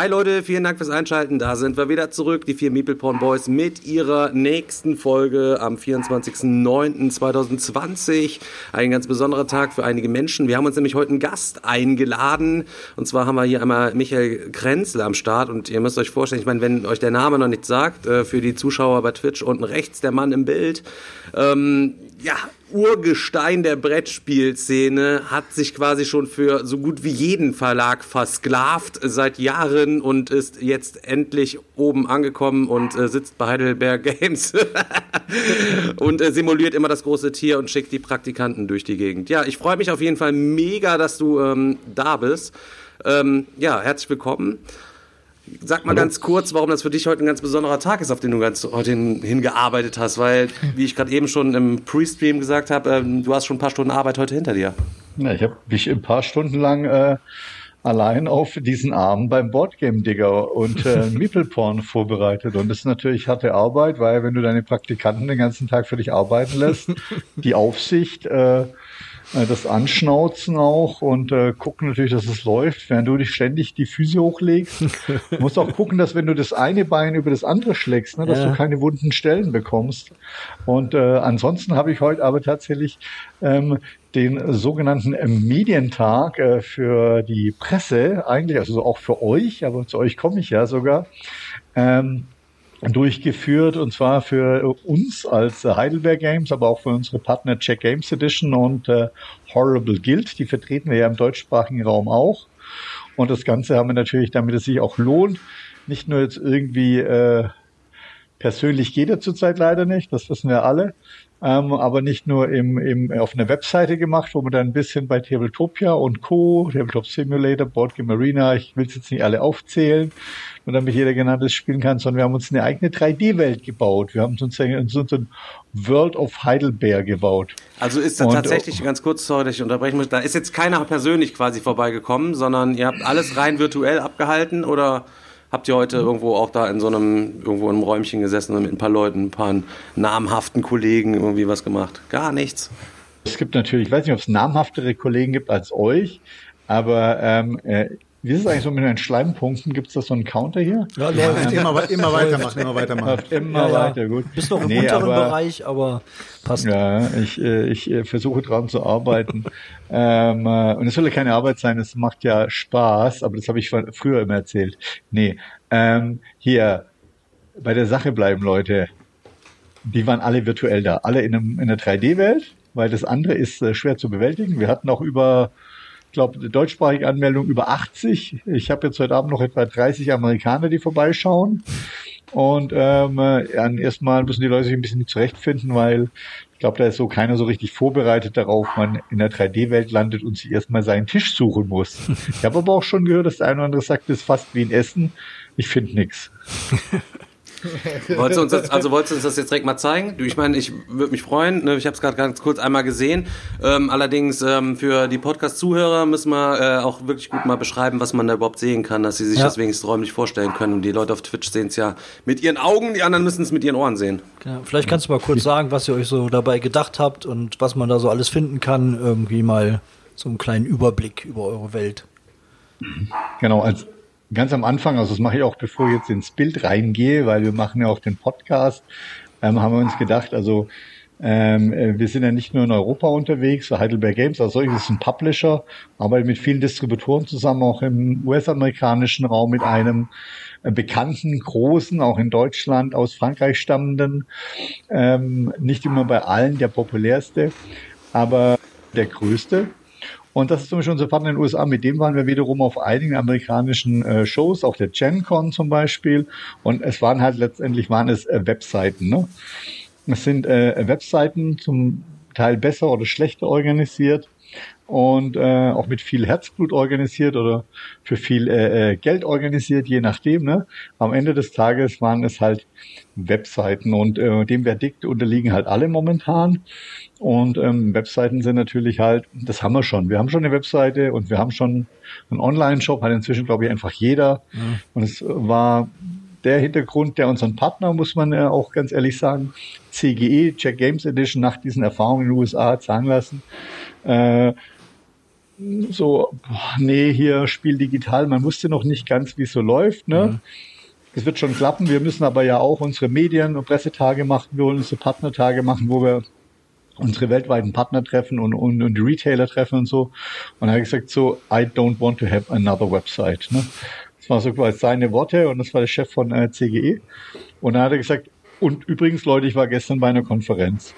Hi Leute, vielen Dank fürs Einschalten. Da sind wir wieder zurück, die vier Meeple Porn Boys mit ihrer nächsten Folge am 24.09.2020. Ein ganz besonderer Tag für einige Menschen. Wir haben uns nämlich heute einen Gast eingeladen. Und zwar haben wir hier einmal Michael Krenzle am Start. Und ihr müsst euch vorstellen, ich meine, wenn euch der Name noch nicht sagt, äh, für die Zuschauer bei Twitch unten rechts der Mann im Bild. Ähm, ja, Urgestein der Brettspielszene, hat sich quasi schon für so gut wie jeden Verlag versklavt seit Jahren und ist jetzt endlich oben angekommen und äh, sitzt bei Heidelberg Games und äh, simuliert immer das große Tier und schickt die Praktikanten durch die Gegend. Ja, ich freue mich auf jeden Fall mega, dass du ähm, da bist. Ähm, ja, herzlich willkommen. Sag mal Hallo. ganz kurz, warum das für dich heute ein ganz besonderer Tag ist, auf den du ganz heute hin, hingearbeitet hast, weil, wie ich gerade eben schon im Pre-Stream gesagt habe, ähm, du hast schon ein paar Stunden Arbeit heute hinter dir. Ja, ich habe mich ein paar Stunden lang äh, allein auf diesen Abend beim Boardgame Digger und äh, Meeple Porn vorbereitet. Und das ist natürlich harte Arbeit, weil wenn du deine Praktikanten den ganzen Tag für dich arbeiten lässt, die Aufsicht, äh, äh, das Anschnauzen auch und äh, gucken natürlich, dass es läuft, während du dich ständig die Füße hochlegst. Du musst auch gucken, dass wenn du das eine Bein über das andere schlägst, ne, dass Ja. du keine wunden Stellen bekommst. Und äh, ansonsten habe ich heute aber tatsächlich ähm, den sogenannten äh, Medientag äh, für die Presse, eigentlich, also auch für euch, aber zu euch komme ich ja sogar, ähm, durchgeführt und zwar für uns als äh, Heidelberg Games, aber auch für unsere Partner Check Games Edition und äh, Horrible Guild. Die vertreten wir ja im deutschsprachigen Raum auch. Und das Ganze haben wir natürlich, damit es sich auch lohnt, nicht nur jetzt irgendwie äh, persönlich geht er zurzeit leider nicht, das wissen wir alle, ähm, aber nicht nur im, im, auf einer Webseite gemacht, wo man dann ein bisschen bei Tabletopia und Co., Tabletop Simulator, Boardgame Arena, ich will es jetzt nicht alle aufzählen, nur damit jeder genanntes spielen kann, sondern wir haben uns eine eigene 3D-Welt gebaut. Wir haben uns uns ein World of Heidelberg gebaut. Also ist da tatsächlich, ganz kurz, sorry, dass ich unterbrechen muss, da ist jetzt keiner persönlich quasi vorbeigekommen, sondern ihr habt alles rein virtuell abgehalten oder habt ihr heute irgendwo auch da in so einem, irgendwo in einem Räumchen gesessen und mit ein paar Leuten, ein paar namhaften Kollegen irgendwie was gemacht? Gar nichts. Es gibt natürlich, ich weiß nicht, ob es namhaftere Kollegen gibt als euch, aber ähm, äh, wie ist es eigentlich so mit den Schleimpunkten? Gibt es da so einen Counter hier? Ja, läuft. Immer, immer weitermachen, immer weitermachen. Immer Ja, weiter, gut. Bist noch im Nee, unteren aber- Bereich, aber passt. Ja, ich, äh, ich äh, versuche dran zu arbeiten. ähm, äh, und es soll ja keine Arbeit sein, es macht ja Spaß, aber das habe ich früher immer erzählt. Nee, ähm, hier, bei der Sache bleiben, Leute. Die waren alle virtuell da, alle in, einem, in einer 3D-Welt, weil das andere ist äh, schwer zu bewältigen. Wir hatten auch über, ich glaube, deutschsprachige Anmeldung über 80. Ich habe jetzt heute Abend noch etwa 30 Amerikaner, die vorbeischauen. Und ähm, äh, ja, erstmal müssen die Leute sich ein bisschen zurechtfinden, weil ich glaube, da ist so keiner so richtig vorbereitet darauf, man in der 3D-Welt landet und sich erstmal seinen Tisch suchen muss. Ich habe aber auch schon gehört, dass der eine oder andere sagt, das ist fast wie in Essen. Ich finde nix. Wolltest du uns das, also wolltest du uns das jetzt direkt mal zeigen? Du, ich meine, ich würde mich freuen. Ne? Ich habe es gerade ganz kurz einmal gesehen. Ähm, allerdings ähm, für die Podcast-Zuhörer müssen wir äh, auch wirklich gut mal beschreiben, was man da überhaupt sehen kann, dass sie sich Ja. das wenigstens räumlich vorstellen können. Und die Leute auf Twitch sehen es ja mit ihren Augen, die anderen müssen es mit ihren Ohren sehen. Ja, vielleicht kannst du mal kurz sagen, was ihr euch so dabei gedacht habt und was man da so alles finden kann. Irgendwie mal so einen kleinen Überblick über eure Welt. Genau, als ganz am Anfang, also das mache ich auch, bevor ich jetzt ins Bild reingehe, weil wir machen ja auch den Podcast, ähm, haben wir uns gedacht, also ähm, äh, wir sind ja nicht nur in Europa unterwegs, Heidelberg Games als solches ist ein Publisher, arbeiten mit vielen Distributoren zusammen, auch im US-amerikanischen Raum mit einem äh, bekannten, großen, auch in Deutschland aus Frankreich stammenden, ähm, nicht immer bei allen der populärste, aber der größte. Und das ist zum Beispiel unser Partner in den USA. Mit dem waren wir wiederum auf einigen amerikanischen äh, Shows, auch der GenCon zum Beispiel. Und es waren halt letztendlich waren es äh, Webseiten. Ne? Es sind äh, Webseiten zum Teil besser oder schlechter organisiert. Und äh, auch mit viel Herzblut organisiert oder für viel äh, äh, Geld organisiert, je nachdem. Ne? Am Ende des Tages waren es halt Webseiten und äh, dem Verdikt unterliegen halt alle momentan. Und ähm, Webseiten sind natürlich halt, das haben wir schon. Wir haben schon eine Webseite und wir haben schon einen Online-Shop, hat inzwischen, glaube ich, einfach jeder. Mhm. Und es war der Hintergrund, der unseren Partner, muss man ja auch ganz ehrlich sagen, CGE, Check Games Edition, nach diesen Erfahrungen in den USA sagen lassen, äh, so, boah, nee, hier Spiel digital, man wusste noch nicht ganz, wie es so läuft, ne? Mhm. Es wird schon klappen. Wir müssen aber ja auch unsere Medien- und Pressetage machen, wir wollen unsere Partnertage machen, wo wir unsere weltweiten Partner treffen und, und, und die Retailer treffen und so. Und er hat gesagt so, I don't want to have another website. Ne? Das war so quasi seine Worte und das war der Chef von äh, CGE. Und dann hat er gesagt, und übrigens Leute, ich war gestern bei einer Konferenz.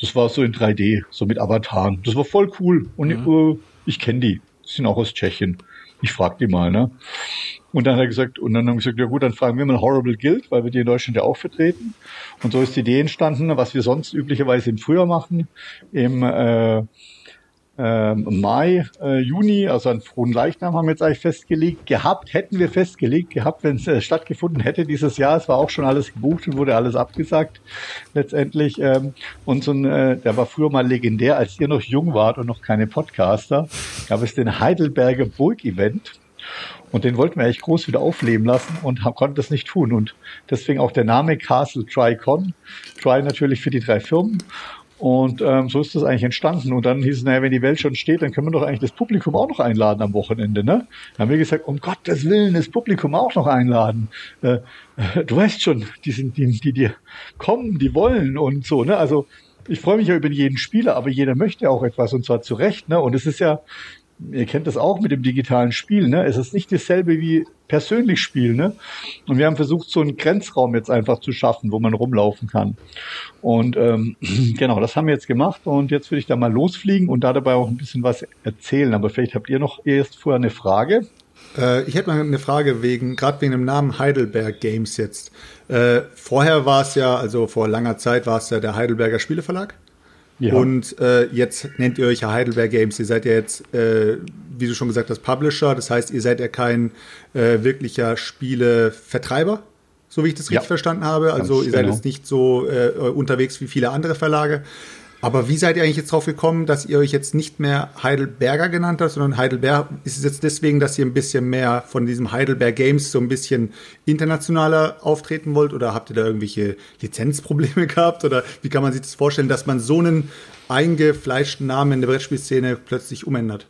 Das war so in 3D, so mit Avataren. Das war voll cool. Und mhm. äh, ich kenne die. Die sind auch aus Tschechien. Ich frag die mal, ne? Und dann hat er gesagt, und dann haben wir gesagt, ja gut, dann fragen wir mal Horrible Guild, weil wir die in Deutschland ja auch vertreten. Und so ist die Idee entstanden, was wir sonst üblicherweise im Frühjahr machen, im äh, äh, Mai, äh, Juni, also an frohen Leichnam haben wir jetzt eigentlich festgelegt. Gehabt, hätten wir festgelegt, gehabt, wenn es äh, stattgefunden hätte dieses Jahr. Es war auch schon alles gebucht und wurde alles abgesagt letztendlich. Ähm, und so ein, äh, der war früher mal legendär, als ihr noch jung wart und noch keine Podcaster, gab es den Heidelberger Burg Event. Und den wollten wir eigentlich groß wieder aufleben lassen und konnten das nicht tun. Und deswegen auch der Name Castle TriCon. Try natürlich für die drei Firmen und ähm, so ist das eigentlich entstanden. Und dann hieß es, naja, wenn die Welt schon steht, dann können wir doch eigentlich das Publikum auch noch einladen am Wochenende. Ne? Dann haben wir gesagt, um Gottes Willen, das Publikum auch noch einladen. Äh, äh, du weißt schon, die sind die, die, die kommen, die wollen und so. Ne? Also ich freue mich ja über jeden Spieler, aber jeder möchte auch etwas und zwar zu Recht. Ne? Und es ist ja, ihr kennt das auch mit dem digitalen Spiel, ne? Es ist nicht dasselbe wie persönlich spielen, ne? Und wir haben versucht, so einen Grenzraum jetzt einfach zu schaffen, wo man rumlaufen kann. Und ähm, genau, das haben wir jetzt gemacht und jetzt würde ich da mal losfliegen und da dabei auch ein bisschen was erzählen. Aber vielleicht habt ihr noch erst vorher eine Frage. Äh, ich hätte mal eine Frage wegen, gerade wegen dem Namen Heidelberg Games jetzt. Äh, vorher war es ja, also vor langer Zeit war es ja der Heidelberger Spieleverlag. Ja. Und äh, jetzt nennt ihr euch ja Heidelberg Games. Ihr seid ja jetzt, äh, wie du schon gesagt hast, Publisher. Das heißt, ihr seid ja kein äh, wirklicher Spielevertreiber, so wie ich das richtig ja. verstanden habe. Also Ganz ihr seid genau. jetzt nicht so äh, unterwegs wie viele andere Verlage. Aber wie seid ihr eigentlich jetzt drauf gekommen, dass ihr euch jetzt nicht mehr Heidelberger genannt habt, sondern Heidelberg? Ist es jetzt deswegen, dass ihr ein bisschen mehr von diesem Heidelberg Games so ein bisschen internationaler auftreten wollt? Oder habt ihr da irgendwelche Lizenzprobleme gehabt? Oder wie kann man sich das vorstellen, dass man so einen eingefleischten Namen in der Brettspielszene plötzlich umändert?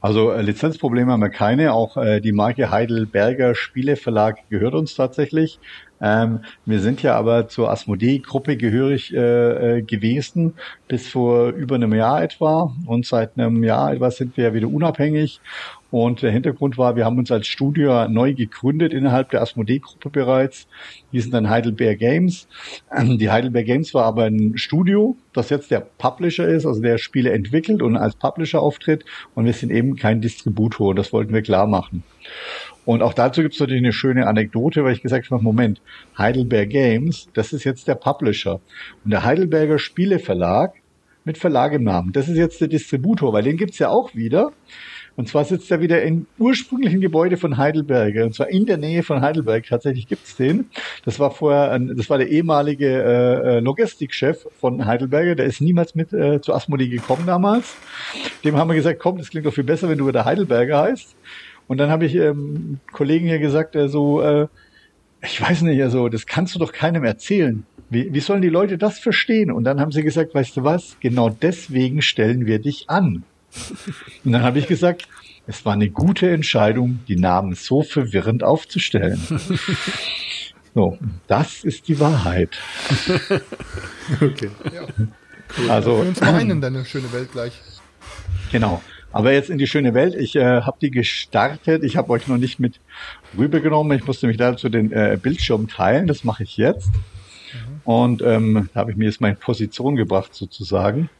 Also äh, Lizenzprobleme haben wir keine. Auch äh, die Marke Heidelberger Spieleverlag gehört uns tatsächlich. Ähm, wir sind ja aber zur Asmodee-Gruppe gehörig äh, äh, gewesen bis vor über einem Jahr etwa. Und seit einem Jahr etwa sind wir ja wieder unabhängig. Und der Hintergrund war, wir haben uns als Studio neu gegründet innerhalb der Asmodee-Gruppe bereits. Die sind dann Heidelberg Games. Die Heidelberg Games war aber ein Studio, das jetzt der Publisher ist, also der Spiele entwickelt und als Publisher auftritt. Und wir sind eben kein Distributor. Das wollten wir klar machen. Und auch dazu gibt es natürlich eine schöne Anekdote, weil ich gesagt habe, Moment, Heidelberg Games, das ist jetzt der Publisher. Und der Heidelberger Spieleverlag mit Verlag im Namen, das ist jetzt der Distributor, weil den gibt's ja auch wieder. Und zwar sitzt er wieder im ursprünglichen Gebäude von Heidelberger, und zwar in der Nähe von Heidelberg. Tatsächlich gibt's den. Das war vorher, ein, das war der ehemalige äh, äh Logistikchef von Heidelberger. Der ist niemals mit äh, zu Asmodee gekommen damals. Dem haben wir gesagt, komm, das klingt doch viel besser, wenn du wieder Heidelberger heißt. Und dann habe ich ähm, Kollegen hier gesagt, äh, so, äh, ich weiß nicht, also das kannst du doch keinem erzählen. Wie, wie sollen die Leute das verstehen? Und dann haben sie gesagt, weißt du was, genau deswegen stellen wir dich an. Und dann habe ich gesagt, es war eine gute Entscheidung, die Namen so verwirrend aufzustellen. So, das ist die Wahrheit. Okay. Ja. Cool. Also, für uns vereinen deine schöne Welt gleich. Genau. Aber jetzt in die schöne Welt. Ich äh, habe die gestartet. Ich habe euch noch nicht mit rübergenommen. Ich musste mich da zu den äh, Bildschirm teilen. Das mache ich jetzt. Mhm. Und ähm, da habe ich mir jetzt meine Position gebracht sozusagen.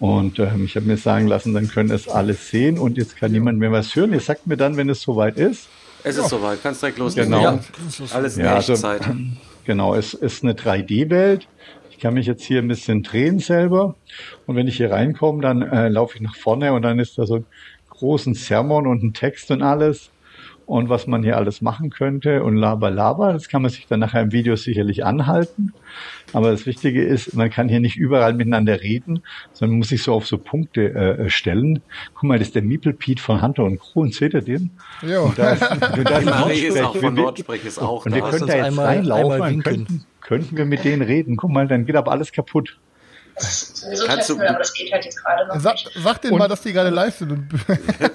Und ähm, ich habe mir sagen lassen, dann können es alle sehen und jetzt kann ja. niemand mehr was hören. Ihr sagt mir dann, wenn es soweit ist. Es ist ja. soweit, kannst direkt loslegen. Genau. Ja. Alles in ja, Echtzeit. Also, genau, es ist eine 3D-Welt Ich kann mich jetzt hier ein bisschen drehen selber und wenn ich hier reinkomme, dann äh, laufe ich nach vorne und dann ist da so ein großen Sermon und ein Text und alles und was man hier alles machen könnte und laber laber. Das kann man sich dann nachher im Video sicherlich anhalten. Aber das Wichtige ist, man kann hier nicht überall miteinander reden, sondern man muss sich so auf so Punkte äh, stellen. Guck mal, das ist der Meeple Pete von Hunter und Kron, seht ihr den? Ja. Und da ist, und da ist, Marie ist auch von Nordsprech ist auch Und wir können da jetzt einmal, reinlaufen, einmal könnten, wir mit denen reden. Guck mal, dann geht aber alles kaputt. Das ist sowieso Kannst testen, du, aber das geht halt jetzt gerade noch sag, nicht. Sag denen mal, dass die gerade live sind.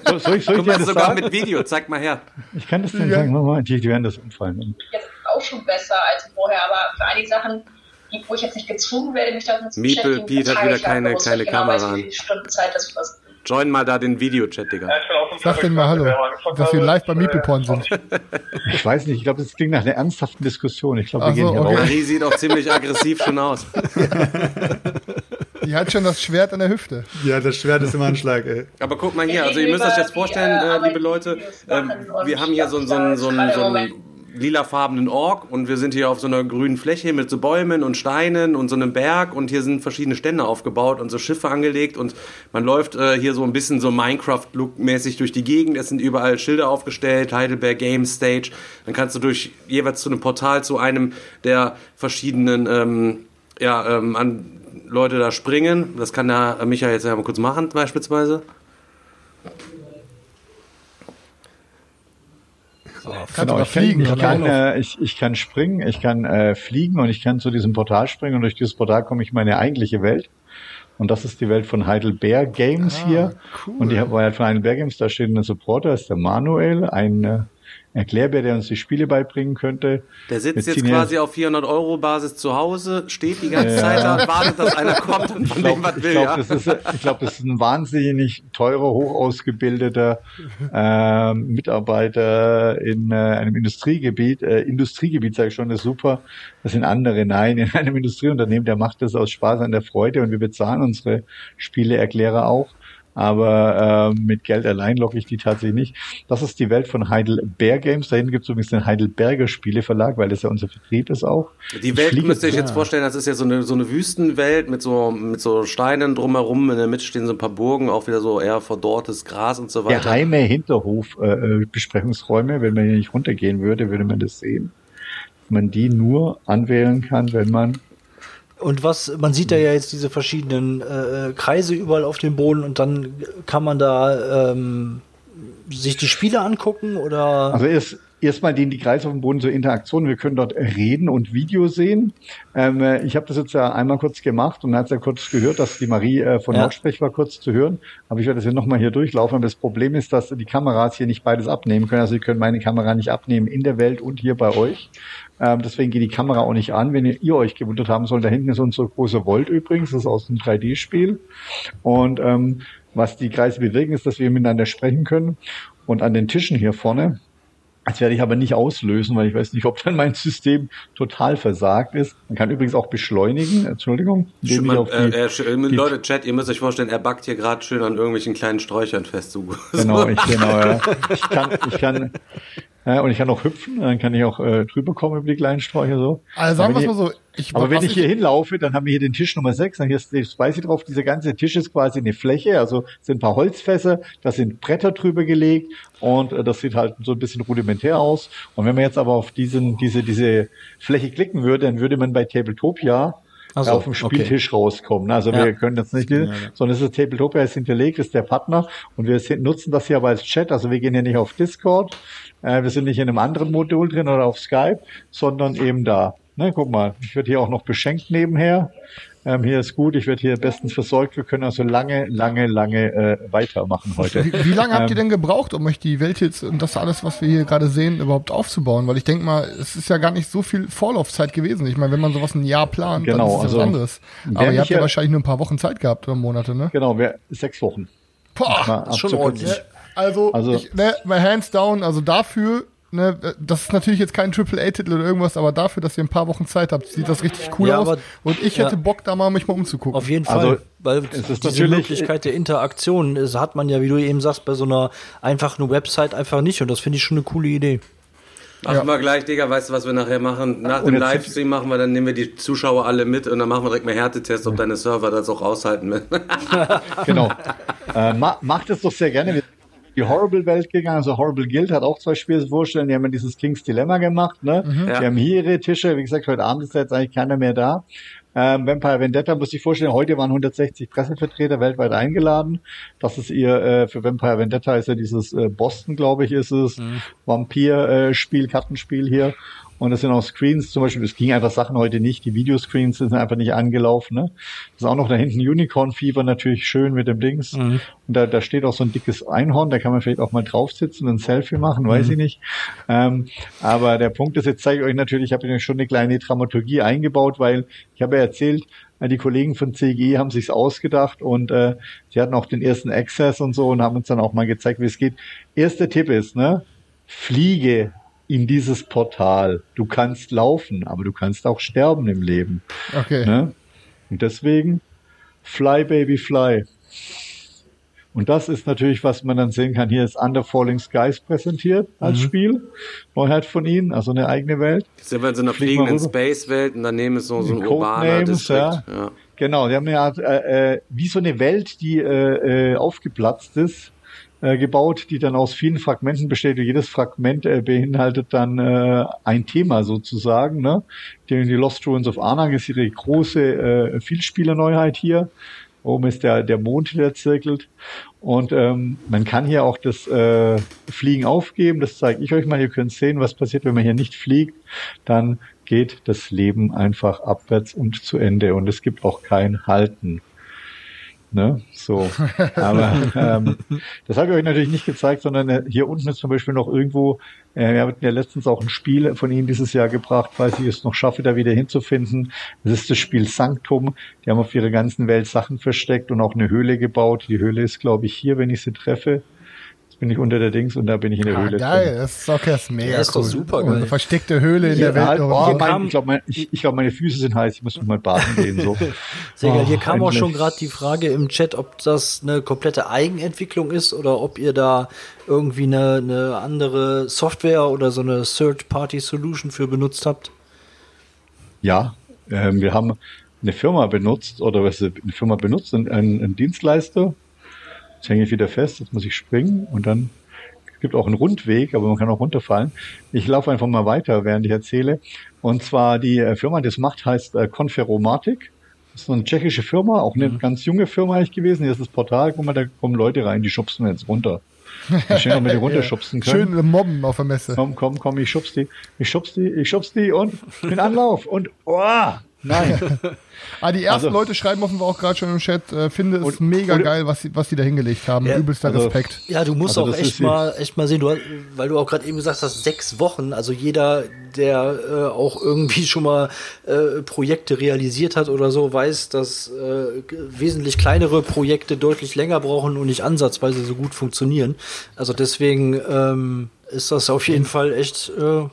so, soll ich, soll ich dir das sogar sagen? mit Video, zeig mal her. Ich kann das dann ja. sagen, mal, die, die werden das umfallen. Jetzt auch schon besser als vorher, aber für einige Sachen, die, wo ich jetzt nicht gezwungen werde, mich damit zu Meeple, beschäftigen, Pete hat wieder keine, keine genau Kamera an. Join mal da den Videochat, Digga. Sag denen mal Hallo, dass wir live bei Meeple sind. Ich weiß nicht, ich glaube, das klingt nach einer ernsthaften Diskussion. Ich glaube, wir so, gehen hier okay. Marie sieht auch ziemlich aggressiv schon aus. Die hat schon das Schwert an der Hüfte. Ja, das Schwert ist im Anschlag, ey. Aber guck mal hier, also ihr müsst euch jetzt vorstellen, äh, liebe Leute, äh, wir haben hier so, so, so, so, so ein lilafarbenen Ork und wir sind hier auf so einer grünen Fläche mit so Bäumen und Steinen und so einem Berg und hier sind verschiedene Stände aufgebaut und so Schiffe angelegt und man läuft äh, hier so ein bisschen so Minecraft-Look-mäßig durch die Gegend. Es sind überall Schilder aufgestellt, Heidelberg Game Stage. Dann kannst du durch jeweils zu einem Portal zu einem der verschiedenen ähm, ja, ähm, an Leute da springen. Das kann der Michael jetzt ja mal kurz machen, beispielsweise. Genau, ich, fliegen, kann, ich, kann, äh, ich, ich, kann springen, ich kann äh, fliegen und ich kann zu diesem Portal springen und durch dieses Portal komme ich in meine eigentliche Welt. Und das ist die Welt von Heidelberg Games ah, hier. Cool. Und die Welt von Heidelberg Games, da steht ein Supporter, ist der Manuel, ein äh, Erklärbär, der uns die Spiele beibringen könnte. Der sitzt jetzt quasi auf 400 Euro Basis zu Hause, steht die ganze Zeit da wartet, dass einer kommt und von dem was will. Ich glaube, ja? das, ist, ich glaub, das ist ein wahnsinnig teurer, hochausgebildeter äh, Mitarbeiter in äh, einem Industriegebiet. Äh, Industriegebiet sage ich schon, ist super. Das sind andere. Nein, in einem Industrieunternehmen, der macht das aus Spaß an der Freude und wir bezahlen unsere Spieleerklärer auch aber äh, mit Geld allein locke ich die tatsächlich nicht. Das ist die Welt von Heidelberg Games. Dahin gibt es übrigens den Heidelberger Spieleverlag, weil das ja unser Vertrieb ist auch. Die Welt müsst ihr euch jetzt vorstellen, das ist ja so eine, so eine Wüstenwelt mit so, mit so Steinen drumherum. In der Mitte stehen so ein paar Burgen, auch wieder so eher verdorrtes Gras und so weiter. Geheime Hinterhof-Besprechungsräume, äh, wenn man hier nicht runtergehen würde, würde man das sehen. Man die nur anwählen kann, wenn man und was, man sieht da ja jetzt diese verschiedenen äh, Kreise überall auf dem Boden und dann kann man da ähm, sich die Spiele angucken oder? Also erst erstmal die, die Kreise auf dem Boden so Interaktionen. Wir können dort reden und Video sehen. Ähm, äh, ich habe das jetzt ja einmal kurz gemacht und hat ja kurz gehört, dass die Marie äh, von ja. Lautsprech war kurz zu hören. Aber ich werde das hier nochmal hier durchlaufen. Aber das Problem ist, dass die Kameras hier nicht beides abnehmen können. Also sie können meine Kamera nicht abnehmen in der Welt und hier bei euch. Ähm, deswegen geht die Kamera auch nicht an. Wenn ihr, ihr euch gewundert haben sollt, da hinten ist unsere große Volt übrigens, das ist aus einem 3D-Spiel. Und ähm, was die Kreise bewirken, ist, dass wir miteinander sprechen können. Und an den Tischen hier vorne, das werde ich aber nicht auslösen, weil ich weiß nicht, ob dann mein System total versagt ist. Man kann übrigens auch beschleunigen, Entschuldigung. Man, die, äh, äh, Leute, Chat, ihr müsst euch vorstellen, er backt hier gerade schön an irgendwelchen kleinen Sträuchern fest. So. Genau, ich, genau ja. ich, kann, ich, kann, ja, und ich kann auch hüpfen, dann kann ich auch äh, drüber kommen über die kleinen Sträucher so. Also sagen wir mal so. Ich, aber wenn ich hier hinlaufe, dann haben wir hier den Tisch Nummer 6, dann hier ist das Spicy drauf. Dieser ganze Tisch ist quasi eine Fläche, also sind ein paar Holzfässer, da sind Bretter drüber gelegt und äh, das sieht halt so ein bisschen rudimentär aus. Und wenn man jetzt aber auf diesen, diese, diese Fläche klicken würde, dann würde man bei Tabletopia so, auf dem Spieltisch okay. rauskommen. Also ja. wir können das nicht, ja, ja. sondern es ist Tabletopia ist hinterlegt, ist der Partner und wir nutzen das hier aber als Chat. Also wir gehen hier nicht auf Discord, äh, wir sind nicht in einem anderen Modul drin oder auf Skype, sondern eben da. Ne, guck mal, ich werde hier auch noch beschenkt nebenher. Ähm, hier ist gut, ich werde hier bestens versorgt. Wir können also lange, lange, lange äh, weitermachen heute. Wie, wie lange habt ähm, ihr denn gebraucht, um euch die Welt jetzt und das alles, was wir hier gerade sehen, überhaupt aufzubauen? Weil ich denke mal, es ist ja gar nicht so viel Vorlaufzeit gewesen. Ich meine, wenn man sowas ein Jahr plant, genau, dann ist es also, was anderes. Aber ihr habt ja wahrscheinlich nur ein paar Wochen Zeit gehabt oder Monate, ne? Genau, wir, sechs Wochen. Boah, das ist schon ordentlich. Also, also ich, ne, my hands down, also dafür, ne, das ist natürlich jetzt kein AAA-Titel oder irgendwas, aber dafür, dass ihr ein paar Wochen Zeit habt, sieht das richtig cool ja, aus. Aber, und ich hätte ja. Bock, da mal mich mal umzugucken. Auf jeden Fall, also, weil diese Möglichkeit der Interaktion ist, hat man ja, wie du eben sagst, bei so einer einfachen Website einfach nicht und das finde ich schon eine coole Idee. Machen ja. wir gleich, Digga, weißt du, was wir nachher machen? Nach dem Livestream machen wir, dann nehmen wir die Zuschauer alle mit und dann machen wir direkt mal Härtetest, ob deine Server das auch aushalten. genau. Äh, ma macht es doch sehr gerne die Horrible-Welt gegangen. Also Horrible Guild hat auch zwei Spiele vorstellen. Die haben ja dieses King's Dilemma gemacht. Ne? Mhm. Ja. Die haben hier ihre Tische. Wie gesagt, heute Abend ist jetzt eigentlich keiner mehr da. Ähm, Vampire Vendetta muss ich vorstellen, heute waren 160 Pressevertreter weltweit eingeladen. Das ist ihr, äh, für Vampire Vendetta ist ja dieses äh, Boston, glaube ich, ist es, mhm. Vampir-Spiel, äh, Kartenspiel hier. Und das sind auch Screens, zum Beispiel, es ging einfach Sachen heute nicht, die Videoscreens sind einfach nicht angelaufen. Ne? Das ist auch noch da hinten Unicorn Fever natürlich schön mit dem Dings. Mhm. Und da, da steht auch so ein dickes Einhorn, da kann man vielleicht auch mal drauf sitzen und ein Selfie machen, weiß mhm. ich nicht. Ähm, aber der Punkt ist, jetzt zeige ich euch natürlich, ich habe schon eine kleine Dramaturgie eingebaut, weil ich habe ja erzählt, äh, die Kollegen von CG haben sich's ausgedacht und äh, sie hatten auch den ersten Access und so und haben uns dann auch mal gezeigt, wie es geht. Erster Tipp ist, ne? Fliege in dieses Portal. Du kannst laufen, aber du kannst auch sterben im Leben. Okay. Ne? Und deswegen Fly Baby Fly. Und das ist natürlich, was man dann sehen kann. Hier ist Under Falling Skies präsentiert als mhm. Spiel. Neuheit von ihnen, also eine eigene Welt. Sind wir in so einer fliegenden Space-Welt und daneben ist so, so ein urbaner Distrikt. Ja. ja. Genau, die haben eine Art, äh, äh, wie so eine Welt, die äh, äh, aufgeplatzt ist äh, gebaut, die dann aus vielen Fragmenten besteht. Und jedes Fragment äh, beinhaltet dann äh, ein Thema sozusagen. Ne? Die, Lost Ruins of Arnak ist ihre große äh, Vielspielerneuheit hier. Oben ist der, der Mond, der zirkelt. Und ähm, man kann hier auch das äh, Fliegen aufgeben. Das zeige ich euch mal. Ihr könnt sehen, was passiert, wenn man hier nicht fliegt. Dann geht das Leben einfach abwärts und zu Ende. Und es gibt auch kein Halten. Ne? So. Aber ähm, das habe ich euch natürlich nicht gezeigt, sondern äh, hier unten ist zum Beispiel noch irgendwo, äh, wir hatten ja letztens auch ein Spiel von Ihnen dieses Jahr gebracht, falls ich es noch schaffe, da wieder hinzufinden. Das ist das Spiel Sanctum. Die haben auf ihrer ganzen Welt Sachen versteckt und auch eine Höhle gebaut. Die Höhle ist, glaube ich, hier, wenn ich sie treffe bin ich unter der Dings und da bin ich in der ah, Höhle. Geil, drin. das ist doch das mega. Das ist cool. doch super geil. Eine versteckte Höhle in der Welt. Halt, oh, mein, ich glaube, mein, ich, ich glaub, meine Füße sind heiß, ich muss mal baden gehen. So. Sehr geil. Hier kam auch schon gerade die Frage im Chat, ob das eine komplette Eigenentwicklung ist oder ob ihr da irgendwie eine, eine andere Software oder so eine Third-Party-Solution für benutzt habt. Ja, ähm, wir haben eine Firma benutzt oder was eine Firma benutzt, ein, ein Dienstleister, Jetzt hänge ich wieder fest, jetzt muss ich springen und dann es gibt auch einen Rundweg, aber man kann auch runterfallen. Ich laufe einfach mal weiter, während ich erzähle. Und zwar die äh, Firma, die das macht, heißt äh, Conferomatic. Das ist so eine tschechische Firma, auch eine mhm. ganz junge Firma eigentlich gewesen. Hier ist das Portal, guck mal, da kommen Leute rein, die schubsen wir jetzt runter. Schön, wir die runterschubsen können. Schön mobben auf der Messe. Komm, komm, komm, ich schubs die, ich schubs die, ich schubs die und in Anlauf und, oh, nein. Ah, die ersten also, Leute schreiben offenbar auch gerade schon im Chat, äh, finde es und, mega und, geil, was sie, was die da hingelegt haben. Ja, Übelster also, Respekt. Ja, du musst also auch echt mal, echt mal sehen, du, weil du auch gerade eben gesagt hast, sechs Wochen. Also jeder, der äh, auch irgendwie schon mal äh, Projekte realisiert hat oder so, weiß, dass äh, wesentlich kleinere Projekte deutlich länger brauchen und nicht ansatzweise so gut funktionieren. Also deswegen ähm, ist das auf jeden Fall echt äh,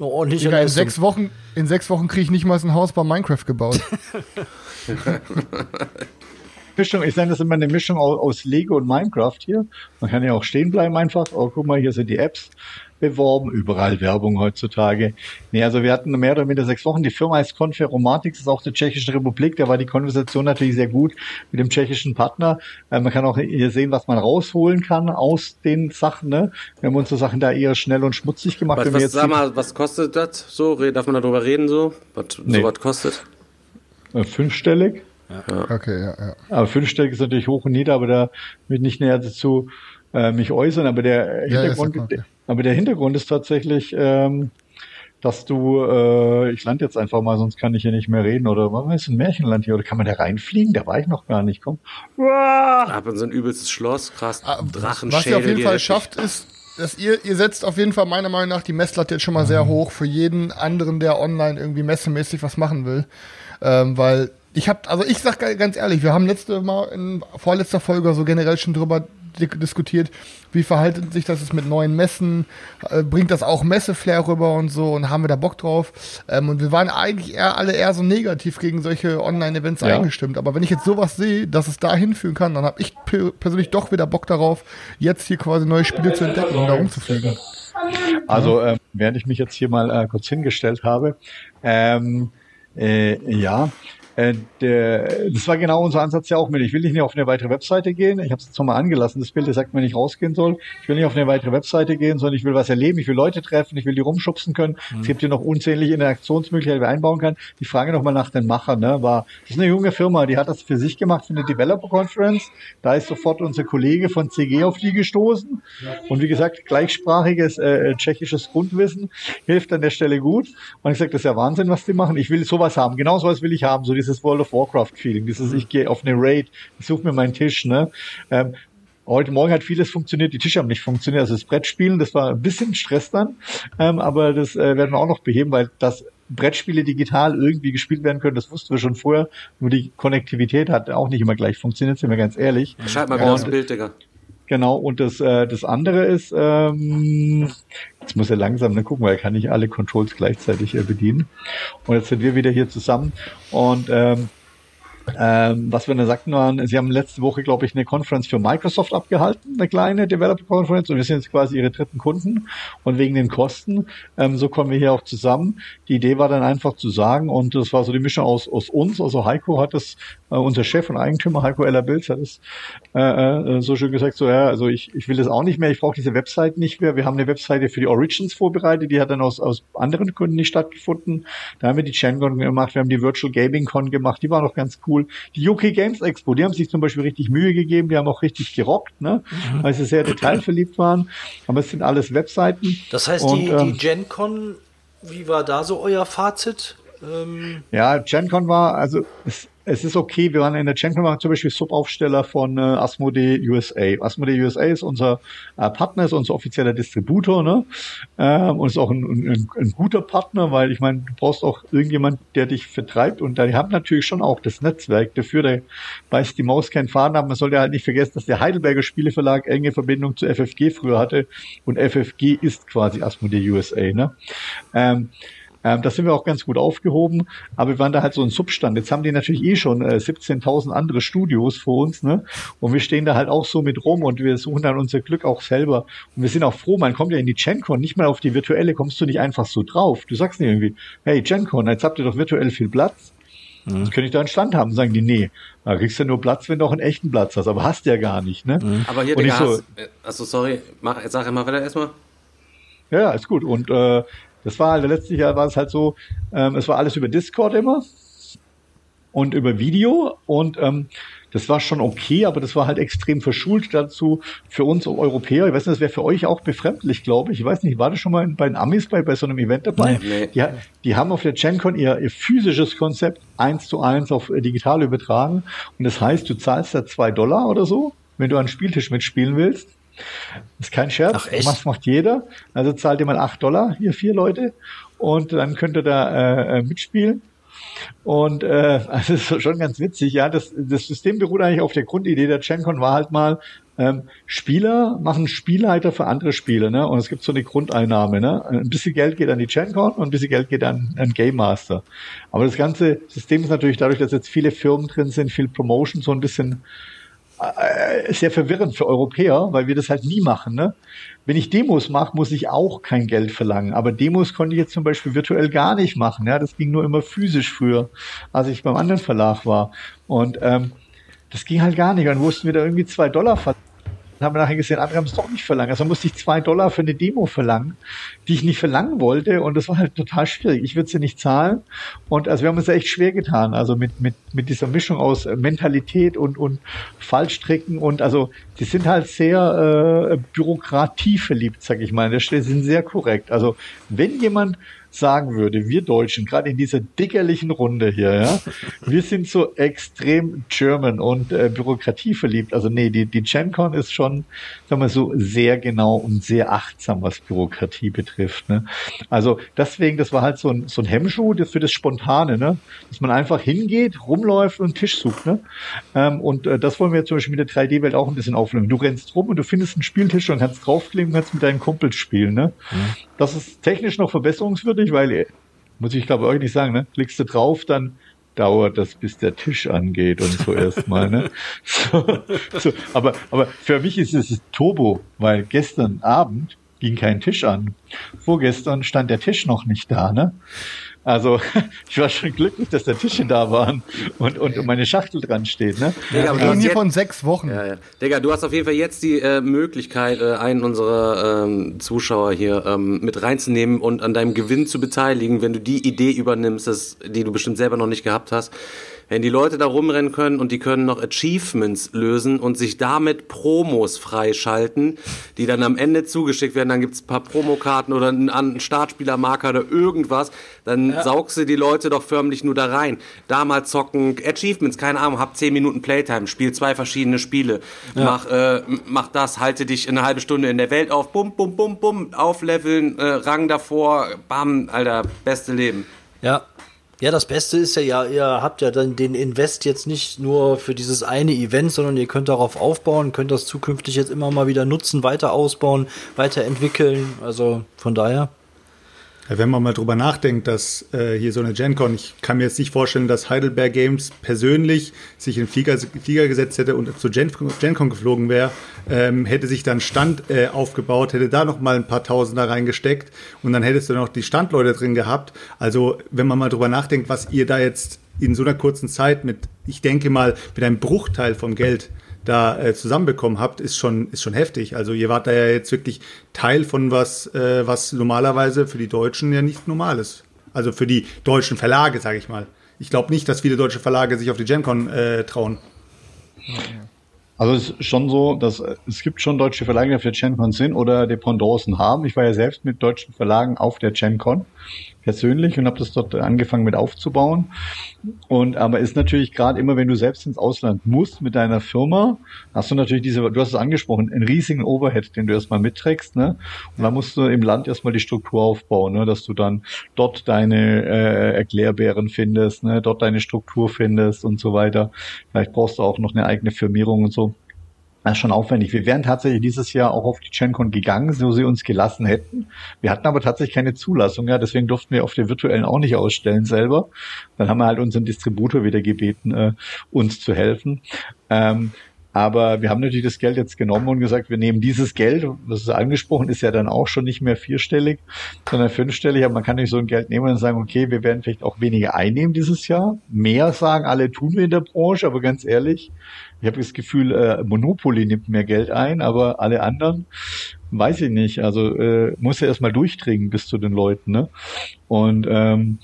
eine ordentliche Digga, in sechs Wochen, in sechs Wochen kriege ich nicht mal ein Haus bei Minecraft gebaut. Mischung, ich sage das immer eine Mischung aus, aus, Lego und Minecraft hier. Man kann ja auch stehen bleiben einfach. Oh, guck mal, hier sind die Apps beworben, überall Werbung heutzutage. Nee, also wir hatten mehr oder minder sechs Wochen. Die Firma heißt Conferomatics, ist auch der Tschechischen Republik. Da war die Konversation natürlich sehr gut mit dem tschechischen Partner. Äh, man kann auch hier sehen, was man rausholen kann aus den Sachen. Ne? Wir haben unsere Sachen da eher schnell und schmutzig gemacht. Was, was, sag mal, was kostet das so? Darf man darüber reden so? Was nee. so was kostet? Äh, fünfstellig. Ja. Okay, ja, ja. Aber fünfstellig ist natürlich hoch und nieder, aber da wird nicht näher dazu äh, mich äußern. Aber der Hintergrund, ja, okay. Aber der Hintergrund ist tatsächlich, ähm, dass du, äh, ich lande jetzt einfach mal, sonst kann ich hier nicht mehr reden. Oder was ist ein Märchenland hier? Oder kann man da reinfliegen? Da war ich noch gar nicht. Komm. Ab in so ein übelstes Schloss, krass. Ah, Drachenschädel. Was ihr auf jeden Fall schafft, ist, dass ihr, ihr setzt auf jeden Fall meiner Meinung nach die Messlatte jetzt schon mal sehr mhm. hoch für jeden anderen, der online irgendwie messemäßig was machen will. Ähm, weil ich habe, also ich sag ganz ehrlich, wir haben letzte Mal in vorletzter Folge so generell schon drüber diskutiert, wie verhalten sich das mit neuen Messen, äh, bringt das auch Messeflair rüber und so und haben wir da Bock drauf. Ähm, und wir waren eigentlich eher alle eher so negativ gegen solche Online-Events ja. eingestimmt. Aber wenn ich jetzt sowas sehe, dass es da hinführen kann, dann habe ich persönlich doch wieder Bock darauf, jetzt hier quasi neue Spiele zu entdecken und da rumzufliegen. Also ähm, während ich mich jetzt hier mal äh, kurz hingestellt habe, ähm, äh, ja, äh, der, das war genau unser Ansatz ja auch mit. Ich will nicht auf eine weitere Webseite gehen. Ich habe es jetzt nochmal angelassen, das Bild, das sagt mir nicht rausgehen soll. Ich will nicht auf eine weitere Webseite gehen, sondern ich will was erleben. Ich will Leute treffen, ich will die rumschubsen können. Mhm. Es gibt hier noch unzählige Interaktionsmöglichkeiten, die wir einbauen können. Die Frage nochmal nach den Machern, ne, war, das ist eine junge Firma, die hat das für sich gemacht für eine Developer Conference. Da ist sofort unser Kollege von CG auf die gestoßen. Und wie gesagt, gleichsprachiges äh, tschechisches Grundwissen hilft an der Stelle gut. Und ich sage, das ist ja Wahnsinn, was die machen. Ich will sowas haben. Genau sowas will ich haben. So dieses World of Warcraft Feeling, dieses ich gehe auf eine Raid, ich suche mir meinen Tisch, ne? Ähm, Heute Morgen hat vieles funktioniert, die Tische haben nicht funktioniert. Also das Brettspielen, das war ein bisschen Stress dann, ähm, aber das äh, werden wir auch noch beheben, weil das Brettspiele digital irgendwie gespielt werden können, das wussten wir schon vorher. Nur die Konnektivität hat auch nicht immer gleich funktioniert, sind wir ganz ehrlich. Schalt mal wieder das Bild, Digga. Genau, und das, äh, das andere ist, ähm, jetzt muss er langsam ne, gucken, weil er kann nicht alle Controls gleichzeitig äh, bedienen. Und jetzt sind wir wieder hier zusammen und ähm, ähm, was wir da sagten waren, sie haben letzte Woche, glaube ich, eine Conference für Microsoft abgehalten, eine kleine Developer Conference, und wir sind jetzt quasi ihre dritten Kunden. Und wegen den Kosten, ähm, so kommen wir hier auch zusammen. Die Idee war dann einfach zu sagen, und das war so die Mischung aus, aus uns, also Heiko hat das, äh, unser Chef und Eigentümer, Heiko Eller Bilz, hat es äh, äh, so schön gesagt, so ja, also ich, ich will das auch nicht mehr, ich brauche diese Website nicht mehr. Wir haben eine Webseite für die Origins vorbereitet, die hat dann aus, aus anderen Gründen nicht stattgefunden. Da haben wir die GenCon gemacht, wir haben die Virtual Gaming Con gemacht, die war noch ganz cool cool. Die UK Games Expo, die haben sich zum Beispiel richtig Mühe gegeben, die haben auch richtig gerockt, ne? Mhm. weil sie sehr detailverliebt waren. Aber es sind alles Webseiten. Das heißt, und, die, ähm, die GenCon, wie war da so euer Fazit? Ähm ja, GenCon war, also es, es ist okay. Wir waren in der Champion waren zum Beispiel Subaufsteller von äh, Asmodee USA. Asmodee USA ist unser äh, Partner, ist unser offizieller Distributor, ne? Ähm, und ist auch ein, ein, ein guter Partner, weil ich meine, du brauchst auch irgendjemand, der dich vertreibt. Und da haben natürlich schon auch das Netzwerk dafür. Da weiß die Maus keinen Faden haben. Man sollte halt nicht vergessen, dass der Heidelberger Spieleverlag enge Verbindung zu FFG früher hatte. Und FFG ist quasi Asmodee USA, ne? Ähm, ähm, da sind wir auch ganz gut aufgehoben, aber wir waren da halt so ein Substand. Jetzt haben die natürlich eh schon äh, 17.000 andere Studios vor uns, ne? Und wir stehen da halt auch so mit rum und wir suchen dann unser Glück auch selber. Und wir sind auch froh, man kommt ja in die GenCon, nicht mal auf die virtuelle kommst du nicht einfach so drauf. Du sagst nicht irgendwie, hey GenCon, jetzt habt ihr doch virtuell viel Platz. Mhm. Das könnte ich da einen Stand haben. Sagen die, nee, da kriegst du nur Platz, wenn du auch einen echten Platz hast, aber hast ja gar nicht, ne? Mhm. Aber hier, Digga, so, hast, äh, also sorry, mach, sag mal weiter erstmal. Ja, ist gut. Und äh, das war halt letztlich Jahr war es halt so, ähm, es war alles über Discord immer und über Video und ähm, das war schon okay, aber das war halt extrem verschult dazu für uns Europäer. Ich weiß nicht, das wäre für euch auch befremdlich, glaube ich. Ich weiß nicht, war das schon mal bei den Amis bei, bei so einem Event dabei? Nee, nee. Die, die haben auf der GenCon ihr, ihr physisches Konzept eins zu eins auf äh, digital übertragen. Und das heißt, du zahlst da zwei Dollar oder so, wenn du einen Spieltisch mitspielen willst. Das ist kein Scherz. Ach, echt? Das macht jeder. Also zahlt ihr mal acht Dollar, hier vier Leute. Und dann könnt ihr da äh, äh mitspielen. Und äh, also das ist schon ganz witzig, ja. Das, das System beruht eigentlich auf der Grundidee der GenCon war halt mal, ähm, Spieler machen Spielleiter für andere Spiele, ne? Und es gibt so eine Grundeinnahme, ne? Ein bisschen Geld geht an die GenCon und ein bisschen Geld geht an, an Game Master. Aber das ganze System ist natürlich dadurch, dass jetzt viele Firmen drin sind, viel Promotion, so ein bisschen sehr verwirrend für Europäer, weil wir das halt nie machen. Ne? Wenn ich Demos mache, muss ich auch kein Geld verlangen. Aber Demos konnte ich jetzt zum Beispiel virtuell gar nicht machen. Ja? Das ging nur immer physisch früher, als ich beim anderen Verlag war. Und ähm, das ging halt gar nicht. Dann mussten wir da irgendwie zwei Dollar verlangen haben wir nachher gesehen, andere haben es doch nicht verlangt. Also musste ich zwei Dollar für eine Demo verlangen, die ich nicht verlangen wollte. Und das war halt total schwierig. Ich würde sie nicht zahlen. Und also wir haben uns echt schwer getan. Also mit, mit, mit dieser Mischung aus Mentalität und, und Fallstricken. Und also die sind halt sehr äh, bürokratieverliebt, sag ich mal. An der Stelle sind sehr korrekt. Also wenn jemand sagen würde, wir Deutschen, gerade in dieser dickerlichen Runde hier, ja, wir sind so extrem German und äh, Bürokratie verliebt. Also nee, die, die GenCon ist schon, sagen wir so, sehr genau und sehr achtsam, was Bürokratie betrifft. Ne? Also deswegen, das war halt so ein, so ein Hemmschuh für das Spontane, ne? dass man einfach hingeht, rumläuft und einen Tisch sucht. Ne? Ähm, und äh, das wollen wir zum Beispiel mit der 3D-Welt auch ein bisschen aufnehmen. Du rennst rum und du findest einen Spieltisch und kannst draufkleben und kannst mit deinen Kumpels spielen. Ne? Mhm. Das ist technisch noch verbesserungswürdig nicht, weil, äh, muss ich glaube euch nicht sagen, ne? Klickst du drauf, dann dauert das, bis der Tisch angeht und so erstmal, ne? So, so, aber, aber für mich ist es Turbo, weil gestern Abend ging kein Tisch an. Vorgestern stand der Tisch noch nicht da, ne? Also ich war schon glücklich, dass da Tische da waren und, und meine Schachtel dran steht. Ne? Digga, wir reden hier von sechs Wochen. Ja, ja. Digga, du hast auf jeden Fall jetzt die äh, Möglichkeit, äh, einen unserer ähm, Zuschauer hier ähm, mit reinzunehmen und an deinem Gewinn zu beteiligen, wenn du die Idee übernimmst, das, die du bestimmt selber noch nicht gehabt hast wenn die Leute da rumrennen können und die können noch Achievements lösen und sich damit Promos freischalten, die dann am Ende zugeschickt werden, dann gibt's ein paar Promokarten oder einen Startspielermarker oder irgendwas, dann ja. saugst du die Leute doch förmlich nur da rein. Da mal zocken, Achievements, keine Ahnung, hab zehn Minuten Playtime, spiel zwei verschiedene Spiele, ja. mach, äh, mach das, halte dich eine halbe Stunde in der Welt auf, bum, bum, bum, bum, aufleveln, äh, Rang davor, bam, Alter, beste Leben. Ja, ja, das Beste ist ja, ja, ihr habt ja dann den Invest jetzt nicht nur für dieses eine Event, sondern ihr könnt darauf aufbauen, könnt das zukünftig jetzt immer mal wieder nutzen, weiter ausbauen, weiterentwickeln. Also von daher. Wenn man mal drüber nachdenkt, dass äh, hier so eine GenCon, ich kann mir jetzt nicht vorstellen, dass Heidelberg Games persönlich sich in den Flieger, Flieger gesetzt hätte und zur Gen, GenCon geflogen wäre, ähm, hätte sich dann Stand äh, aufgebaut, hätte da noch mal ein paar Tausender reingesteckt und dann hättest du noch die Standleute drin gehabt. Also wenn man mal drüber nachdenkt, was ihr da jetzt in so einer kurzen Zeit mit, ich denke mal, mit einem Bruchteil vom Geld da äh, zusammenbekommen habt, ist schon, ist schon heftig. Also ihr wart da ja jetzt wirklich Teil von was, äh, was normalerweise für die Deutschen ja nicht normal ist. Also für die deutschen Verlage, sage ich mal. Ich glaube nicht, dass viele deutsche Verlage sich auf die GenCon äh, trauen. Also es ist schon so, dass es gibt schon deutsche Verlage, die auf der GenCon sind oder Dependancen haben. Ich war ja selbst mit deutschen Verlagen auf der GenCon persönlich und habe das dort angefangen mit aufzubauen. Und aber ist natürlich gerade immer, wenn du selbst ins Ausland musst mit deiner Firma, hast du natürlich diese, du hast es angesprochen, einen riesigen Overhead, den du erstmal mitträgst, ne? Und da musst du im Land erstmal die Struktur aufbauen, ne? dass du dann dort deine äh, Erklärbären findest, ne? dort deine Struktur findest und so weiter. Vielleicht brauchst du auch noch eine eigene Firmierung und so. Das ist schon aufwendig. Wir wären tatsächlich dieses Jahr auch auf die GenCon gegangen, so sie uns gelassen hätten. Wir hatten aber tatsächlich keine Zulassung, ja, deswegen durften wir auf der virtuellen auch nicht ausstellen selber. Dann haben wir halt unseren Distributor wieder gebeten, äh, uns zu helfen. Ähm, aber wir haben natürlich das Geld jetzt genommen und gesagt, wir nehmen dieses Geld, das ist angesprochen, ist ja dann auch schon nicht mehr vierstellig, sondern fünfstellig. Aber man kann nicht so ein Geld nehmen und sagen, okay, wir werden vielleicht auch weniger einnehmen dieses Jahr. Mehr sagen alle tun wir in der Branche, aber ganz ehrlich, ich habe das Gefühl, äh, Monopoly nimmt mehr Geld ein, aber alle anderen weiß ich nicht. Also äh, muss ja erstmal durchdringen bis zu den Leuten. Ne? Und ähm,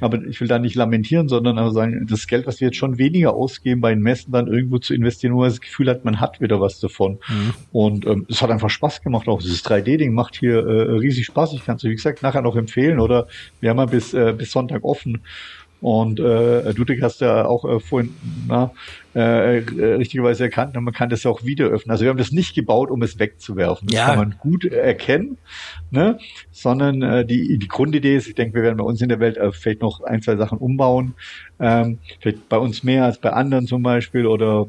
aber ich will da nicht lamentieren, sondern also sagen, das Geld, was wir jetzt schon weniger ausgeben bei den Messen, dann irgendwo zu investieren, wo man das Gefühl hat, man hat wieder was davon. Mhm. Und ähm, es hat einfach Spaß gemacht. Auch dieses 3D-Ding macht hier äh, riesig Spaß. Ich kann es, wie gesagt, nachher noch empfehlen. Oder wir haben ja bis, äh, bis Sonntag offen. Und äh, Ludwig hast ja auch äh, vorhin na, äh, äh, richtigerweise erkannt, man kann das ja auch wieder öffnen. Also wir haben das nicht gebaut, um es wegzuwerfen. Das ja. kann man gut erkennen, ne? sondern äh, die, die Grundidee ist, ich denke, wir werden bei uns in der Welt äh, vielleicht noch ein, zwei Sachen umbauen. Ähm, vielleicht bei uns mehr als bei anderen zum Beispiel oder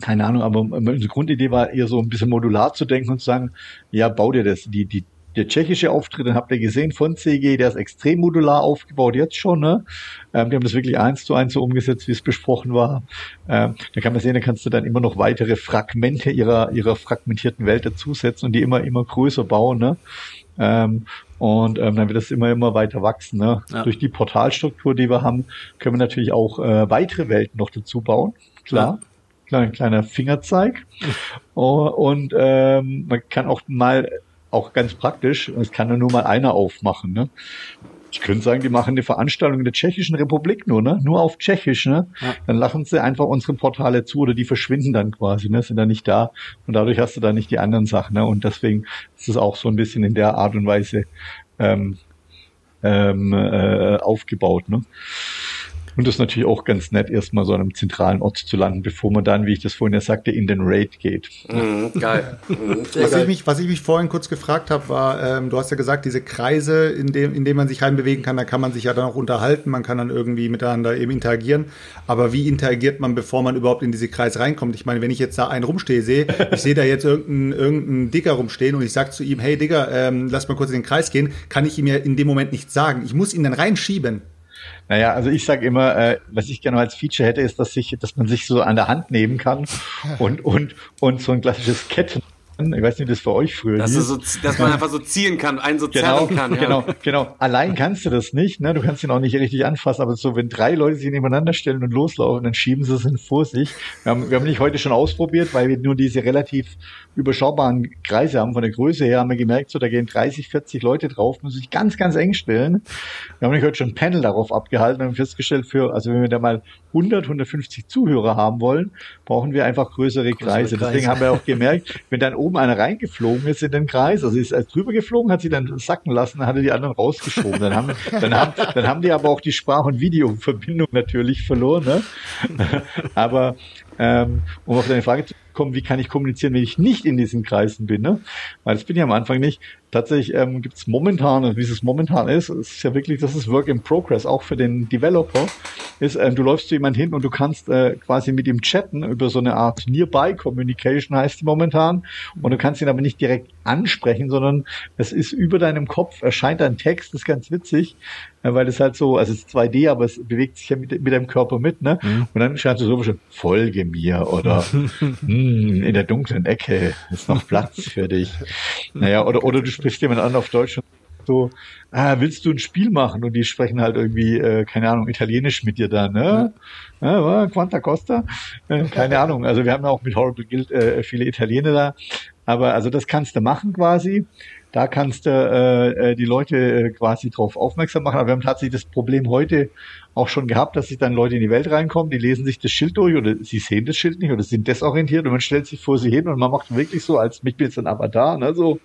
keine Ahnung, aber unsere Grundidee war eher so ein bisschen modular zu denken und zu sagen, ja, bau dir das, die, die, der tschechische Auftritt, den habt ihr gesehen von CG, der ist extrem modular aufgebaut jetzt schon. Ne? Ähm, die haben das wirklich eins zu eins so umgesetzt, wie es besprochen war. Ähm, da kann man sehen, da kannst du dann immer noch weitere Fragmente ihrer, ihrer fragmentierten Welt dazusetzen und die immer, immer größer bauen. Ne? Ähm, und ähm, dann wird das immer, immer weiter wachsen. Ne? Ja. Durch die Portalstruktur, die wir haben, können wir natürlich auch äh, weitere Welten noch dazu bauen. Klar. Ja kleiner, kleiner Fingerzeig. Oh, und ähm, man kann auch mal auch ganz praktisch. Es kann ja nur mal einer aufmachen. Ne? Ich könnte sagen, die machen eine Veranstaltung in der Tschechischen Republik nur, ne? Nur auf Tschechisch, ne? Ja. Dann lachen sie einfach unsere Portale zu oder die verschwinden dann quasi, ne? Sind dann nicht da. Und dadurch hast du dann nicht die anderen Sachen, ne? Und deswegen ist es auch so ein bisschen in der Art und Weise ähm, ähm, äh, aufgebaut, ne? Und das ist natürlich auch ganz nett, erstmal so an einem zentralen Ort zu landen, bevor man dann, wie ich das vorhin ja sagte, in den Raid geht. Mhm, geil. Mhm, was, geil. Ich mich, was ich mich vorhin kurz gefragt habe, war, ähm, du hast ja gesagt, diese Kreise, in dem, in dem man sich reinbewegen kann, da kann man sich ja dann auch unterhalten, man kann dann irgendwie miteinander eben interagieren. Aber wie interagiert man, bevor man überhaupt in diese Kreise reinkommt? Ich meine, wenn ich jetzt da einen rumstehe, sehe, ich sehe da jetzt irgendeinen irgendein Dicker rumstehen und ich sage zu ihm, hey Digger, ähm, lass mal kurz in den Kreis gehen, kann ich ihm ja in dem Moment nicht sagen. Ich muss ihn dann reinschieben. Naja, also ich sage immer, äh, was ich gerne als Feature hätte, ist, dass sich, dass man sich so an der Hand nehmen kann und und und so ein klassisches Ketten ich weiß nicht, das für euch früher dass, so, dass man einfach so ziehen kann, einen so genau, zerren kann. Ja. Genau, genau. Allein kannst du das nicht, ne? Du kannst ihn auch nicht richtig anfassen, aber so, wenn drei Leute sich nebeneinander stellen und loslaufen, dann schieben sie es vor sich. Wir haben, wir haben nicht heute schon ausprobiert, weil wir nur diese relativ überschaubaren Kreise haben. Von der Größe her haben wir gemerkt, so, da gehen 30, 40 Leute drauf, muss sich ganz, ganz eng stellen. Wir haben nicht heute schon ein Panel darauf abgehalten und festgestellt, für, also wenn wir da mal 100, 150 Zuhörer haben wollen, brauchen wir einfach größere Kreise. Kreise. Deswegen haben wir auch gemerkt, wenn dann oben einer reingeflogen ist in den Kreis, also ist als drüber geflogen, hat sie dann sacken lassen, dann hatte die anderen rausgeschoben. Dann haben, dann haben, dann haben die aber auch die Sprach- und Videoverbindung natürlich verloren. Ne? aber ähm, um auf deine Frage zu kommen, wie kann ich kommunizieren, wenn ich nicht in diesen Kreisen bin, ne? Weil das bin ich am Anfang nicht. Tatsächlich ähm, gibt es momentan, und wie es momentan ist, ist ja wirklich, das ist Work in Progress, auch für den Developer, ist, ähm, du läufst zu jemand hin und du kannst äh, quasi mit ihm chatten über so eine Art Nearby Communication heißt die momentan. Und du kannst ihn aber nicht direkt ansprechen, sondern es ist über deinem Kopf, erscheint ein Text, das ist ganz witzig, äh, weil es halt so, also es ist 2D, aber es bewegt sich ja mit, mit deinem Körper mit, ne? Mhm. Und dann scheint du so folge mir oder hm, in der dunklen Ecke ist noch Platz für dich. Naja, oder, oder du sprichst jemand an auf Deutsch und so, ah, willst du ein Spiel machen? Und die sprechen halt irgendwie, äh, keine Ahnung, Italienisch mit dir dann, ne? Ja. Ja, Quanta Costa? Äh, keine Ahnung. Also wir haben auch mit Horrible Guild äh, viele Italiener da. Aber also das kannst du machen quasi. Da kannst du äh, äh die Leute äh, quasi drauf aufmerksam machen. Aber wir haben tatsächlich das Problem heute auch schon gehabt, dass sich dann Leute in die Welt reinkommen, die lesen sich das Schild durch oder sie sehen das Schild nicht oder sind desorientiert und man stellt sich vor sie hin und man macht wirklich so, als mich bin jetzt ein Avatar, ne, so.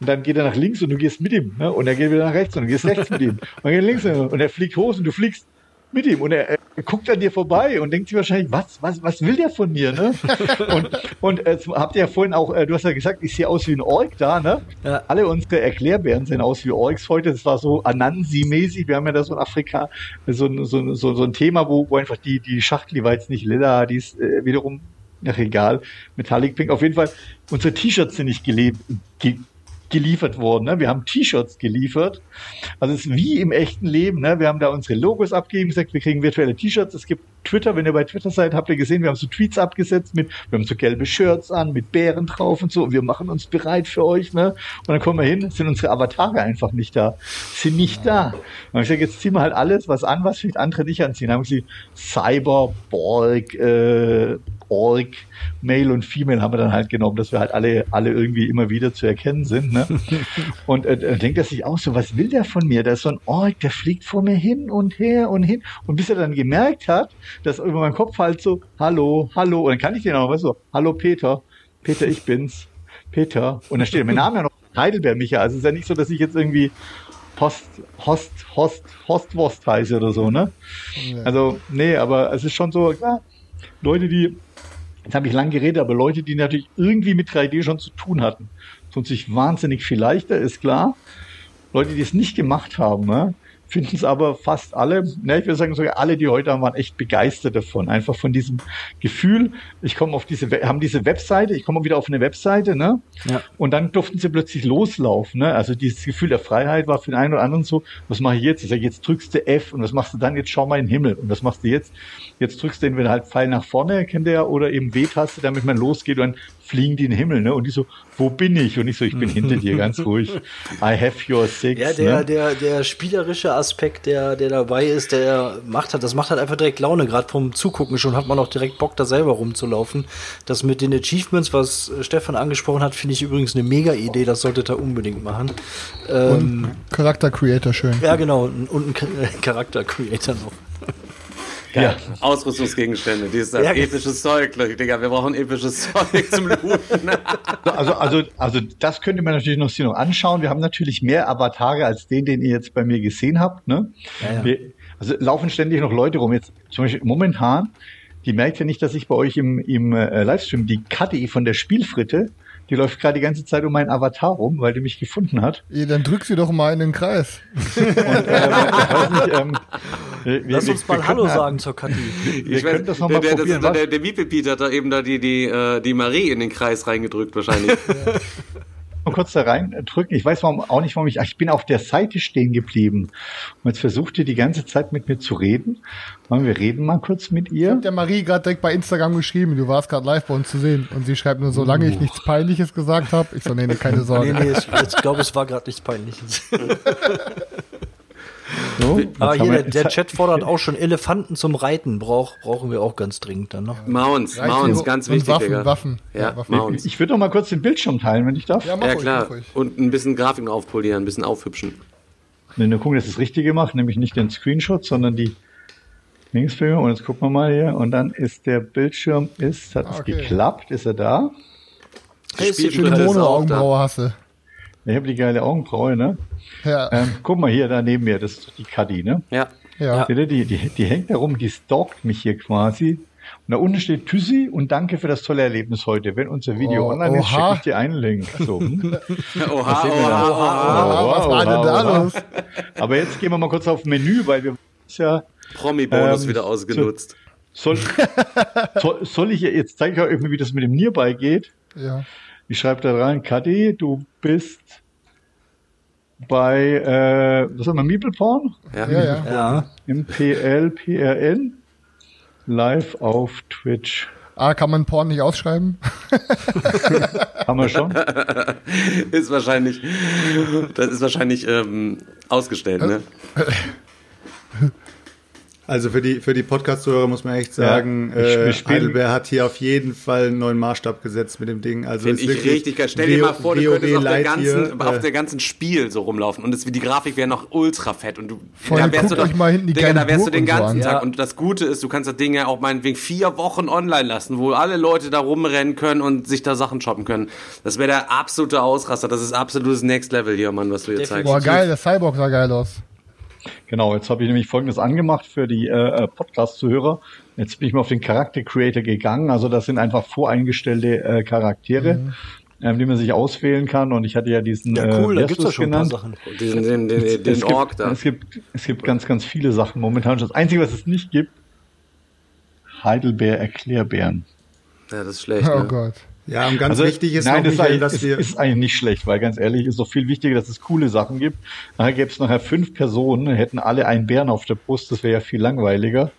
Und dann geht er nach links und du gehst mit ihm, ne? Und er geht wieder nach rechts und du gehst rechts mit ihm. Und er geht links und er fliegt hoch und du fliegst mit ihm und er, er, guckt an dir vorbei und denkt sich wahrscheinlich, was, was, was will der von mir, ne? und und äh, habt ihr ja vorhin auch, äh, du hast ja gesagt, ich sehe aus wie ein Ork da, ne? Ja. Alle unsere Erklärbären sehen aus wie Orks heute. Das war so Anansi-mäßig. Wir haben ja da so in Afrika so, so, so, so ein Thema, wo, wo einfach die, die Schachtel, die war jetzt nicht lila, die ist äh, wiederum Ach egal, Metallic Pink. Auf jeden Fall, unsere T-Shirts sind nicht gelebt, ge geliefert worden. Ne? Wir haben T-Shirts geliefert. Also es ist wie im echten Leben. Ne? Wir haben da unsere Logos abgegeben, gesagt, wir kriegen virtuelle T-Shirts. Es gibt Twitter, wenn ihr bei Twitter seid, habt ihr gesehen, wir haben so Tweets abgesetzt mit, wir haben so gelbe Shirts an, mit Bären drauf und so. Und wir machen uns bereit für euch. Ne? Und dann kommen wir hin, sind unsere Avatare einfach nicht da. Sind nicht da. Und ich sage, jetzt ziehen wir halt alles was an, was vielleicht andere nicht anziehen. Dann haben sie Cyberborg, äh, Org, Male und Female haben wir dann halt genommen, dass wir halt alle, alle irgendwie immer wieder zu erkennen sind. Ne? und äh, denkt er sich auch so, was will der von mir? Da ist so ein Org, der fliegt vor mir hin und her und hin. Und bis er dann gemerkt hat, dass über meinem Kopf halt so, hallo, hallo, und dann kann ich den auch, weißt du, hallo Peter, Peter, ich bin's, Peter. Und dann steht mein Name ja noch Heidelberg Micha. Also es ist ja nicht so, dass ich jetzt irgendwie Post, Host, Host, Hostwurst heiße oder so, ne? Ja. Also, nee, aber es ist schon so, klar, Leute, die Jetzt habe ich lang geredet, aber Leute, die natürlich irgendwie mit 3D schon zu tun hatten, tun sich wahnsinnig viel leichter, ist klar. Leute, die es nicht gemacht haben, ne, finden es aber fast alle, ne, ich würde sagen sogar alle, die heute haben, waren echt begeistert davon. Einfach von diesem Gefühl, ich komme auf diese, haben diese Webseite, ich komme wieder auf eine Webseite, ne? Ja. Und dann durften sie plötzlich loslaufen, ne? Also dieses Gefühl der Freiheit war für den einen oder anderen so, was mache ich jetzt? Ich sage, jetzt drückst du F und was machst du dann? Jetzt schau mal in den Himmel. Und was machst du jetzt? Jetzt drückst du entweder halt Pfeil nach vorne, kennt ihr ja, oder eben W-Taste, damit man losgeht und dann fliegen die in den Himmel, ne? Und die so, wo bin ich? Und ich so, ich bin hinter dir, ganz ruhig. I have your six. Ja, der, ne? der, der spielerische Aspekt, der, der dabei ist, der macht halt, das macht halt einfach direkt Laune, gerade vom Zugucken schon hat man auch direkt Bock, da selber rumzulaufen. Das mit den Achievements, was Stefan angesprochen hat, finde ich übrigens eine mega Idee, das solltet ihr unbedingt machen. Ähm, und Charakter Creator schön. Ja, genau, und ein Charakter Creator noch. Ja. Ausrüstungsgegenstände, dieses ja. episches Zeug, Digga. Wir brauchen episches Zeug zum Looten. also, also, also, das könnte man natürlich noch, noch anschauen. Wir haben natürlich mehr Avatare als den, den ihr jetzt bei mir gesehen habt. Ne? Ja, ja. Wir, also laufen ständig noch Leute rum. Jetzt zum Beispiel momentan, die merkt ja nicht, dass ich bei euch im, im äh, Livestream die Kati von der Spielfritte die läuft gerade die ganze Zeit um meinen Avatar rum, weil die mich gefunden hat. Ja, dann drück sie doch mal in den Kreis. Und, äh, nicht, ähm, wir, Lass uns mal Hallo halt, sagen zur Kathi. Ich weiß, das noch mal der, probieren, der, der, der Miepelpiet hat da eben da die, die, äh, die Marie in den Kreis reingedrückt wahrscheinlich. mal kurz da rein drücken. Ich weiß warum, auch nicht, warum ich, ach, ich bin auf der Seite stehen geblieben. Und jetzt versucht ihr die ganze Zeit mit mir zu reden. Wollen wir reden mal kurz mit ihr? Ich habe der Marie gerade direkt bei Instagram geschrieben, du warst gerade live bei uns zu sehen. Und sie schreibt nur, solange uh. ich nichts Peinliches gesagt habe. Ich so, nee, nee, keine Sorge. nee, nee, ich, ich glaube, es war gerade nichts Peinliches. So, Aber hier, der, der, Chat fordert auch schon Elefanten zum Reiten, Brauch, brauchen wir auch ganz dringend dann noch. Mounts, Mounts, ganz wichtig, Waffen, Digga. Waffen. Ja, ja Waffen. Mounts. Ich würde doch mal kurz den Bildschirm teilen, wenn ich darf. Ja, ja klar. Und ein bisschen Grafiken aufpolieren, ein bisschen aufhübschen. Wenn wir gucken, dass das Richtige macht, nämlich nicht den Screenshot, sondern die Linksfilme. Und jetzt gucken wir mal hier. Und dann ist der Bildschirm, ist, hat es okay. geklappt? Ist er da? Hey, ist die Mono-Augenbraue hasse. Ich habe die geile Augenbraue, ne? Ja. Ähm, guck mal hier, da neben mir, das ist die Kadi, ne? Ja. ja. Die, die, die, die hängt da rum, die stalkt mich hier quasi. Und da unten steht Tüssi und danke für das tolle Erlebnis heute. Wenn unser Video oh, online ist, schicke ich dir einen Link. So. Hm? oha, oha, oha, oha, was war denn da los? Aber jetzt gehen wir mal kurz auf Menü, weil wir ja Promi-Bonus ähm, wieder ausgenutzt. Soll, soll, soll ich jetzt zeige ich euch irgendwie, wie das mit dem Nearby geht? Ja. Ich schreibe da rein, Kadi, du bist bei, äh, was haben wir, Meeple Porn? Ja, ja, ja. ja. MPL, PRN, live auf Twitch. Ah, kann man Porn nicht ausschreiben? haben wir schon. ist wahrscheinlich, das ist wahrscheinlich ähm, ausgestellt, ne? Also für die, für die Podcast-Zuhörer muss man echt sagen, ja, äh, Heidelberg hat hier auf jeden Fall einen neuen Maßstab gesetzt mit dem Ding. Also Finde ich richtig geil. Stell dir mal vor, du könntest auf der, ganzen, hier, auf äh, der ganzen Spiel so rumlaufen und das, die Grafik wäre noch ultra fett und du, da wärst du doch, mal hinten die Digga, da wärst du den ganzen so Tag. Ja. Und das Gute ist, du kannst das Ding ja auch meinetwegen vier Wochen online lassen, wo alle Leute da rumrennen können und sich da Sachen shoppen können. Das wäre der absolute Ausraster. Das ist absolutes Next Level hier, Mann, was du hier zeigst. Boah, geil, der Cyborg sah geil aus. Genau, jetzt habe ich nämlich Folgendes angemacht für die äh, äh, Podcast-Zuhörer. Jetzt bin ich mal auf den Charakter Creator gegangen. Also das sind einfach voreingestellte äh, Charaktere. Mhm. Ähm, die man sich auswählen kann. Und ich hatte ja diesen ja, cool, äh, da gibt's ja schon genannt. ein paar Sachen. Diesen, den, den, den, den Ork da. Es gibt, es gibt ganz, ganz viele Sachen momentan. Das Einzige, was es nicht gibt, Heidelbeer Erklärbären. Ja, das ist schlecht. Oh ne? Gott. Ja, und ganz also, wichtig ist nein, noch, Michael, dass ist, wir... ist eigentlich nicht schlecht, weil ganz ehrlich, ist doch viel wichtiger, dass es coole Sachen gibt. Nachher gäbe es nachher fünf Personen, hätten alle einen Bären auf der Brust, das wäre ja viel langweiliger.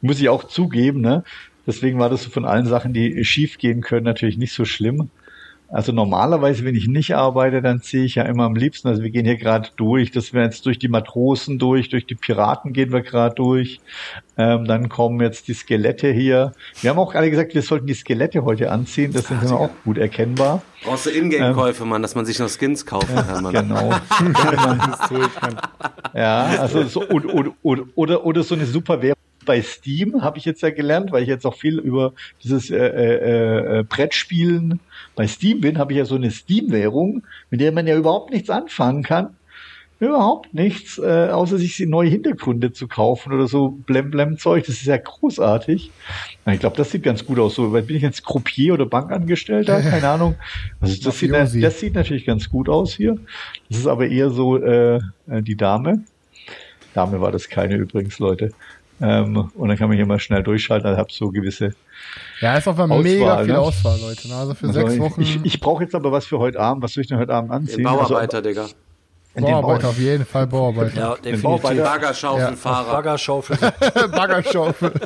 Muss ich auch zugeben, ne? Deswegen war das von allen Sachen, die schief gehen können, natürlich nicht so schlimm. Also normalerweise, wenn ich nicht arbeite, dann ziehe ich ja immer am liebsten, also wir gehen hier gerade durch, das wir jetzt durch die Matrosen durch, durch die Piraten gehen wir gerade durch. Ähm, dann kommen jetzt die Skelette hier. Wir haben auch alle gesagt, wir sollten die Skelette heute anziehen, das sind immer auch gut erkennbar. Brauchst du Ingame-Käufe, ähm, Mann, dass man sich noch Skins kaufen kann, Mann. Genau. ja, also so, und, und, und, oder, oder so eine super Währung bei Steam, habe ich jetzt ja gelernt, weil ich jetzt auch viel über dieses äh, äh, äh, Brettspielen bei Steam bin, habe ich ja so eine Steam-Währung, mit der man ja überhaupt nichts anfangen kann. Überhaupt nichts, äh, außer sich neue Hintergründe zu kaufen oder so Blem-Blem-Zeug. Das ist ja großartig. Ich glaube, das sieht ganz gut aus. So, bin ich jetzt Croupier oder Bankangestellter? Keine Ahnung. Also das, sieht, das sieht natürlich ganz gut aus hier. Das ist aber eher so äh, äh die Dame. Dame war das keine übrigens, Leute. Ähm, und dann kann man hier mal schnell durchschalten. Also habe so gewisse. Ja, ist auf einmal mega viel ne? Auswahl, Leute. Ne? Also für also sechs Wochen. Ich, ich brauche jetzt aber was für heute Abend. Was soll ich denn heute Abend anziehen? Den Bauarbeiter, also, Digga. Bauarbeiter, auf jeden Fall Bauarbeiter. Ja, definitiv. Baggerschaufelfahrer. Ja, Baggerschaufel. Baggerschaufel.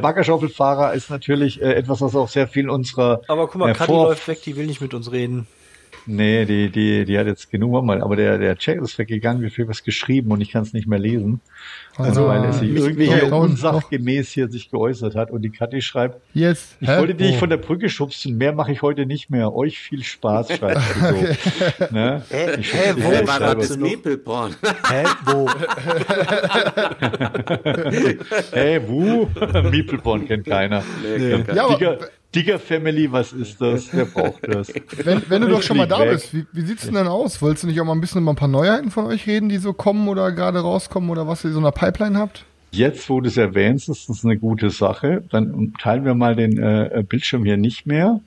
Baggerschaufelfahrer ist natürlich äh, etwas, was auch sehr viel unserer. Aber guck mal, äh, Kadi läuft weg, die will nicht mit uns reden. Nee, die, die, die hat jetzt genug mal, aber der, der Chat ist weggegangen, wie viel was geschrieben und ich kann es nicht mehr lesen. Also, weil er sich irgendwie hier unsachgemäß hier sich geäußert hat und die Kathi schreibt, yes. ich Hä? wollte dich oh. von der Brücke schubsen, mehr mache ich heute nicht mehr. Euch viel Spaß, schreibt sie so. ne? Hä, ich hä, wo war das Nepelporn? Hä, wo? hä, wo? Meepleporn kennt keiner. Nee. Ja, aber, Digger Family, was ist das? Wer braucht das? Wenn, wenn du doch schon mal da weg. bist, wie, wie sieht's denn dann aus? Wolltest du nicht auch mal ein bisschen über ein paar Neuheiten von euch reden, die so kommen oder gerade rauskommen oder was ihr so in der Pipeline habt? Jetzt, wo du es erwähnst, ist das eine gute Sache. Dann teilen wir mal den äh, Bildschirm hier nicht mehr.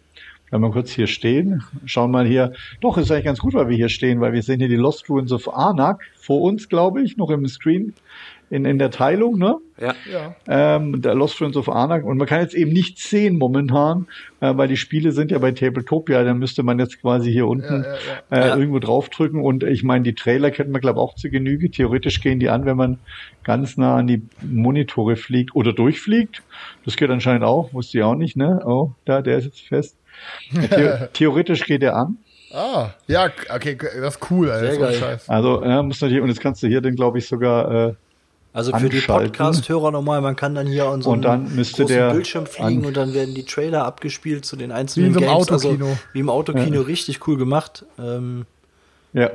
Wenn wir kurz hier stehen, schauen mal hier. Doch, ist eigentlich ganz gut, weil wir hier stehen, weil wir sehen hier die Lost Ruins of Arnak vor uns, glaube ich, noch im Screen in, in der Teilung, ne? Ja. ja. Ähm, der Lost Friends of Arnak. Und man kann jetzt eben nicht sehen momentan, äh, weil die Spiele sind ja bei Tabletopia, da müsste man jetzt quasi hier unten ja, ja, äh, irgendwo draufdrücken. Und ich meine, die Trailer kennt man, glaube ich, auch zu Genüge. Theoretisch gehen die an, wenn man ganz nah an die Monitore fliegt oder durchfliegt. Das geht anscheinend auch, wusste ich auch nicht, ne? Oh, da, der ist jetzt fest. The theoretisch geht er an. Ah, ja, okay, das ist cool, Alter. Sehr geil. Also, äh, muss natürlich, und jetzt kannst du hier dann, glaube ich, sogar äh, also für die Podcast-Hörer nochmal, man kann dann hier an so einem großen Bildschirm fliegen und dann werden die Trailer abgespielt zu den einzelnen wie im Games. Autokino. Also wie im Autokino, ja. richtig cool gemacht. Ähm, ja.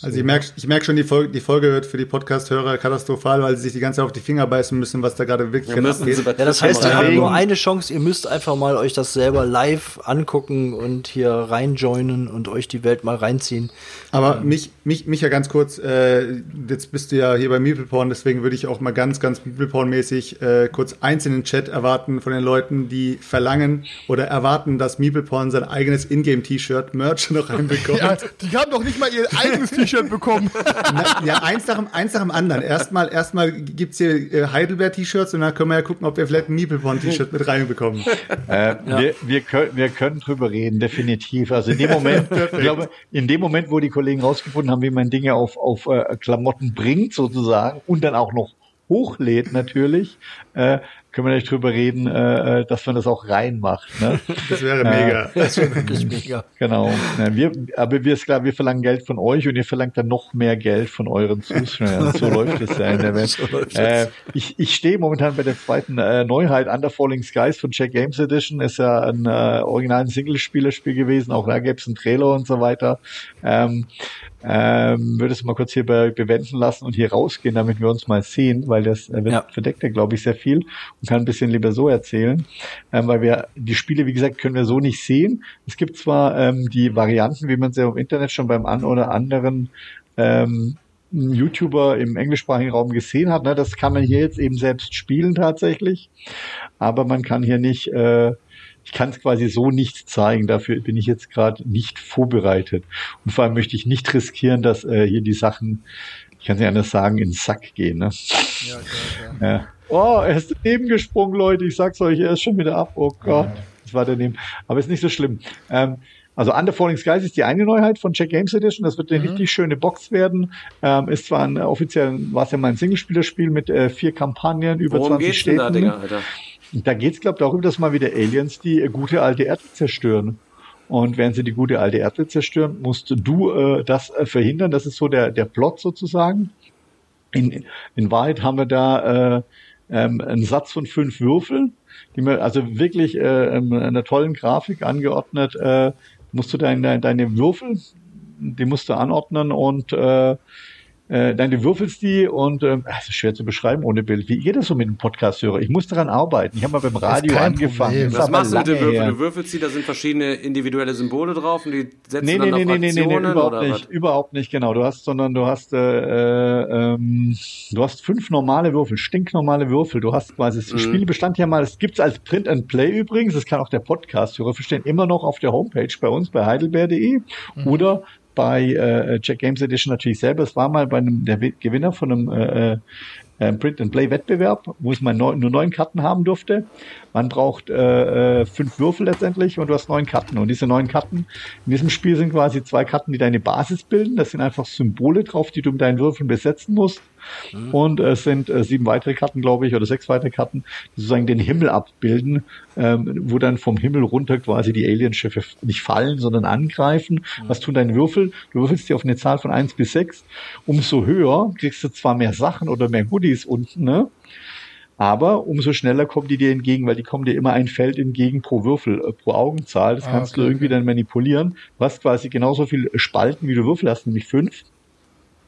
Also ich merke ich merk schon, die Folge, die Folge wird für die Podcast-Hörer katastrophal, weil sie sich die ganze Zeit auf die Finger beißen müssen, was da gerade wirklich ja, abgeht. Ja, das heißt, ihr habt nur eine Chance, ihr müsst einfach mal euch das selber live angucken und hier reinjoinen und euch die Welt mal reinziehen. Aber ähm. mich, mich, mich ja ganz kurz, äh, jetzt bist du ja hier bei Meepleporn, deswegen würde ich auch mal ganz, ganz Meepleporn-mäßig äh, kurz eins in den Chat erwarten von den Leuten, die verlangen oder erwarten, dass Meepleporn sein eigenes Ingame-T-Shirt, Merch noch reinbekommt. ja, die haben doch nicht mal ihr eigenes T-Shirt T-Shirt bekommen. Na, ja, eins nach, dem, eins nach dem anderen. Erstmal, erstmal gibt's hier äh, Heidelberg-T-Shirts und dann können wir ja gucken, ob wir vielleicht ein Miepelborn-T-Shirt mit reinbekommen. Äh, ja. wir, wir, können, wir können drüber reden, definitiv. Also in dem Moment, ich glaube, in dem Moment, wo die Kollegen rausgefunden haben, wie man Dinge auf, auf äh, Klamotten bringt, sozusagen, und dann auch noch hochlädt natürlich, äh, können wir nicht drüber reden, äh, äh, dass man das auch reinmacht. Ne? Das wäre mega. Äh, das wäre wirklich mega. Genau. Ja, wir, aber wir ist klar, wir verlangen Geld von euch und ihr verlangt dann noch mehr Geld von euren Zuschauern. So läuft es ja in der Welt. So äh, ich ich stehe momentan bei der zweiten äh, Neuheit, Under Falling Skies von Check Games Edition. Ist ja ein äh, originalen Singlespielerspiel gewesen. Auch da gäbe es einen Trailer und so weiter. Ähm, ähm, würde es mal kurz hier be bewenden lassen und hier rausgehen, damit wir uns mal sehen, weil das äh, ja. verdeckt ja, glaube ich, sehr viel und kann ein bisschen lieber so erzählen, ähm, weil wir die Spiele, wie gesagt, können wir so nicht sehen. Es gibt zwar ähm, die Varianten, wie man sie im Internet schon beim an oder anderen ähm, YouTuber im englischsprachigen Raum gesehen hat. Ne? Das kann man hier jetzt eben selbst spielen tatsächlich, aber man kann hier nicht äh, ich kann es quasi so nicht zeigen. Dafür bin ich jetzt gerade nicht vorbereitet. Und vor allem möchte ich nicht riskieren, dass äh, hier die Sachen, ich kann es nicht anders sagen, in den Sack gehen. Ne? Ja, klar, klar. Ja. Oh, er ist daneben gesprungen, Leute. Ich sag's euch, er ist schon wieder ab. Oh Gott, das war daneben. Aber ist nicht so schlimm. Ähm, also Under Falling Skies ist die eine Neuheit von Check Games Edition. Das wird eine mhm. richtig schöne Box werden. Ähm, ist zwar ein offiziell, war es ja mal ein Singlespielerspiel mit äh, vier Kampagnen über Worum 20 Städten. Da, Digga, Alter? Da geht's, glaube ich, darum, dass mal wieder Aliens die äh, gute alte Erde zerstören. Und wenn sie die gute alte Erde zerstören, musst du äh, das äh, verhindern. Das ist so der, der Plot sozusagen. In, in Wahrheit haben wir da äh, ähm, einen Satz von fünf Würfeln, die mir also wirklich äh, in einer tollen Grafik angeordnet, äh, musst du deine, deine Würfel, die musst du anordnen und äh, äh, nein, du würfelst die und ähm, es ist schwer zu beschreiben ohne Bild. Wie geht das so mit dem Podcast-Hörer? Ich muss daran arbeiten. Ich habe mal beim Radio angefangen. Was machst du mit den Würfeln? Du würfelst die, da sind verschiedene individuelle Symbole drauf und die setzen nee, dann nee, auf nee, Aktionen nee, nee, überhaupt nicht, was? überhaupt nicht, genau. Du hast, sondern du hast, äh, äh, ähm, du hast fünf normale Würfel, stinknormale Würfel. Du hast quasi, das mhm. Spiel bestand ja mal, es gibt's als Print and Play übrigens, das kann auch der Podcast-Hörer verstehen, immer noch auf der Homepage bei uns bei heidelbeer.de mhm. oder bei äh, Jack Games Edition natürlich selber. Es war mal bei einem der Gewinner von einem äh, äh, Print and Play Wettbewerb, wo es mal neun, nur neun Karten haben durfte. Man braucht äh, äh, fünf Würfel letztendlich und du hast neun Karten. Und diese neun Karten in diesem Spiel sind quasi zwei Karten, die deine Basis bilden. Das sind einfach Symbole drauf, die du mit deinen Würfeln besetzen musst. Mhm. Und es sind äh, sieben weitere Karten, glaube ich, oder sechs weitere Karten, die sozusagen den Himmel abbilden, ähm, wo dann vom Himmel runter quasi die Alienschiffe nicht fallen, sondern angreifen. Mhm. Was tun deine Würfel? Du würfelst die auf eine Zahl von eins bis sechs. Umso höher kriegst du zwar mehr Sachen oder mehr Goodies unten, ne? Aber umso schneller kommen die dir entgegen, weil die kommen dir immer ein Feld entgegen pro Würfel, äh, pro Augenzahl. Das ah, kannst okay, du irgendwie okay. dann manipulieren. Du hast quasi genauso viel Spalten, wie du Würfel hast, nämlich fünf.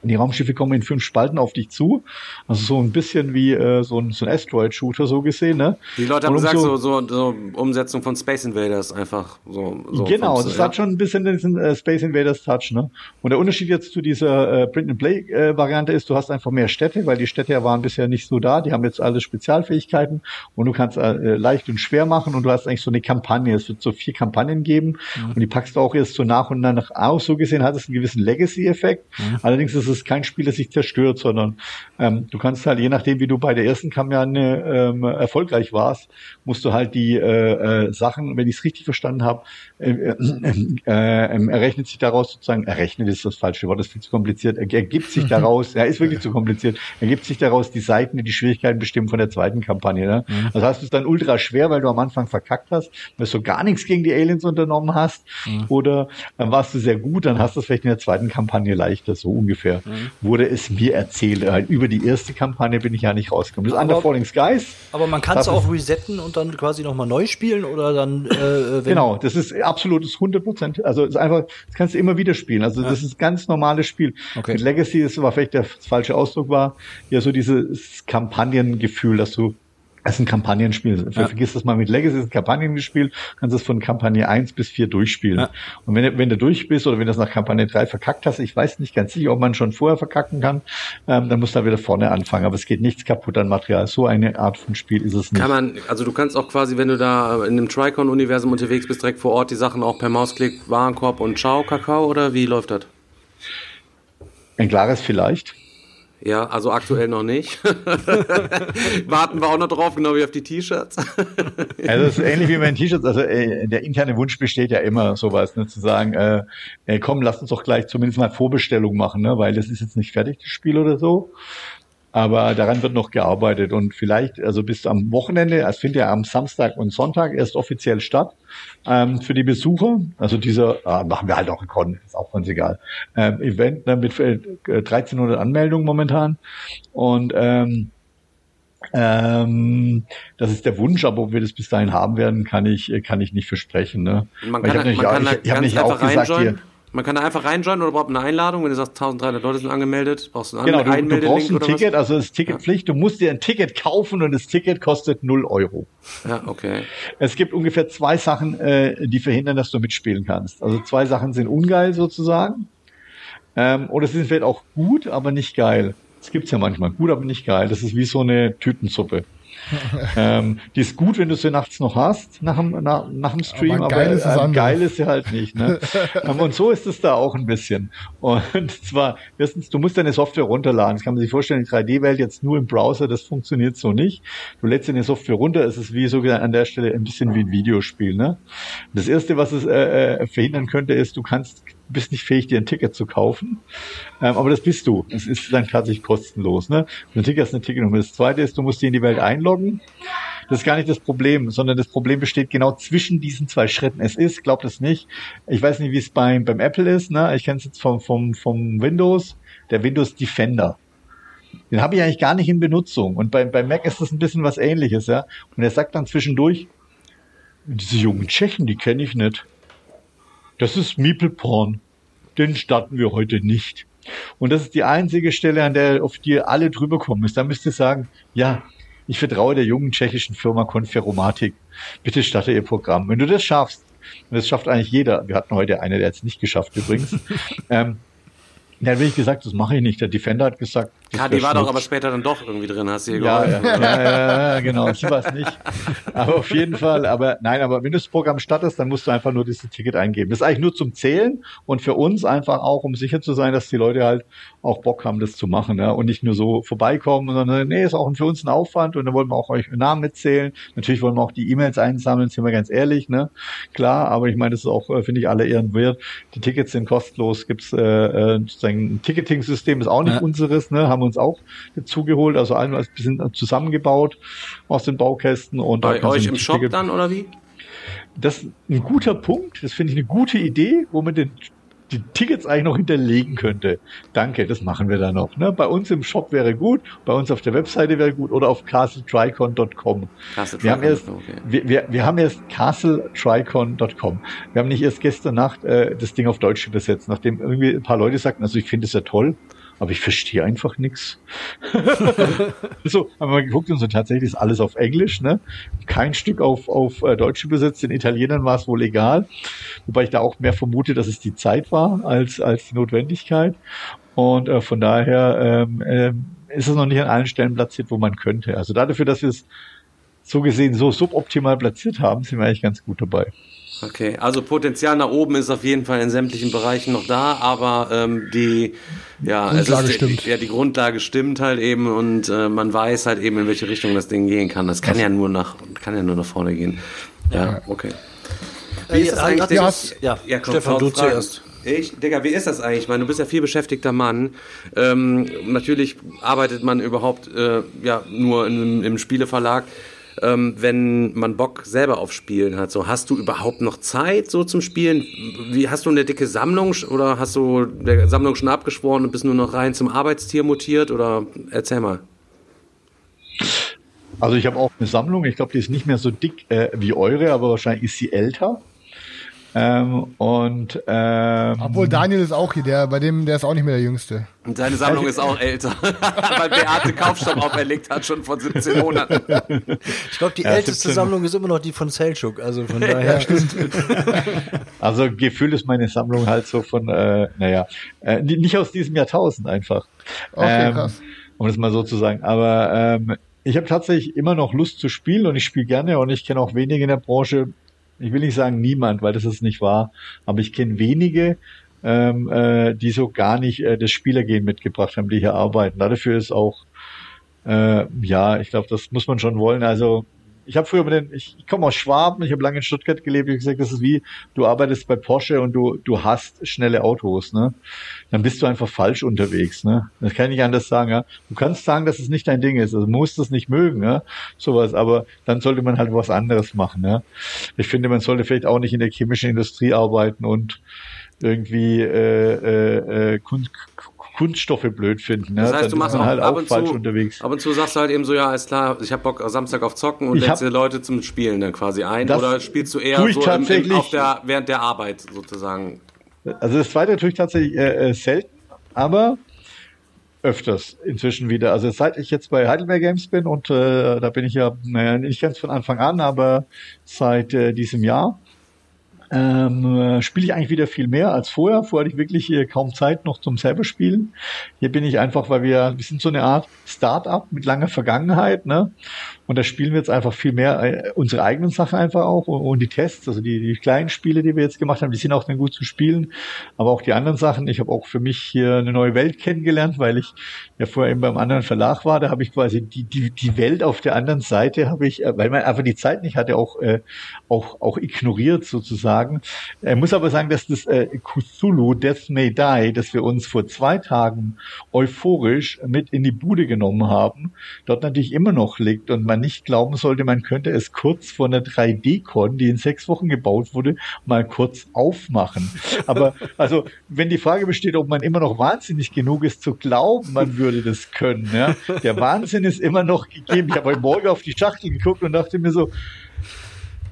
Die Raumschiffe kommen in fünf Spalten auf dich zu. Also so ein bisschen wie äh, so ein, so ein Asteroid-Shooter so gesehen. Ne? Die Leute haben gesagt, so, so, so Umsetzung von Space Invaders einfach. So, so genau, das ja. hat schon ein bisschen diesen äh, Space Invaders Touch. Ne? Und der Unterschied jetzt zu dieser äh, Print-and-Play-Variante äh, ist, du hast einfach mehr Städte, weil die Städte waren bisher nicht so da. Die haben jetzt alle Spezialfähigkeiten und du kannst äh, leicht und schwer machen und du hast eigentlich so eine Kampagne. Es wird so vier Kampagnen geben mhm. und die packst du auch erst so nach und nach aus. So gesehen hat es einen gewissen Legacy-Effekt. Mhm. Allerdings ist es kein Spiel, das sich zerstört, sondern ähm, du kannst halt, je nachdem, wie du bei der ersten Kampagne ähm, erfolgreich warst, musst du halt die äh, äh, Sachen, wenn ich es richtig verstanden habe, äh, äh, äh, errechnet sich daraus sozusagen, errechnet ist das falsche Wort, das ist viel zu kompliziert, er, ergibt sich daraus, ja, ist wirklich zu kompliziert, ergibt sich daraus die Seiten, die die Schwierigkeiten bestimmen von der zweiten Kampagne. Ne? Mhm. Also hast du es dann ultra schwer, weil du am Anfang verkackt hast, weil du gar nichts gegen die Aliens unternommen hast, mhm. oder dann warst du sehr gut, dann hast du es vielleicht in der zweiten Kampagne leichter, so ungefähr. Mhm wurde es mir erzählt. Halt über die erste Kampagne bin ich ja nicht rausgekommen. Das ist Under Falling Skies. Aber man kann es auch resetten und dann quasi nochmal neu spielen oder dann. Äh, genau, das ist absolutes 100 Prozent. Also ist einfach, das kannst du immer wieder spielen. Also ja. das ist ganz normales Spiel. Okay. Mit Legacy ist war vielleicht der falsche Ausdruck war ja so dieses Kampagnengefühl, dass du es ist ein Kampagnenspiel. Ja. Vergiss das mal mit Legacy, es ist ein Kampagnenspiel, kannst es von Kampagne 1 bis 4 durchspielen. Ja. Und wenn, wenn du durch bist oder wenn du es nach Kampagne 3 verkackt hast, ich weiß nicht ganz sicher, ob man schon vorher verkacken kann, ähm, dann musst du da wieder vorne anfangen. Aber es geht nichts kaputt an Material. So eine Art von Spiel ist es nicht. Kann man, also du kannst auch quasi, wenn du da in einem Tricon-Universum unterwegs bist, direkt vor Ort die Sachen auch per Mausklick, Warenkorb und Ciao, Kakao oder wie läuft das? Ein klares vielleicht. Ja, also aktuell noch nicht. Warten wir auch noch drauf, genau wie auf die T-Shirts. also das ist ähnlich wie bei den T-Shirts. Also äh, der interne Wunsch besteht ja immer sowas, ne, zu sagen, äh, äh, komm, lass uns doch gleich zumindest mal Vorbestellung machen, ne, weil das ist jetzt nicht fertig, das Spiel oder so. Aber daran wird noch gearbeitet und vielleicht, also bis am Wochenende, es findet ja am Samstag und Sonntag erst offiziell statt ähm, für die Besucher. Also dieser, äh, machen wir halt auch Con, ist auch ganz egal. Ähm, Event ne, mit äh, 1300 Anmeldungen momentan und ähm, ähm, das ist der Wunsch, aber ob wir das bis dahin haben werden, kann ich, kann ich nicht versprechen. Ne? Man kann, ich habe nicht, ich, ich hab nicht auch gesagt hier, man kann da einfach reinjoinen oder braucht eine Einladung? Wenn du sagst, 1300 Leute sind angemeldet, brauchst du einen genau, du, du brauchst ein Ticket, was? also das Ticketpflicht. Du musst dir ein Ticket kaufen und das Ticket kostet 0 Euro. Ja, okay. Es gibt ungefähr zwei Sachen, äh, die verhindern, dass du mitspielen kannst. Also zwei Sachen sind ungeil sozusagen. Ähm, oder sie sind vielleicht auch gut, aber nicht geil. Das gibt's ja manchmal. Gut, aber nicht geil. Das ist wie so eine Tütensuppe. ähm, die ist gut, wenn du sie nachts noch hast, nach dem, nach, nach dem Stream, aber, geil, ist äh, geil ist sie halt nicht. Ne? Ähm, und so ist es da auch ein bisschen. Und zwar, erstens, du musst deine Software runterladen. Das kann man sich vorstellen, die 3D-Welt jetzt nur im Browser, das funktioniert so nicht. Du lädst deine Software runter, es ist wie so an der Stelle ein bisschen wie ein Videospiel. Ne? Das erste, was es äh, äh verhindern könnte, ist, du kannst bist nicht fähig, dir ein Ticket zu kaufen. Ähm, aber das bist du. Es ist dann tatsächlich kostenlos. Ne? Ein Ticket ist eine Ticketnummer. Das zweite ist, du musst dich in die Welt einloggen. Das ist gar nicht das Problem, sondern das Problem besteht genau zwischen diesen zwei Schritten. Es ist, glaubt es nicht, ich weiß nicht, wie es beim, beim Apple ist, ne? ich kenne es jetzt vom, vom, vom Windows, der Windows Defender. Den habe ich eigentlich gar nicht in Benutzung. Und bei, bei Mac ist das ein bisschen was ähnliches, ja. Und er sagt dann zwischendurch, diese jungen Tschechen, die kenne ich nicht. Das ist Meeple Porn. Den starten wir heute nicht. Und das ist die einzige Stelle, an der auf die alle drüber kommen ist. Da müsst ihr sagen, ja, ich vertraue der jungen tschechischen Firma Konferomatik. Bitte starte ihr Programm. Wenn du das schaffst, und das schafft eigentlich jeder, wir hatten heute eine, der hat es nicht geschafft übrigens, ähm, dann habe ich gesagt, das mache ich nicht. Der Defender hat gesagt. Ja, die war Schmutz. doch aber später dann doch irgendwie drin, hast du hier ja, ja, ja, ja, genau, sie war es nicht. Aber auf jeden Fall, aber nein, aber wenn du das Programm startest, dann musst du einfach nur dieses Ticket eingeben. Das ist eigentlich nur zum Zählen und für uns einfach auch, um sicher zu sein, dass die Leute halt auch Bock haben, das zu machen ja, und nicht nur so vorbeikommen, sondern nee, ist auch für uns ein Aufwand und dann wollen wir auch euch Namen mitzählen. Natürlich wollen wir auch die E-Mails einsammeln, sind wir ganz ehrlich, ne? Klar, aber ich meine, das ist auch, äh, finde ich, alle Ehren wert. Die Tickets sind kostenlos, gibt's äh, äh sozusagen ein Ticketing-System, ist auch nicht ja. unseres, ne? Haben wir uns auch dazugeholt, also ein bisschen zusammengebaut aus den Baukästen und bei euch im Shop dann oder wie? Das ist ein guter Punkt, das finde ich eine gute Idee, wo man den die Tickets eigentlich noch hinterlegen könnte. Danke, das machen wir dann noch. Ne? Bei uns im Shop wäre gut, bei uns auf der Webseite wäre gut oder auf castletricon.com. Castle wir, haben erst, okay. wir, wir, wir haben erst castletricon.com. Wir haben nicht erst gestern Nacht äh, das Ding auf Deutsch übersetzt, nachdem irgendwie ein paar Leute sagten, also ich finde es ja toll. Aber ich verstehe einfach nichts. so, haben wir geguckt und so tatsächlich ist alles auf Englisch, ne? Kein Stück auf, auf äh, Deutsch übersetzt, den Italienern war es wohl egal. Wobei ich da auch mehr vermute, dass es die Zeit war als, als die Notwendigkeit. Und äh, von daher ähm, äh, ist es noch nicht an allen Stellen platziert, wo man könnte. Also dafür, dass wir es so gesehen so suboptimal platziert haben, sind wir eigentlich ganz gut dabei. Okay, also Potenzial nach oben ist auf jeden Fall in sämtlichen Bereichen noch da, aber ähm, die ja, Grundlage ist, stimmt. ja die Grundlage stimmt halt eben und äh, man weiß halt eben in welche Richtung das Ding gehen kann. Das kann ja nur nach kann ja nur nach vorne gehen. Ja, okay. Wie ist das eigentlich? Ja, ja, ja komm, Stefan, du zuerst. Ich, Digga, wie ist das eigentlich? Ich meine, du bist ja viel beschäftigter Mann. Ähm, natürlich arbeitet man überhaupt äh, ja nur in, im Spieleverlag ähm, wenn man Bock selber auf Spielen hat. So, hast du überhaupt noch Zeit so zum Spielen? Wie hast du eine dicke Sammlung oder hast du der Sammlung schon abgeschworen und bist nur noch rein zum Arbeitstier mutiert? Oder erzähl mal. Also ich habe auch eine Sammlung. Ich glaube, die ist nicht mehr so dick äh, wie eure, aber wahrscheinlich ist sie älter. Ähm, und ähm, obwohl Daniel ist auch hier, der bei dem der ist auch nicht mehr der Jüngste. Und seine Sammlung ist auch älter, weil Beate Kaufstoff auferlegt hat schon vor 17 Monaten. Ich glaube, die ja, älteste 17. Sammlung ist immer noch die von Selchuk, also von daher. Ja, stimmt. Also Gefühl ist meine Sammlung halt so von, äh, naja, äh, nicht aus diesem Jahrtausend einfach. Okay, ähm, krass. Um es mal so zu sagen. Aber ähm, ich habe tatsächlich immer noch Lust zu spielen und ich spiele gerne und ich kenne auch wenige in der Branche, ich will nicht sagen niemand, weil das ist nicht wahr, aber ich kenne wenige, ähm, äh, die so gar nicht äh, das Spielergehen mitgebracht haben, die hier arbeiten. Dafür ist auch, äh, ja, ich glaube, das muss man schon wollen. Also ich habe früher mit den, ich, ich komme aus Schwaben, ich habe lange in Stuttgart gelebt, ich habe gesagt, das ist wie, du arbeitest bei Porsche und du, du hast schnelle Autos, ne? Dann bist du einfach falsch unterwegs, ne? Das kann ich nicht anders sagen, ja. Du kannst sagen, dass es nicht dein Ding ist, also musst es nicht mögen, ja, sowas, aber dann sollte man halt was anderes machen, ja. Ich finde, man sollte vielleicht auch nicht in der chemischen Industrie arbeiten und irgendwie äh, äh, äh Kunst, Kunststoffe blöd finden. Ne? Das heißt, Dann du machst auch halt ab und falsch zu, unterwegs. Ab und zu sagst du halt eben so, ja, alles klar, ich habe Bock Samstag auf Zocken und lädst dir Leute zum Spielen dann quasi ein. Oder spielst du eher so im, im, auf der, während der Arbeit sozusagen? Also das zweite tue ich tatsächlich äh, äh, selten, aber öfters inzwischen wieder. Also seit ich jetzt bei Heidelberg Games bin und äh, da bin ich ja naja, nicht ganz von Anfang an, aber seit äh, diesem Jahr ähm, äh, spiele ich eigentlich wieder viel mehr als vorher. Vorher hatte ich wirklich äh, kaum Zeit noch zum selber spielen. Hier bin ich einfach, weil wir, wir sind so eine Art Start-up mit langer Vergangenheit, ne? Und da spielen wir jetzt einfach viel mehr äh, unsere eigenen Sachen einfach auch und, die Tests, also die, die kleinen Spiele, die wir jetzt gemacht haben, die sind auch dann gut zu spielen. Aber auch die anderen Sachen. Ich habe auch für mich hier eine neue Welt kennengelernt, weil ich ja vorher eben beim anderen Verlag war. Da habe ich quasi die, die, die Welt auf der anderen Seite habe ich, äh, weil man einfach die Zeit nicht hatte, auch, äh, auch, auch ignoriert sozusagen. Er muss aber sagen, dass das äh, Cthulhu Death May Die, das wir uns vor zwei Tagen euphorisch mit in die Bude genommen haben, dort natürlich immer noch liegt und man nicht glauben sollte, man könnte es kurz vor einer 3D-Con, die in sechs Wochen gebaut wurde, mal kurz aufmachen. Aber also, wenn die Frage besteht, ob man immer noch wahnsinnig genug ist zu glauben, man würde das können, ja, der Wahnsinn ist immer noch gegeben. Ich habe heute Morgen auf die Schachtel geguckt und dachte mir so,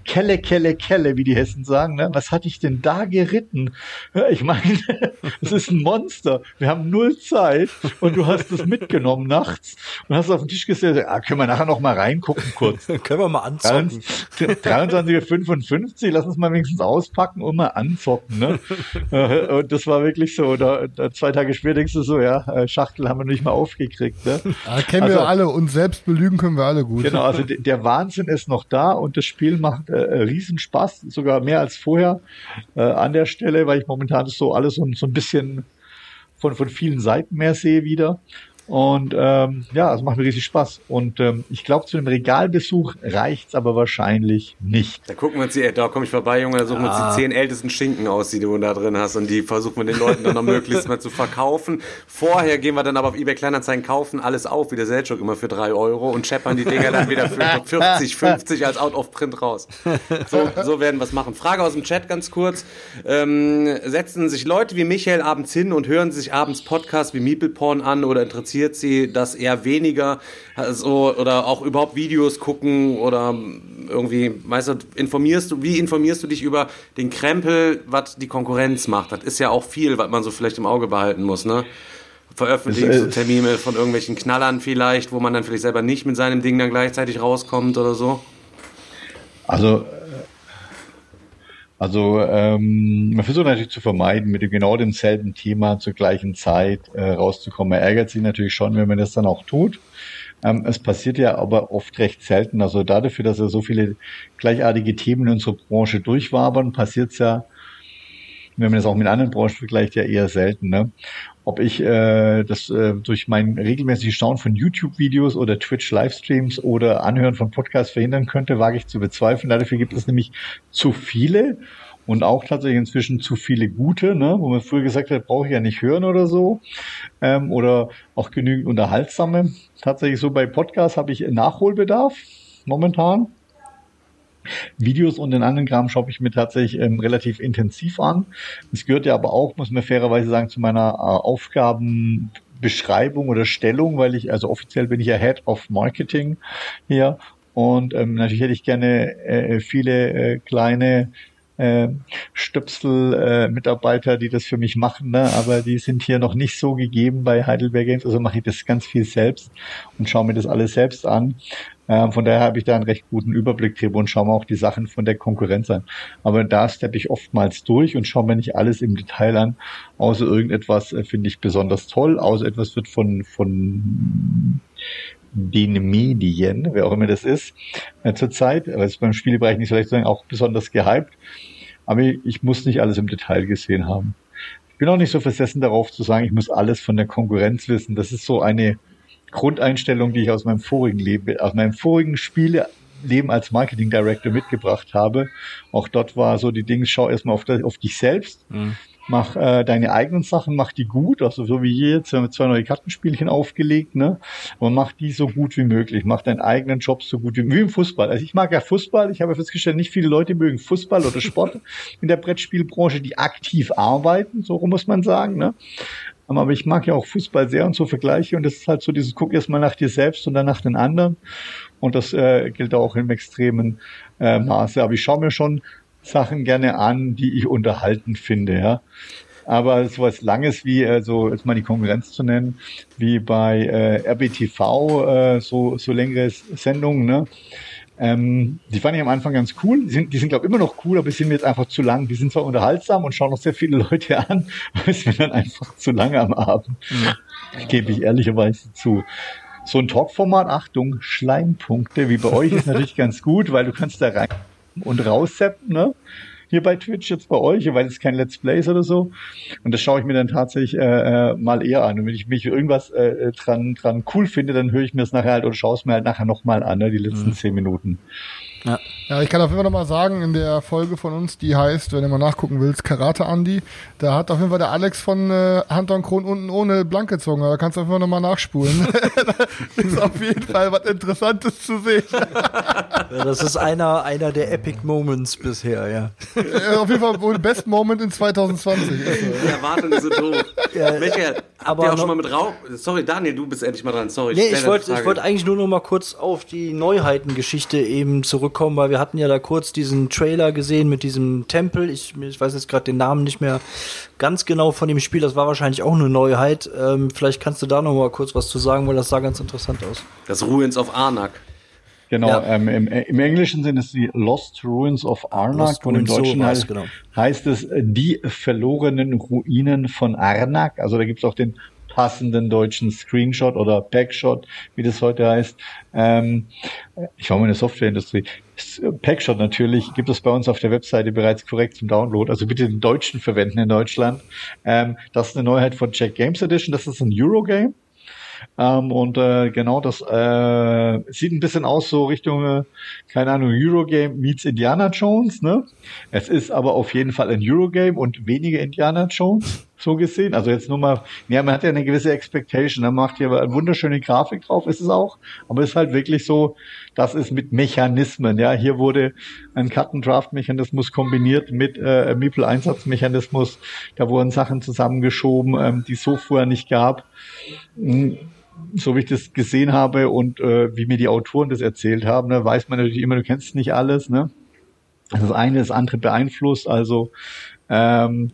Kelle, Kelle, Kelle, wie die Hessen sagen. Ne? Was hatte ich denn da geritten? Ich meine, es ist ein Monster. Wir haben null Zeit und du hast es mitgenommen nachts und hast auf den Tisch gesetzt. Ah, können wir nachher noch mal reingucken kurz. können wir mal anzocken. 23.55 lass uns mal wenigstens auspacken und mal anzocken. Ne? Äh, und das war wirklich so. Da, da zwei Tage später denkst du so, ja, äh, Schachtel haben wir nicht mal aufgekriegt. Ne? Ja, kennen also, wir alle. Uns selbst belügen können wir alle gut. Genau, also der Wahnsinn ist noch da und das Spiel macht Riesenspaß, sogar mehr als vorher äh, an der Stelle, weil ich momentan so alles so, so ein bisschen von, von vielen Seiten mehr sehe wieder. Und ähm, ja, es macht mir riesig Spaß. Und ähm, ich glaube, zu einem Regalbesuch reicht's aber wahrscheinlich nicht. Da gucken wir uns die, da komme ich vorbei, Junge, da suchen wir uns die ah. zehn ältesten Schinken aus, die du da drin hast. Und die versuchen wir den Leuten dann noch möglichst mal zu verkaufen. Vorher gehen wir dann aber auf eBay Kleinanzeigen, kaufen alles auf, wie der Selchuk immer für drei Euro und scheppern die Dinger dann wieder für 40, 50 als Out of Print raus. So, so werden wir es machen. Frage aus dem Chat ganz kurz. Ähm, setzen sich Leute wie Michael abends hin und hören sich abends Podcasts wie Meeple Porn an oder interessieren interessiert sie das eher weniger? Also, oder auch überhaupt Videos gucken oder irgendwie, weißt du, informierst du, wie informierst du dich über den Krempel, was die Konkurrenz macht? Das ist ja auch viel, was man so vielleicht im Auge behalten muss, ne? Veröffentlichungstermine von irgendwelchen Knallern vielleicht, wo man dann vielleicht selber nicht mit seinem Ding dann gleichzeitig rauskommt oder so? Also also ähm, man versucht natürlich zu vermeiden, mit genau demselben Thema zur gleichen Zeit äh, rauszukommen. Er ärgert sich natürlich schon, wenn man das dann auch tut. Ähm, es passiert ja aber oft recht selten. Also dafür, dass er so viele gleichartige Themen in unserer Branche durchwabern, passiert es ja, wenn man das auch mit anderen Branchen vergleicht, ja eher selten. Ne? Ob ich äh, das äh, durch mein regelmäßiges Schauen von YouTube-Videos oder Twitch-Livestreams oder Anhören von Podcasts verhindern könnte, wage ich zu bezweifeln. Dafür gibt es nämlich zu viele und auch tatsächlich inzwischen zu viele gute, ne, wo man früher gesagt hat, brauche ich ja nicht hören oder so, ähm, oder auch genügend unterhaltsame. Tatsächlich so bei Podcasts habe ich Nachholbedarf momentan. Videos und den anderen Kram schaue ich mir tatsächlich ähm, relativ intensiv an. Es gehört ja aber auch, muss man fairerweise sagen, zu meiner äh, Aufgabenbeschreibung oder Stellung, weil ich, also offiziell bin ich ja Head of Marketing hier und ähm, natürlich hätte ich gerne äh, viele äh, kleine äh, Stöpsel-Mitarbeiter, äh, die das für mich machen, ne? aber die sind hier noch nicht so gegeben bei Heidelberg Games, also mache ich das ganz viel selbst und schaue mir das alles selbst an. Äh, von daher habe ich da einen recht guten Überblick drüber und schaue mir auch die Sachen von der Konkurrenz an. Aber da steppe ich oftmals durch und schaue mir nicht alles im Detail an, außer irgendetwas äh, finde ich besonders toll, außer etwas wird von, von den Medien, wer auch immer das ist, äh, zurzeit, aber ist beim Spielebereich nicht so leicht zu sagen, auch besonders gehypt. Aber ich, ich muss nicht alles im Detail gesehen haben. Ich bin auch nicht so versessen darauf zu sagen, ich muss alles von der Konkurrenz wissen. Das ist so eine Grundeinstellung, die ich aus meinem vorigen Leben, aus meinem vorigen Spieleleben als Marketing Director mitgebracht habe. Auch dort war so die Dinge, schau erstmal auf, auf dich selbst. Mhm mach äh, deine eigenen Sachen, mach die gut, also so wie hier jetzt, wir haben zwei neue Kartenspielchen aufgelegt, ne? Aber mach die so gut wie möglich, mach deinen eigenen Job so gut wie, wie im Fußball. Also ich mag ja Fußball, ich habe festgestellt, nicht viele Leute mögen Fußball oder Sport in der Brettspielbranche, die aktiv arbeiten, so muss man sagen, ne? Aber ich mag ja auch Fußball sehr und so Vergleiche und das ist halt so dieses, guck erstmal nach dir selbst und dann nach den anderen. Und das äh, gilt auch im extremen äh, Maße. Aber ich schaue mir schon Sachen gerne an, die ich unterhaltend finde, ja. Aber so was Langes wie, also jetzt mal die Konkurrenz zu nennen, wie bei äh, RBTV, äh, so, so längere Sendungen, ne? Ähm, die fand ich am Anfang ganz cool. Die sind, die sind glaube ich, immer noch cool, aber die sind mir jetzt einfach zu lang. Die sind zwar unterhaltsam und schauen noch sehr viele Leute an, aber es wird dann einfach zu lange am Abend. Mhm. Gebe ich ehrlicherweise zu. So ein Talkformat, Achtung, Schleimpunkte, wie bei euch, ist natürlich ganz gut, weil du kannst da rein und rausseppen, ne? Hier bei Twitch jetzt bei euch, weil es kein Let's Play ist oder so. Und das schaue ich mir dann tatsächlich äh, äh, mal eher an. Und wenn ich mich irgendwas äh, dran, dran cool finde, dann höre ich mir das nachher halt oder schaue es mir halt nachher nochmal an, ne, die letzten mhm. zehn Minuten. Ja. ja, ich kann auf jeden Fall nochmal sagen, in der Folge von uns, die heißt, wenn du mal nachgucken willst, Karate Andy, da hat auf jeden Fall der Alex von äh, Hand Kron unten ohne blank gezogen. Da kannst du auf jeden Fall nochmal nachspulen. ist auf jeden Fall was Interessantes zu sehen. ja, das ist einer, einer der Epic Moments bisher, ja. ja auf jeden Fall wohl Best Moment in 2020. Die Erwartung ist so doof. Ja, Michael, habt ihr auch schon mal mit Rauch... Sorry, Daniel, du bist endlich mal dran. Sorry. Nee, ich wollte wollt eigentlich nur noch mal kurz auf die Neuheitengeschichte eben zurück zurückkommen, weil wir hatten ja da kurz diesen Trailer gesehen mit diesem Tempel. Ich, ich weiß jetzt gerade den Namen nicht mehr ganz genau von dem Spiel. Das war wahrscheinlich auch eine Neuheit. Ähm, vielleicht kannst du da noch mal kurz was zu sagen, weil das sah ganz interessant aus. Das Ruins of Arnak. Genau, ja. ähm, im, im, Englischen sind es die Lost Ruins of Arnak und im Deutschen heißt, genau. heißt, es äh, die verlorenen Ruinen von Arnak. Also da gibt es auch den passenden deutschen Screenshot oder Packshot, wie das heute heißt. Ähm, ich war mal in der Softwareindustrie. Packshot natürlich gibt es bei uns auf der Webseite bereits korrekt zum Download. Also bitte den deutschen verwenden in Deutschland. Ähm, das ist eine Neuheit von Jack Games Edition. Das ist ein Eurogame. Ähm, und äh, genau das äh, sieht ein bisschen aus so Richtung, äh, keine Ahnung, Eurogame meets Indiana Jones. Ne? Es ist aber auf jeden Fall ein Eurogame und weniger Indiana Jones, so gesehen. Also jetzt nur mal, ja, man hat ja eine gewisse Expectation, man macht hier eine wunderschöne Grafik drauf, ist es auch, aber es ist halt wirklich so, das ist mit Mechanismen. Ja, hier wurde ein Cut-and-Draft-Mechanismus kombiniert mit äh, Meeple-Einsatzmechanismus. Da wurden Sachen zusammengeschoben, ähm, die es so vorher nicht gab. So wie ich das gesehen habe und äh, wie mir die Autoren das erzählt haben, ne, weiß man natürlich immer, du kennst nicht alles. Ne? Das eine das andere beeinflusst. Also ähm,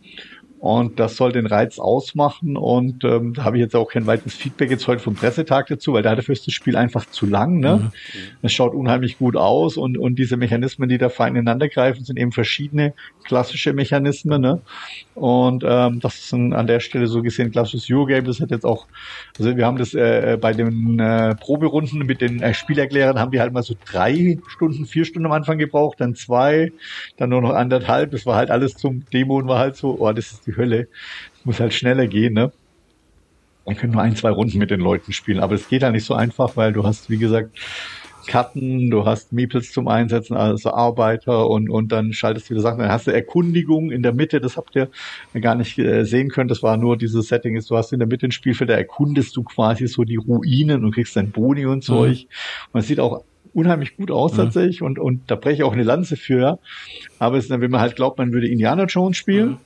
Und das soll den Reiz ausmachen. Und ähm, da habe ich jetzt auch kein weiteres Feedback jetzt heute vom Pressetag dazu, weil dafür ist das Spiel einfach zu lang. Ne? Es mhm. schaut unheimlich gut aus und, und diese Mechanismen, die da fein ineinander greifen, sind eben verschiedene klassische Mechanismen. Ne? Und ähm, das ist ein, an der Stelle so gesehen klassisches Eurogame. Das hat jetzt auch, also wir haben das äh, bei den äh, Proberunden mit den äh, Spielerklärern haben wir halt mal so drei Stunden, vier Stunden am Anfang gebraucht, dann zwei, dann nur noch anderthalb. Das war halt alles zum Demo und war halt so, oh, das ist die Hölle. Muss halt schneller gehen, ne? Man könnte nur ein, zwei Runden mit den Leuten spielen, aber es geht halt nicht so einfach, weil du hast, wie gesagt, Karten, du hast Meeples zum Einsetzen, also Arbeiter und, und dann schaltest du wieder Sachen, dann hast du Erkundigung in der Mitte, das habt ihr gar nicht äh, sehen können, das war nur dieses Setting, ist, du hast in der Mitte ein Spielfeld, da erkundest du quasi so die Ruinen und kriegst dann Boni und Zeug. Mhm. Es sieht auch unheimlich gut aus mhm. tatsächlich und, und da breche ich auch eine Lanze für. Aber es ist dann, wenn man halt glaubt, man würde Indiana Jones spielen, mhm.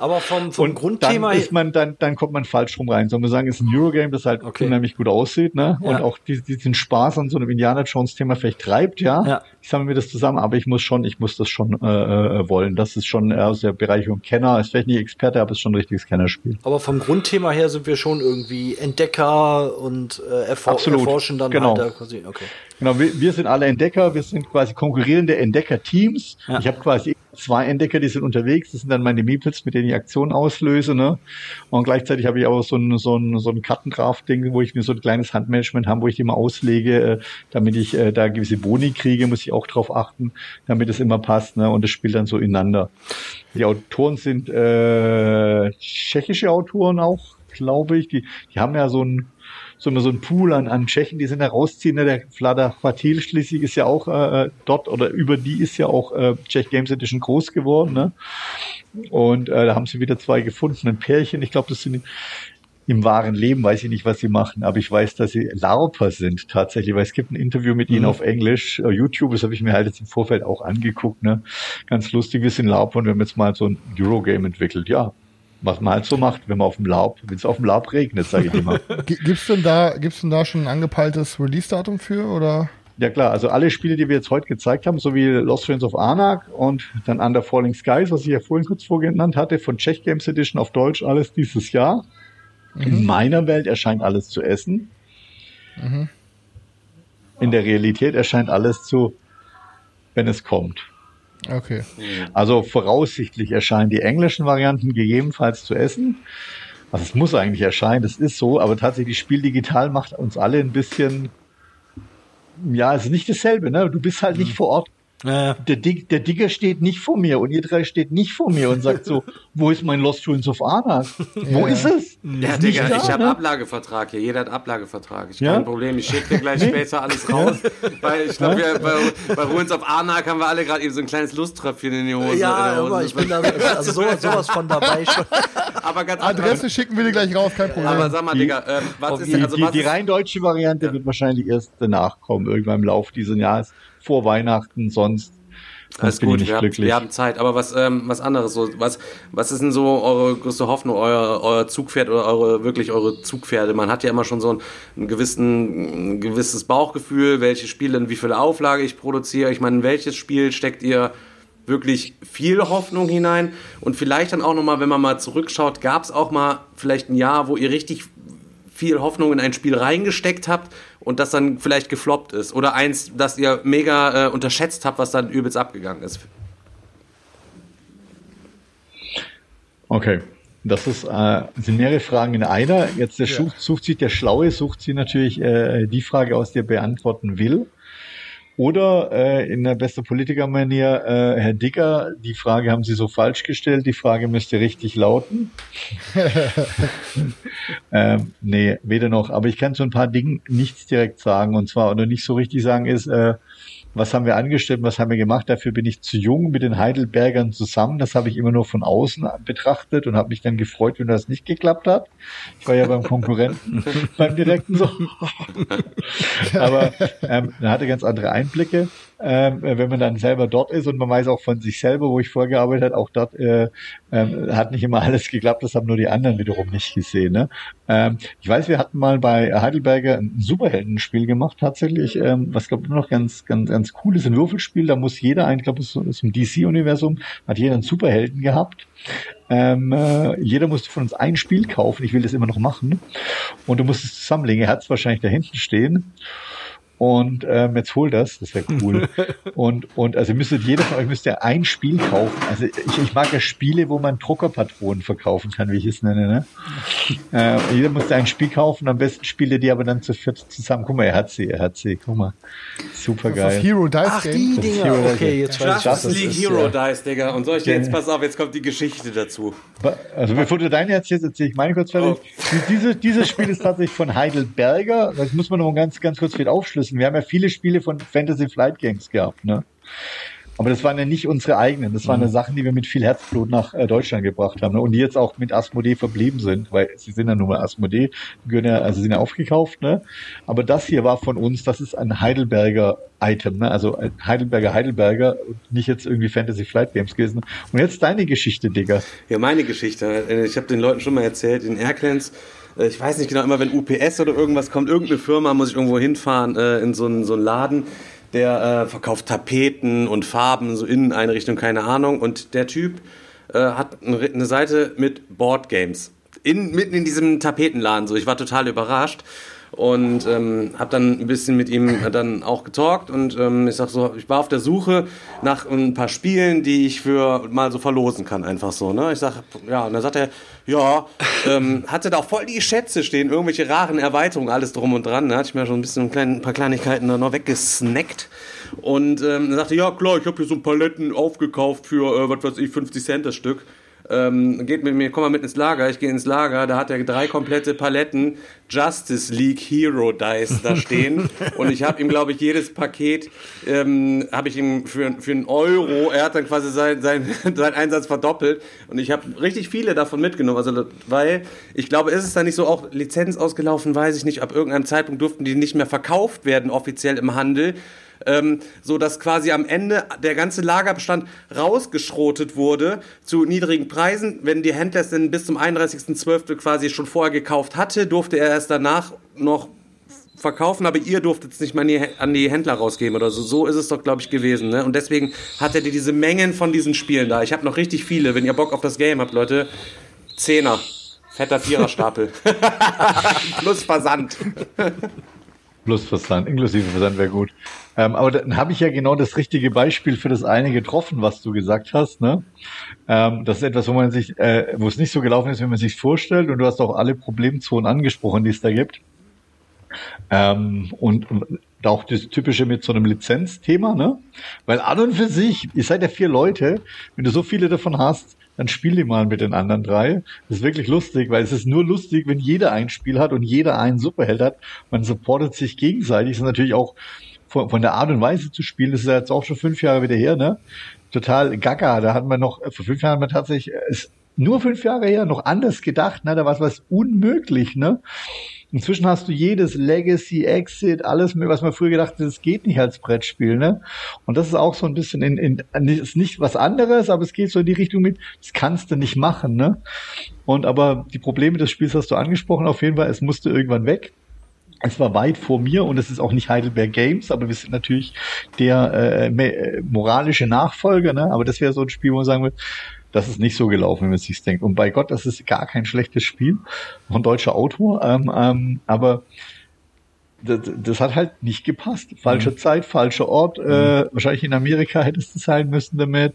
Aber vom, vom und Grundthema dann ist man dann dann kommt man falsch rum rein. Soll man sagen, ist ein Eurogame, das halt okay. unheimlich gut aussieht, ne? Ja. Und auch diesen Spaß an so einem Indiana Jones Thema vielleicht treibt, ja. ja. Ich sammle mir das zusammen, aber ich muss schon, ich muss das schon äh, äh wollen. Das ist schon aus der Bereicherung Kenner. Ist vielleicht nicht Experte, aber ist schon ein richtiges Kennerspiel. Aber vom Grundthema her sind wir schon irgendwie Entdecker und äh, erfor Absolut. erforschen dann genau. halt quasi. Okay. Genau, wir, wir sind alle Entdecker, wir sind quasi konkurrierende Entdecker-Teams. Ja. Ich habe quasi zwei Entdecker, die sind unterwegs, das sind dann meine Meeples, mit denen ich Aktionen auslöse, ne? Und gleichzeitig habe ich auch so ein, so ein, so ein Kartengraf-Ding, wo ich mir so ein kleines Handmanagement habe, wo ich die mal auslege, äh, damit ich äh, da gewisse Boni kriege, muss ich auch drauf achten, damit es immer passt, ne? Und das spielt dann so ineinander. Die Autoren sind äh, tschechische Autoren auch, glaube ich. Die, die haben ja so ein so, so ein Pool an, an Tschechen, die sind da rausziehen. Ne? Der Vlada Fatil schließlich ist ja auch äh, dort oder über die ist ja auch äh, Czech Games Edition groß geworden. Ne? Und äh, da haben sie wieder zwei gefunden, ein Pärchen. Ich glaube, das sind im wahren Leben weiß ich nicht, was sie machen, aber ich weiß, dass sie Larper sind tatsächlich, weil es gibt ein Interview mit ihnen mhm. auf Englisch, uh, YouTube, das habe ich mir halt jetzt im Vorfeld auch angeguckt, ne? Ganz lustig, wir sind Larper und wir haben jetzt mal so ein Eurogame entwickelt. Ja, was man halt so macht, wenn man auf dem Laub, wenn es auf dem Laub regnet, sage ich immer. gibt's denn da, gibt's denn da schon ein angepeiltes Release-Datum für oder? Ja klar, also alle Spiele, die wir jetzt heute gezeigt haben, sowie Lost Friends of Anak und dann Under Falling Skies, was ich ja vorhin kurz vorgenannt hatte, von Czech Games Edition auf Deutsch, alles dieses Jahr. Mhm. In meiner Welt erscheint alles zu essen. Mhm. In der Realität erscheint alles zu, wenn es kommt. Okay. Also voraussichtlich erscheinen die englischen Varianten gegebenenfalls zu essen. Also es muss eigentlich erscheinen, das ist so, aber tatsächlich Spiel digital macht uns alle ein bisschen, ja, es ist nicht dasselbe, ne? Du bist halt nicht mhm. vor Ort ja. Der, Dig der Digger steht nicht vor mir und ihr drei steht nicht vor mir und sagt so, wo ist mein Lost Ruins of Arnak? Wo ist es? Ja, ist Digga, da, ich habe ne? Ablagevertrag hier. Jeder hat Ablagevertrag. Ich ja? kein Problem. Ich schicke dir gleich später alles raus. weil ich glaube, bei, bei Ruins of Arnak haben wir alle gerade eben so ein kleines Lusttröpfchen in die Hose. Ja, aber ich bin da also so, sowas von dabei schon. aber ganz Adresse ähm, schicken wir dir gleich raus, kein Problem. Aber sag mal, Digga, äh, was ist also die, was die, die rein deutsche Variante ja. wird wahrscheinlich erst danach kommen, irgendwann im Laufe dieses Jahres vor Weihnachten, sonst alles gut, wir haben, wir haben, Zeit. Aber was, ähm, was anderes, so, was, was ist denn so eure größte Hoffnung, euer, euer Zugpferd oder eure, wirklich eure Zugpferde? Man hat ja immer schon so ein, ein, gewissen, ein gewisses Bauchgefühl, welche Spiele, in wie viele Auflage ich produziere. Ich meine, in welches Spiel steckt ihr wirklich viel Hoffnung hinein? Und vielleicht dann auch nochmal, wenn man mal zurückschaut, gab es auch mal vielleicht ein Jahr, wo ihr richtig viel Hoffnung in ein Spiel reingesteckt habt und das dann vielleicht gefloppt ist. Oder eins, das ihr mega äh, unterschätzt habt, was dann übelst abgegangen ist. Okay. Das ist, äh, sind mehrere Fragen in einer. Jetzt der ja. sucht, sucht sich der Schlaue, sucht sie natürlich äh, die Frage aus, die er beantworten will. Oder äh, in der beste Politiker-Manier, äh, Herr Dicker, die Frage haben Sie so falsch gestellt, die Frage müsste richtig lauten. ähm, nee, weder noch. Aber ich kann zu ein paar Dingen nichts direkt sagen. Und zwar, oder nicht so richtig sagen, ist, äh, was haben wir angestellt, was haben wir gemacht. Dafür bin ich zu jung mit den Heidelbergern zusammen. Das habe ich immer nur von außen betrachtet und habe mich dann gefreut, wenn das nicht geklappt hat. Ich war ja beim Konkurrenten, beim direkten so. Aber ähm, er hatte ganz andere Einblicke ähm, wenn man dann selber dort ist und man weiß auch von sich selber, wo ich vorgearbeitet habe, auch dort äh, äh, hat nicht immer alles geklappt, das haben nur die anderen wiederum nicht gesehen. Ne? Ähm, ich weiß, wir hatten mal bei Heidelberger ein Superheldenspiel gemacht, tatsächlich, ähm, was glaube ich noch ganz, ganz, ganz cool ist, ein Würfelspiel, da muss jeder, ein, glaube ich, ist im DC-Universum, hat jeder einen Superhelden gehabt Ähm, äh, jeder musste von uns ein Spiel kaufen. Ich will das immer noch machen. Und du musst es zusammenlegen. Er hat es wahrscheinlich da hinten stehen. Und ähm, jetzt hol das, das wäre cool. und, und also müsstet jeder von euch müsste ein Spiel kaufen. Also ich, ich mag ja Spiele, wo man Druckerpatronen verkaufen kann, wie ich es nenne. Ne? Äh, jeder musste ein Spiel kaufen, am besten spiele die aber dann zu viert zusammen. Guck mal, er hat sie, er hat sie. Guck mal. Super geil. Das Hero Dice Ach, Game. die Dinger. Hero okay, jetzt weiß ich, Justice League Hero ja. Dice, Digga. Und soll ich dir jetzt, pass auf, jetzt kommt die Geschichte dazu. Also bevor du deine erzählst, erzähle ich meine kurz fertig. Oh. Diese, dieses Spiel ist tatsächlich von Heidelberger. Das muss man noch ganz, ganz kurz viel aufschlüsseln müssen. Wir haben ja viele Spiele von Fantasy Flight Games gehabt, ne? Aber das waren ja nicht unsere eigenen. Das waren mhm. ja Sachen, die wir mit viel Herzblut nach äh, Deutschland gebracht haben. Ne? Und die jetzt auch mit Asmodee verblieben sind, weil sie sind ja nun mal Asmodee, gehören ja, also sind ja aufgekauft, ne? Aber das hier war von uns, das ist ein Heidelberger Item, ne? Also ein Heidelberger Heidelberger und nicht jetzt irgendwie Fantasy Flight Games gewesen. Und jetzt deine Geschichte, Digga. Ja, meine Geschichte. Ich habe den Leuten schon mal erzählt, in Airclans ich weiß nicht genau, immer wenn UPS oder irgendwas kommt, irgendeine Firma, muss ich irgendwo hinfahren äh, in so einen, so einen Laden, der äh, verkauft Tapeten und Farben, so Inneneinrichtung, keine Ahnung. Und der Typ äh, hat eine Seite mit Boardgames. In, mitten in diesem Tapetenladen. So, ich war total überrascht und ähm, habe dann ein bisschen mit ihm dann auch getalkt und ähm, ich sag so, ich war auf der Suche nach ein paar Spielen, die ich für mal so verlosen kann, einfach so. Ne? Ich sag, ja, und dann sagt er, ja, ähm, hatte da auch voll die Schätze stehen, irgendwelche raren Erweiterungen, alles drum und dran. Da hatte ich mir schon ein bisschen ein, paar Kleinigkeiten da noch weggesnackt. Und ähm, sagte, ja klar, ich habe hier so ein Paletten aufgekauft für, äh, was weiß ich, 50 Cent das Stück ähm, geht mit mir, komm mal mit ins Lager, ich gehe ins Lager, da hat er drei komplette Paletten Justice League Hero Dice da stehen. Und ich habe ihm, glaube ich, jedes Paket ähm, habe ich ihm für, für einen Euro, er hat dann quasi sein, sein, sein Einsatz verdoppelt. Und ich habe richtig viele davon mitgenommen, also weil ich glaube, ist es da nicht so auch Lizenz ausgelaufen, weiß ich nicht, ab irgendeinem Zeitpunkt durften die nicht mehr verkauft werden offiziell im Handel ähm, so dass quasi am Ende der ganze Lagerbestand rausgeschrotet wurde zu niedrigen Preisen. Wenn die Händler es denn bis zum 31.12. quasi schon vorher gekauft hatte, durfte er es danach noch verkaufen, aber ihr durftet es nicht mal an die Händler rausgeben oder so. So ist es doch, glaube ich, gewesen. Ne? Und deswegen hat er diese Mengen von diesen Spielen da. Ich habe noch richtig viele. Wenn ihr Bock auf das Game habt, Leute, Zehner. Fetter Viererstapel. Plus Versand. Plus Versand, inklusive Versand wäre gut. Ähm, aber dann habe ich ja genau das richtige Beispiel für das eine getroffen, was du gesagt hast. Ne? Ähm, das ist etwas, wo man sich, äh, wo es nicht so gelaufen ist, wie man sich vorstellt. Und du hast auch alle Problemzonen angesprochen, die es da gibt. Ähm, und, und auch das Typische mit so einem Lizenzthema, ne? Weil an und für sich, ihr seid ja vier Leute, wenn du so viele davon hast, dann spiel die mal mit den anderen drei. Das ist wirklich lustig, weil es ist nur lustig, wenn jeder ein Spiel hat und jeder einen Superheld hat. Man supportet sich gegenseitig. Das ist natürlich auch von, von der Art und Weise zu spielen, das ist ja jetzt auch schon fünf Jahre wieder her, ne? Total gaga. Da hatten wir noch, vor fünf Jahren haben wir tatsächlich, ist nur fünf Jahre her, noch anders gedacht, ne? Da war es was unmöglich, ne? Inzwischen hast du jedes Legacy, Exit, alles, was man früher gedacht hat, das geht nicht als Brettspiel, ne? Und das ist auch so ein bisschen in, in ist nicht was anderes, aber es geht so in die Richtung mit, das kannst du nicht machen, ne? Und aber die Probleme des Spiels hast du angesprochen, auf jeden Fall, es musste irgendwann weg. Es war weit vor mir und es ist auch nicht Heidelberg Games, aber wir sind natürlich der äh, äh moralische Nachfolger, ne? Aber das wäre so ein Spiel, wo man sagen würde, das ist nicht so gelaufen, wie man sich denkt. Und bei Gott, das ist gar kein schlechtes Spiel von deutscher Autor, ähm, ähm, aber das, das hat halt nicht gepasst. Falsche mhm. Zeit, falscher Ort. Äh, mhm. wahrscheinlich in Amerika hättest du sein müssen damit.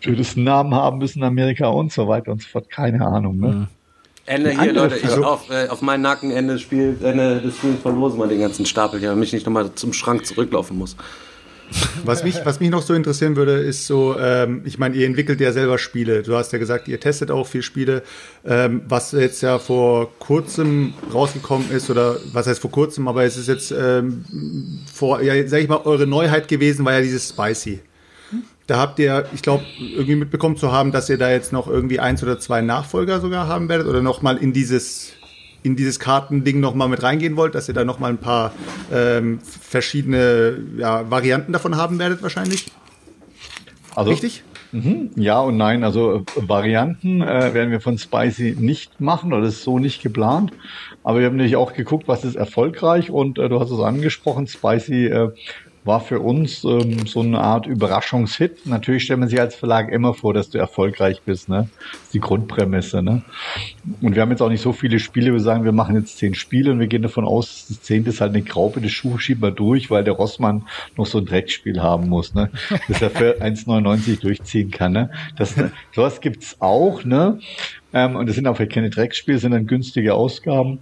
Du hättest einen Namen haben müssen in Amerika und so weiter und so fort. Keine Ahnung. Ne? Mhm. Ende hier, Leute, ich auf, äh, auf meinen Nacken Ende, Spiel, Ende des Spiels verlosen wir den ganzen Stapel hier, damit ich nicht nochmal zum Schrank zurücklaufen muss. Was mich, was mich noch so interessieren würde, ist so, ähm, ich meine, ihr entwickelt ja selber Spiele. Du hast ja gesagt, ihr testet auch viel Spiele. Ähm, was jetzt ja vor kurzem rausgekommen ist, oder was heißt vor kurzem, aber es ist jetzt ähm, vor, ja, sag ich mal, eure Neuheit gewesen, war ja dieses Spicy. Da habt ihr, ich glaube, irgendwie mitbekommen zu haben, dass ihr da jetzt noch irgendwie eins oder zwei Nachfolger sogar haben werdet oder nochmal in dieses in dieses Kartending nochmal mit reingehen wollt, dass ihr da nochmal ein paar ähm, verschiedene ja, Varianten davon haben werdet wahrscheinlich. Also, Richtig? Mhm, ja und nein. Also äh, Varianten äh, werden wir von Spicy nicht machen oder das ist so nicht geplant. Aber wir haben natürlich auch geguckt, was ist erfolgreich und äh, du hast es angesprochen, Spicy äh, war für uns ähm, so eine Art Überraschungshit. Natürlich stellt man sich als Verlag immer vor, dass du erfolgreich bist. Ne? Das ist die Grundprämisse. Ne? Und wir haben jetzt auch nicht so viele Spiele. Wir sagen, wir machen jetzt zehn Spiele und wir gehen davon aus, das zehnte ist halt eine Graupe, das Schuh schieben wir durch, weil der Rossmann noch so ein Dreckspiel haben muss, ne? dass er für 1,99 durchziehen kann. Ne? Das, sowas gibt's auch. Ne? Ähm, und das sind auch keine Dreckspiele, sondern günstige Ausgaben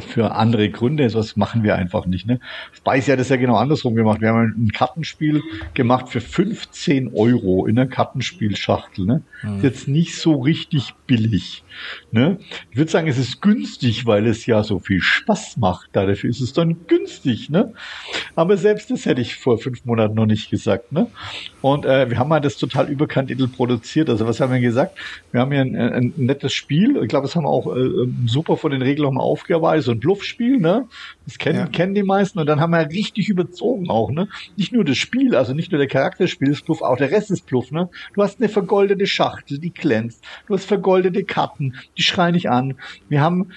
für andere Gründe. Das machen wir einfach nicht. Ne? Spice hat das ja genau andersrum gemacht. Wir haben ein Kartenspiel gemacht für 15 Euro in der Kartenspielschachtel. Ne? Mhm. Ist jetzt nicht so richtig billig. Ne? Ich würde sagen, es ist günstig, weil es ja so viel Spaß macht. Dafür ist es dann günstig. Ne? Aber selbst das hätte ich vor fünf Monaten noch nicht gesagt. Ne? Und äh, wir haben halt das total überkantittel produziert. Also was haben wir gesagt? Wir haben hier ein, ein nettes Spiel. Ich glaube, das haben wir auch äh, super von den Regeln aufgearbeitet. So ein Bluffspiel. Ne? Das kennen, ja. kennen die meisten. Und dann haben wir richtig überzogen auch. Ne? Nicht nur das Spiel, also nicht nur der Charakterspiel ist Bluff, auch der Rest ist Bluff. Ne? Du hast eine vergoldete Schachtel, die glänzt. Du hast vergoldete Karten die schreien dich an. Wir haben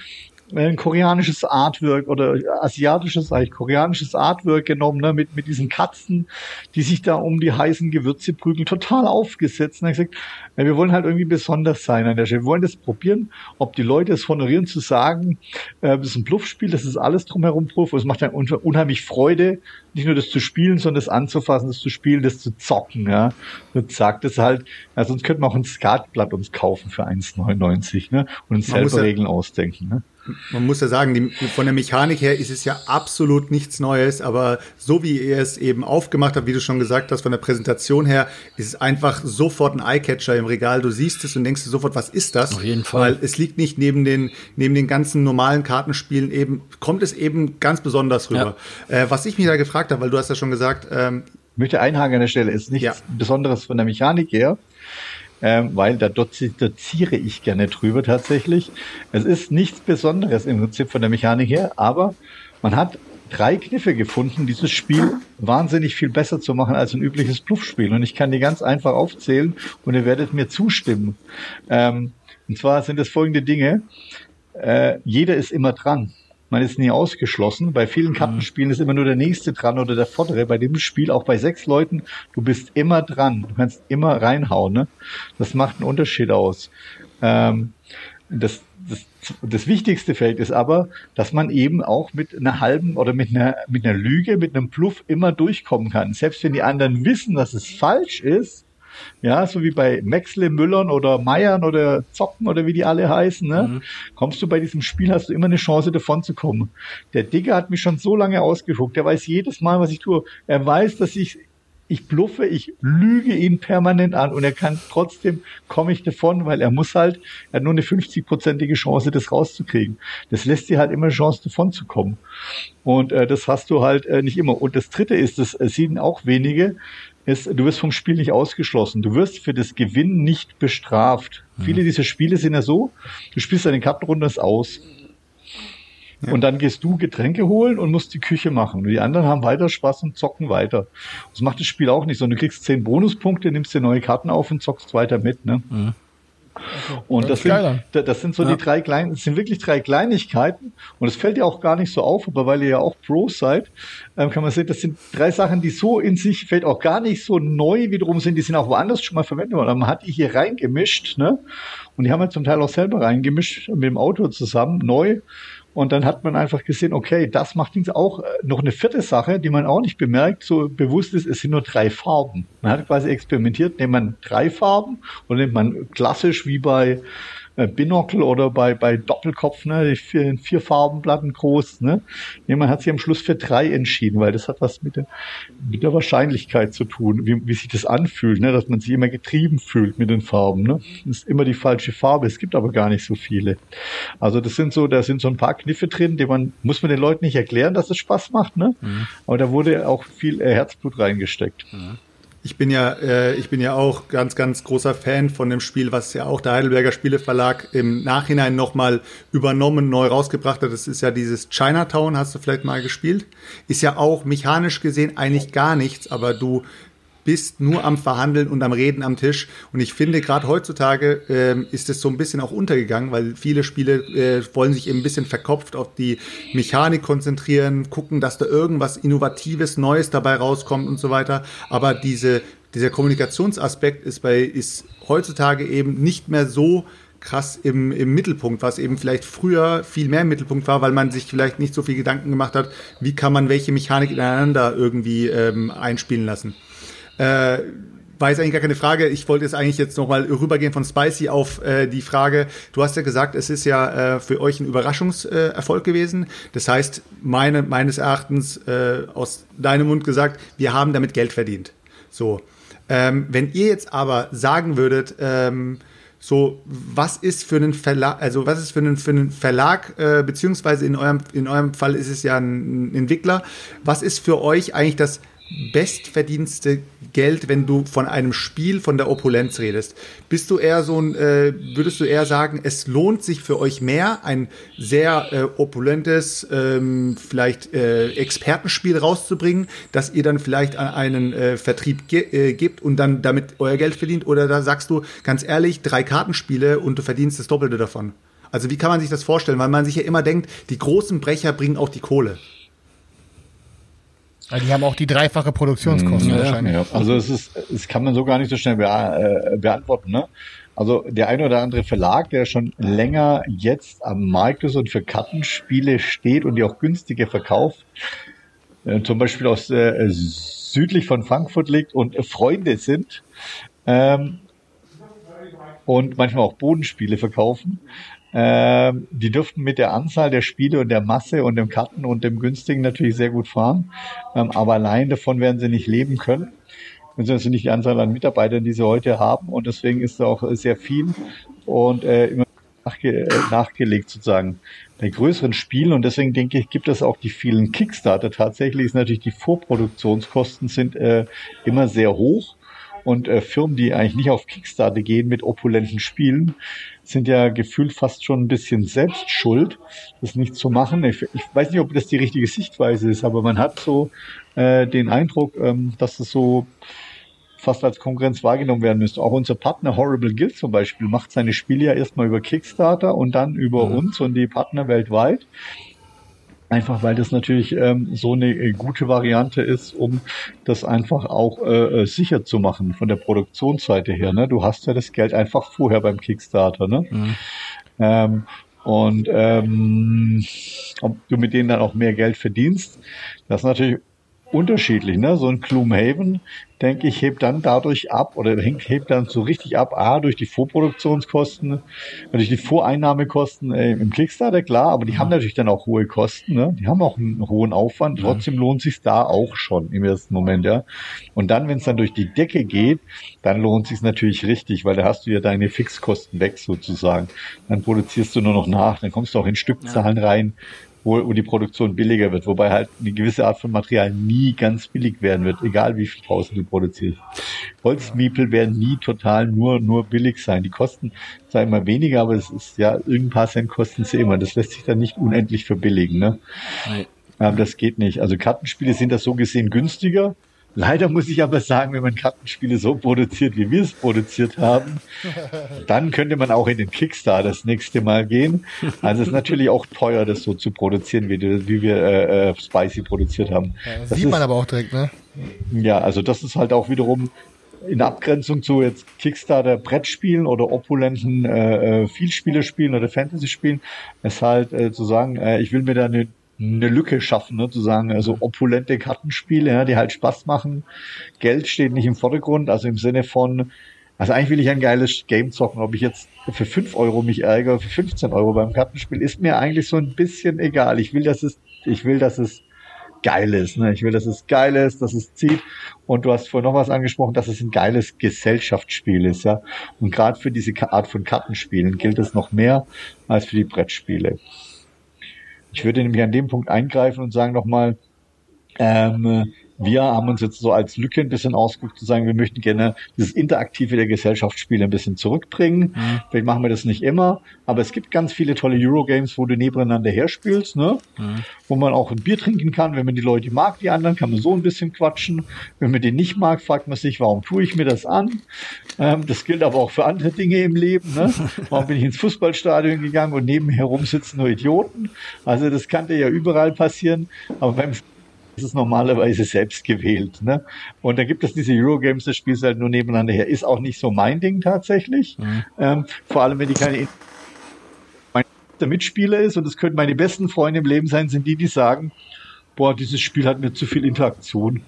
ein koreanisches Artwork oder asiatisches, eigentlich koreanisches Artwork genommen, ne, mit, mit diesen Katzen, die sich da um die heißen Gewürze prügeln, total aufgesetzt. Und ich gesagt, ja, wir wollen halt irgendwie besonders sein an der Stelle. Wir wollen das probieren, ob die Leute es honorieren zu sagen, äh, das ist ein Bluffspiel, das ist alles drumherum Bluff. Es macht dann unheimlich Freude, nicht nur das zu spielen, sondern das anzufassen, das zu spielen, das zu zocken, ja. Und sagt es halt, ja, sonst könnten wir auch ein Skatblatt uns kaufen für 1,99, ne? Und uns selber Regeln ausdenken, ne? Man muss ja sagen, die, von der Mechanik her ist es ja absolut nichts Neues, aber so wie ihr es eben aufgemacht habt, wie du schon gesagt hast, von der Präsentation her, ist es einfach sofort ein Eyecatcher im Regal. Du siehst es und denkst dir sofort, was ist das? Auf jeden Fall. Weil es liegt nicht neben den, neben den ganzen normalen Kartenspielen eben, kommt es eben ganz besonders rüber. Ja. Äh, was ich mich da gefragt habe, weil du hast ja schon gesagt, ähm, ich möchte einhaken an der Stelle, ist nichts ja. Besonderes von der Mechanik her ähm, weil da doziere ich gerne drüber tatsächlich. Es ist nichts Besonderes im Prinzip von der Mechanik her, aber man hat drei Kniffe gefunden, dieses Spiel wahnsinnig viel besser zu machen als ein übliches Bluffspiel. Und ich kann die ganz einfach aufzählen und ihr werdet mir zustimmen. Ähm, und zwar sind es folgende Dinge. Äh, jeder ist immer dran man ist nie ausgeschlossen. Bei vielen mhm. Kartenspielen ist immer nur der nächste dran oder der vordere. Bei dem Spiel, auch bei sechs Leuten, du bist immer dran. Du kannst immer reinhauen. Ne? Das macht einen Unterschied aus. Ähm, das, das, das wichtigste Feld ist aber, dass man eben auch mit einer halben oder mit einer, mit einer Lüge, mit einem Bluff immer durchkommen kann. Selbst wenn die anderen wissen, dass es falsch ist, ja, so wie bei Maxle, Müllern oder Meiern oder Zocken oder wie die alle heißen, ne? Mhm. Kommst du bei diesem Spiel, hast du immer eine Chance davon zu kommen. Der Digger hat mich schon so lange ausgeguckt, der weiß jedes Mal, was ich tue. Er weiß, dass ich ich bluffe, ich lüge ihn permanent an und er kann trotzdem komme ich davon, weil er muss halt, er hat nur eine 50-prozentige Chance, das rauszukriegen. Das lässt dir halt immer eine Chance davon zu kommen. Und äh, das hast du halt äh, nicht immer. Und das dritte ist, das äh, sehen auch wenige, ist, du wirst vom Spiel nicht ausgeschlossen. Du wirst für das Gewinnen nicht bestraft. Mhm. Viele dieser Spiele sind ja so, du spielst deine Kartenrunde aus. Ja. Und dann gehst du Getränke holen und musst die Küche machen. Und die anderen haben weiter Spaß und zocken weiter. Das macht das Spiel auch nicht, sondern du kriegst zehn Bonuspunkte, nimmst dir neue Karten auf und zockst weiter mit. Ne? Mhm. Okay. Und das, das sind, das sind so ja. die drei kleinen, das sind wirklich drei Kleinigkeiten. Und es fällt ja auch gar nicht so auf, aber weil ihr ja auch Pros seid, ähm, kann man sehen, das sind drei Sachen, die so in sich fällt auch gar nicht so neu wiederum sind. Die sind auch woanders schon mal verwendet worden. Man hat die hier reingemischt, ne? Und die haben wir zum Teil auch selber reingemischt mit dem Auto zusammen, neu. Und dann hat man einfach gesehen, okay, das macht jetzt auch äh, noch eine vierte Sache, die man auch nicht bemerkt, so bewusst ist, es sind nur drei Farben. Man hat quasi experimentiert, nimmt man drei Farben und nimmt man klassisch wie bei äh, Binocle oder bei, bei Doppelkopf, ne, die vier, vier Farbenplatten groß, ne. Nee, man hat sich am Schluss für drei entschieden, weil das hat was mit der, mit der Wahrscheinlichkeit zu tun, wie, wie sich das anfühlt, ne, dass man sich immer getrieben fühlt mit den Farben, ne. Das ist immer die falsche Farbe, es gibt aber gar nicht so viele. Also das sind so, da sind so ein paar Kniffe drin, die man, muss man den Leuten nicht erklären, dass es Spaß macht, ne. Mhm. Aber da wurde auch viel äh, Herzblut reingesteckt. Mhm. Ich bin ja, äh, ich bin ja auch ganz, ganz großer Fan von dem Spiel, was ja auch der Heidelberger Spieleverlag im Nachhinein nochmal übernommen, neu rausgebracht hat. Das ist ja dieses Chinatown, hast du vielleicht mal gespielt. Ist ja auch mechanisch gesehen eigentlich gar nichts, aber du bist nur am Verhandeln und am Reden am Tisch. Und ich finde, gerade heutzutage ähm, ist es so ein bisschen auch untergegangen, weil viele Spiele äh, wollen sich eben ein bisschen verkopft auf die Mechanik konzentrieren, gucken, dass da irgendwas Innovatives, Neues dabei rauskommt und so weiter. Aber diese, dieser Kommunikationsaspekt ist bei, ist heutzutage eben nicht mehr so krass im, im Mittelpunkt, was eben vielleicht früher viel mehr im Mittelpunkt war, weil man sich vielleicht nicht so viel Gedanken gemacht hat, wie kann man welche Mechanik ineinander irgendwie ähm, einspielen lassen. Äh, war jetzt eigentlich gar keine Frage. Ich wollte jetzt eigentlich jetzt nochmal rübergehen von Spicy auf äh, die Frage. Du hast ja gesagt, es ist ja äh, für euch ein Überraschungserfolg äh, gewesen. Das heißt, meine, meines Erachtens äh, aus deinem Mund gesagt, wir haben damit Geld verdient. So. Ähm, wenn ihr jetzt aber sagen würdet, ähm, so, was ist für einen Verlag, also was ist für einen, für einen Verlag, äh, beziehungsweise in eurem, in eurem Fall ist es ja ein Entwickler, was ist für euch eigentlich das bestverdienste Geld, wenn du von einem Spiel, von der Opulenz redest? Bist du eher so ein, äh, würdest du eher sagen, es lohnt sich für euch mehr, ein sehr äh, opulentes, ähm, vielleicht äh, Expertenspiel rauszubringen, dass ihr dann vielleicht an einen äh, Vertrieb ge äh, gibt und dann damit euer Geld verdient? Oder da sagst du, ganz ehrlich, drei Kartenspiele und du verdienst das Doppelte davon? Also wie kann man sich das vorstellen? Weil man sich ja immer denkt, die großen Brecher bringen auch die Kohle. Also die haben auch die dreifache Produktionskosten ja, wahrscheinlich. Ja. Also es ist, es kann man so gar nicht so schnell äh, beantworten. Ne? Also der eine oder andere Verlag, der schon länger jetzt am Markt ist und für Kartenspiele steht und die auch günstiger verkauft, äh, zum Beispiel aus äh, südlich von Frankfurt liegt und Freunde sind ähm, und manchmal auch Bodenspiele verkaufen, ähm, die dürften mit der Anzahl der Spiele und der Masse und dem Karten und dem günstigen natürlich sehr gut fahren. Ähm, aber allein davon werden sie nicht leben können. Und das ist nicht die Anzahl an Mitarbeitern, die sie heute haben. Und deswegen ist da auch sehr viel und äh, immer nachge äh, nachgelegt sozusagen bei größeren Spielen. Und deswegen denke ich, gibt es auch die vielen Kickstarter. Tatsächlich ist natürlich die Vorproduktionskosten sind äh, immer sehr hoch. Und äh, Firmen, die eigentlich nicht auf Kickstarter gehen mit opulenten Spielen, sind ja gefühlt fast schon ein bisschen selbst schuld, das nicht zu machen. Ich, ich weiß nicht, ob das die richtige Sichtweise ist, aber man hat so äh, den Eindruck, ähm, dass es so fast als Konkurrenz wahrgenommen werden müsste. Auch unser Partner Horrible Guild zum Beispiel macht seine Spiele ja erstmal über Kickstarter und dann über mhm. uns und die Partner weltweit. Einfach weil das natürlich ähm, so eine äh, gute Variante ist, um das einfach auch äh, äh, sicher zu machen von der Produktionsseite her. Ne? Du hast ja das Geld einfach vorher beim Kickstarter. Ne? Mhm. Ähm, und ähm, ob du mit denen dann auch mehr Geld verdienst, das ist natürlich unterschiedlich. Ne? So ein Gloomhaven, denke ich, hebt dann dadurch ab oder hebt dann so richtig ab, A, durch die Vorproduktionskosten, durch die Voreinnahmekosten äh, im Kickstarter, klar, aber die haben natürlich dann auch hohe Kosten, ne? die haben auch einen hohen Aufwand, trotzdem lohnt sich da auch schon im ersten Moment, ja. Und dann, wenn es dann durch die Decke geht, dann lohnt sich natürlich richtig, weil da hast du ja deine Fixkosten weg sozusagen. Dann produzierst du nur noch nach, dann kommst du auch in Stückzahlen rein, wo, wo die Produktion billiger wird, wobei halt eine gewisse Art von Material nie ganz billig werden wird, egal wie viel draußen du produzierst. Holzmiepel werden nie total nur, nur billig sein. Die kosten zwar immer weniger, aber es ist ja, irgendein paar Cent kosten sie immer. Das lässt sich dann nicht unendlich verbilligen, ne? Nein. Ähm, das geht nicht. Also Kartenspiele sind das so gesehen günstiger, Leider muss ich aber sagen, wenn man Kartenspiele so produziert, wie wir es produziert haben, dann könnte man auch in den Kickstarter das nächste Mal gehen. Also es ist natürlich auch teuer, das so zu produzieren, wie, wie wir äh, äh, Spicy produziert haben. Ja, das, das sieht ist, man aber auch direkt, ne? Ja, also das ist halt auch wiederum in Abgrenzung zu jetzt Kickstarter Brettspielen oder opulenten äh, äh Vielspielerspielen oder Fantasy-Spielen, ist halt äh, zu sagen, äh, ich will mir da eine eine Lücke schaffen, ne, zu sagen, also opulente Kartenspiele, ja, die halt Spaß machen. Geld steht nicht im Vordergrund, also im Sinne von, also eigentlich will ich ein geiles Game zocken, ob ich jetzt für fünf Euro mich ärgere, für 15 Euro beim Kartenspiel, ist mir eigentlich so ein bisschen egal. Ich will, dass es, ich will, dass es geil ist. Ne? Ich will, dass es geil ist, dass es zieht. Und du hast vorhin noch was angesprochen, dass es ein geiles Gesellschaftsspiel ist, ja. Und gerade für diese Art von Kartenspielen gilt es noch mehr als für die Brettspiele. Ich würde nämlich an dem Punkt eingreifen und sagen nochmal, ähm, wir haben uns jetzt so als Lücke ein bisschen ausgeguckt, zu sagen, wir möchten gerne dieses Interaktive der Gesellschaftsspiele ein bisschen zurückbringen. Mhm. Vielleicht machen wir das nicht immer, aber es gibt ganz viele tolle Eurogames, wo du nebeneinander herspielst, ne? Mhm. wo man auch ein Bier trinken kann. Wenn man die Leute mag, die anderen, kann man so ein bisschen quatschen. Wenn man den nicht mag, fragt man sich, warum tue ich mir das an? Ähm, das gilt aber auch für andere Dinge im Leben. Ne? Warum bin ich ins Fußballstadion gegangen und nebenher rum sitzen nur Idioten? Also das kann dir ja überall passieren. Aber beim ist es normalerweise selbst gewählt. Ne? Und dann gibt es diese Eurogames, das spielst halt nur nebeneinander her. Ist auch nicht so mein Ding tatsächlich. Mhm. Ähm, vor allem, wenn die keine Mitspieler ist und es könnten meine besten Freunde im Leben sein, sind die, die sagen, boah, dieses Spiel hat mir zu viel Interaktion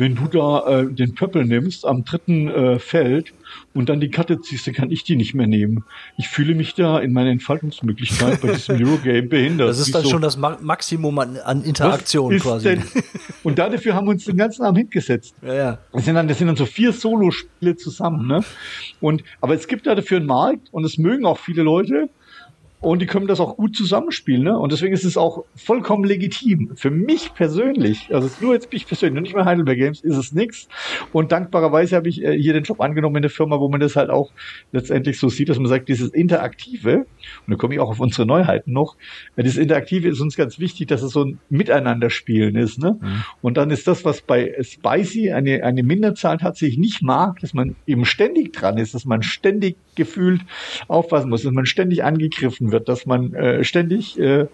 wenn du da äh, den Pöppel nimmst am dritten äh, Feld und dann die Karte ziehst, dann kann ich die nicht mehr nehmen. Ich fühle mich da in meiner Entfaltungsmöglichkeit bei diesem Eurogame behindert. Das ist dann so, schon das Ma Maximum an, an Interaktion quasi. Denn? Und dafür haben wir uns den ganzen Abend hingesetzt. Ja, ja. Das sind dann, das sind dann so vier Solo-Spiele zusammen, ne? Und, aber es gibt da dafür einen Markt und es mögen auch viele Leute. Und die können das auch gut zusammenspielen, ne? Und deswegen ist es auch vollkommen legitim. Für mich persönlich, also nur jetzt mich persönlich, und nicht mehr Heidelberg Games, ist es nichts. Und dankbarerweise habe ich äh, hier den Job angenommen in der Firma, wo man das halt auch letztendlich so sieht, dass man sagt, dieses Interaktive, und da komme ich auch auf unsere Neuheiten noch, äh, dieses Interaktive ist uns ganz wichtig, dass es so ein Miteinander-Spielen ist, ne? Mhm. Und dann ist das, was bei Spicy eine, eine Minderzahl tatsächlich nicht mag, dass man eben ständig dran ist, dass man ständig gefühlt aufpassen muss, dass man ständig angegriffen wird, dass man äh, ständig, äh,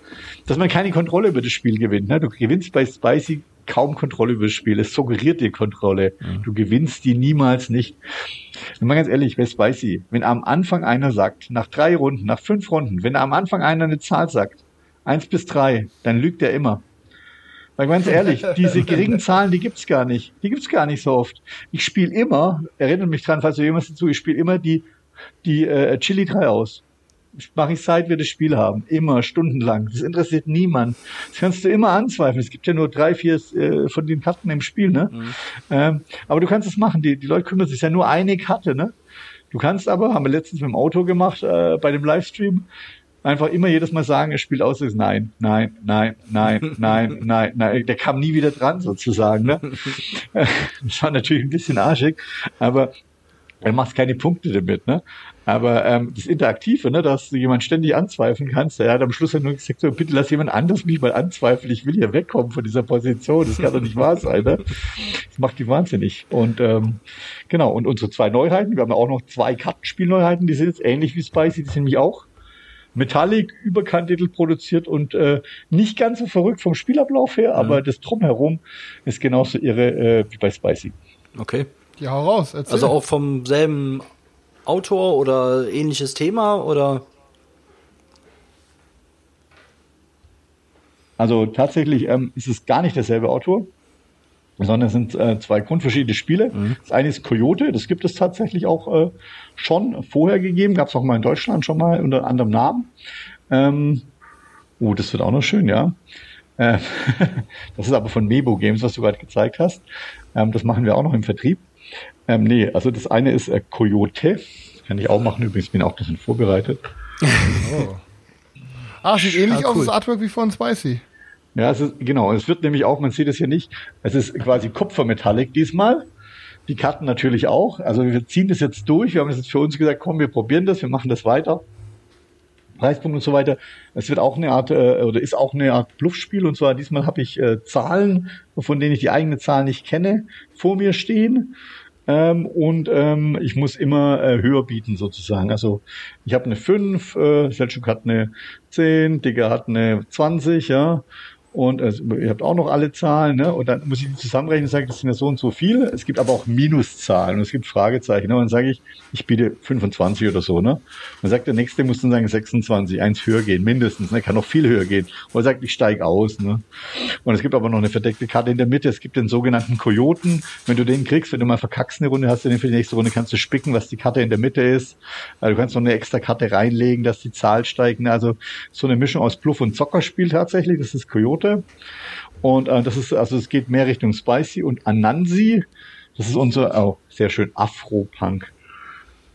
dass man keine Kontrolle über das Spiel gewinnt. Ne? Du gewinnst bei Spicy kaum Kontrolle über das Spiel. Es suggeriert dir Kontrolle. Mhm. Du gewinnst die niemals nicht. Und mal ganz ehrlich, bei Spicy, wenn am Anfang einer sagt, nach drei Runden, nach fünf Runden, wenn am Anfang einer eine Zahl sagt, eins bis drei, dann lügt er immer. Weil ganz ehrlich, diese geringen Zahlen, die gibt's gar nicht. Die gibt's gar nicht so oft. Ich spiele immer, erinnert mich dran, falls du jemals dazu, ich spiele immer die, die äh, Chili 3 aus mache ich seit wir das Spiel haben. Immer, stundenlang. Das interessiert niemand. Das kannst du immer anzweifeln. Es gibt ja nur drei, vier äh, von den Karten im Spiel, ne? Mhm. Ähm, aber du kannst es machen. Die, die Leute kümmern sich. Es ja nur eine Karte, ne? Du kannst aber, haben wir letztens mit dem Auto gemacht, äh, bei dem Livestream, einfach immer jedes Mal sagen, er spielt aus, ist nein, nein, nein, nein, nein, nein, nein. Der kam nie wieder dran sozusagen. Ne? Das war natürlich ein bisschen arschig, aber er macht keine Punkte damit, ne? Aber ähm, das Interaktive, ne, dass du jemand ständig anzweifeln kannst, er hat am Schluss ja nur gesagt, so, bitte lass jemand anders mich mal anzweifeln, ich will hier wegkommen von dieser Position, das kann doch nicht wahr sein, ne? Das macht die wahnsinnig. Und ähm, genau, und unsere zwei Neuheiten, wir haben ja auch noch zwei Kartenspielneuheiten, die sind jetzt ähnlich wie Spicy, die sind nämlich auch Metallic überkandidelt produziert und äh, nicht ganz so verrückt vom Spielablauf her, ja. aber das Drumherum ist genauso irre äh, wie bei Spicy. Okay. Ja, hau raus. Erzähl. Also auch vom selben Autor oder ähnliches Thema oder? Also tatsächlich ähm, ist es gar nicht derselbe Autor, sondern es sind äh, zwei grundverschiedene Spiele. Mhm. Das eine ist Coyote, das gibt es tatsächlich auch äh, schon vorher gegeben, gab es auch mal in Deutschland schon mal unter anderem Namen. Ähm, oh, das wird auch noch schön, ja. Äh, das ist aber von Mebo Games, was du gerade gezeigt hast. Ähm, das machen wir auch noch im Vertrieb. Ähm, nee, also das eine ist äh, Coyote. Kann ich auch machen, übrigens bin auch ein bisschen vorbereitet. oh. Ah, sieht ähnlich ah, cool. aus das Artwork wie von Spicy. Ja, es ist, genau. Es wird nämlich auch, man sieht es hier nicht, es ist quasi Kupfermetallic diesmal. Die Karten natürlich auch. Also wir ziehen das jetzt durch. Wir haben jetzt für uns gesagt, komm, wir probieren das, wir machen das weiter. Preispunkt und so weiter. Es wird auch eine Art äh, oder ist auch eine Art Bluffspiel und zwar diesmal habe ich äh, Zahlen, von denen ich die eigene Zahl nicht kenne, vor mir stehen ähm, und ähm, ich muss immer äh, höher bieten sozusagen. Also ich habe eine 5, äh, Selchuk hat eine 10, Digger hat eine 20, ja, und also, ihr habt auch noch alle Zahlen, ne? Und dann muss ich zusammenrechnen und sage, das sind ja so und so viel. Es gibt aber auch Minuszahlen und es gibt Fragezeichen. Ne? Und dann sage ich, ich biete 25 oder so, ne? Und dann sagt der nächste, muss dann sagen 26, eins höher gehen, mindestens, ne? Kann noch viel höher gehen. Oder sagt, ich steige aus, ne? Und es gibt aber noch eine verdeckte Karte in der Mitte. Es gibt den sogenannten Kojoten. Wenn du den kriegst, wenn du mal verkackst eine Runde, hast du den für die nächste Runde, kannst du spicken, was die Karte in der Mitte ist. Also du kannst noch eine extra Karte reinlegen, dass die Zahl steigt. Ne? Also so eine Mischung aus Bluff und Zockerspiel tatsächlich. Das ist Coyote. Sorte. Und äh, das ist, also es geht mehr Richtung Spicy und Anansi. Das ist unser, oh, sehr schön, Afro-Punk.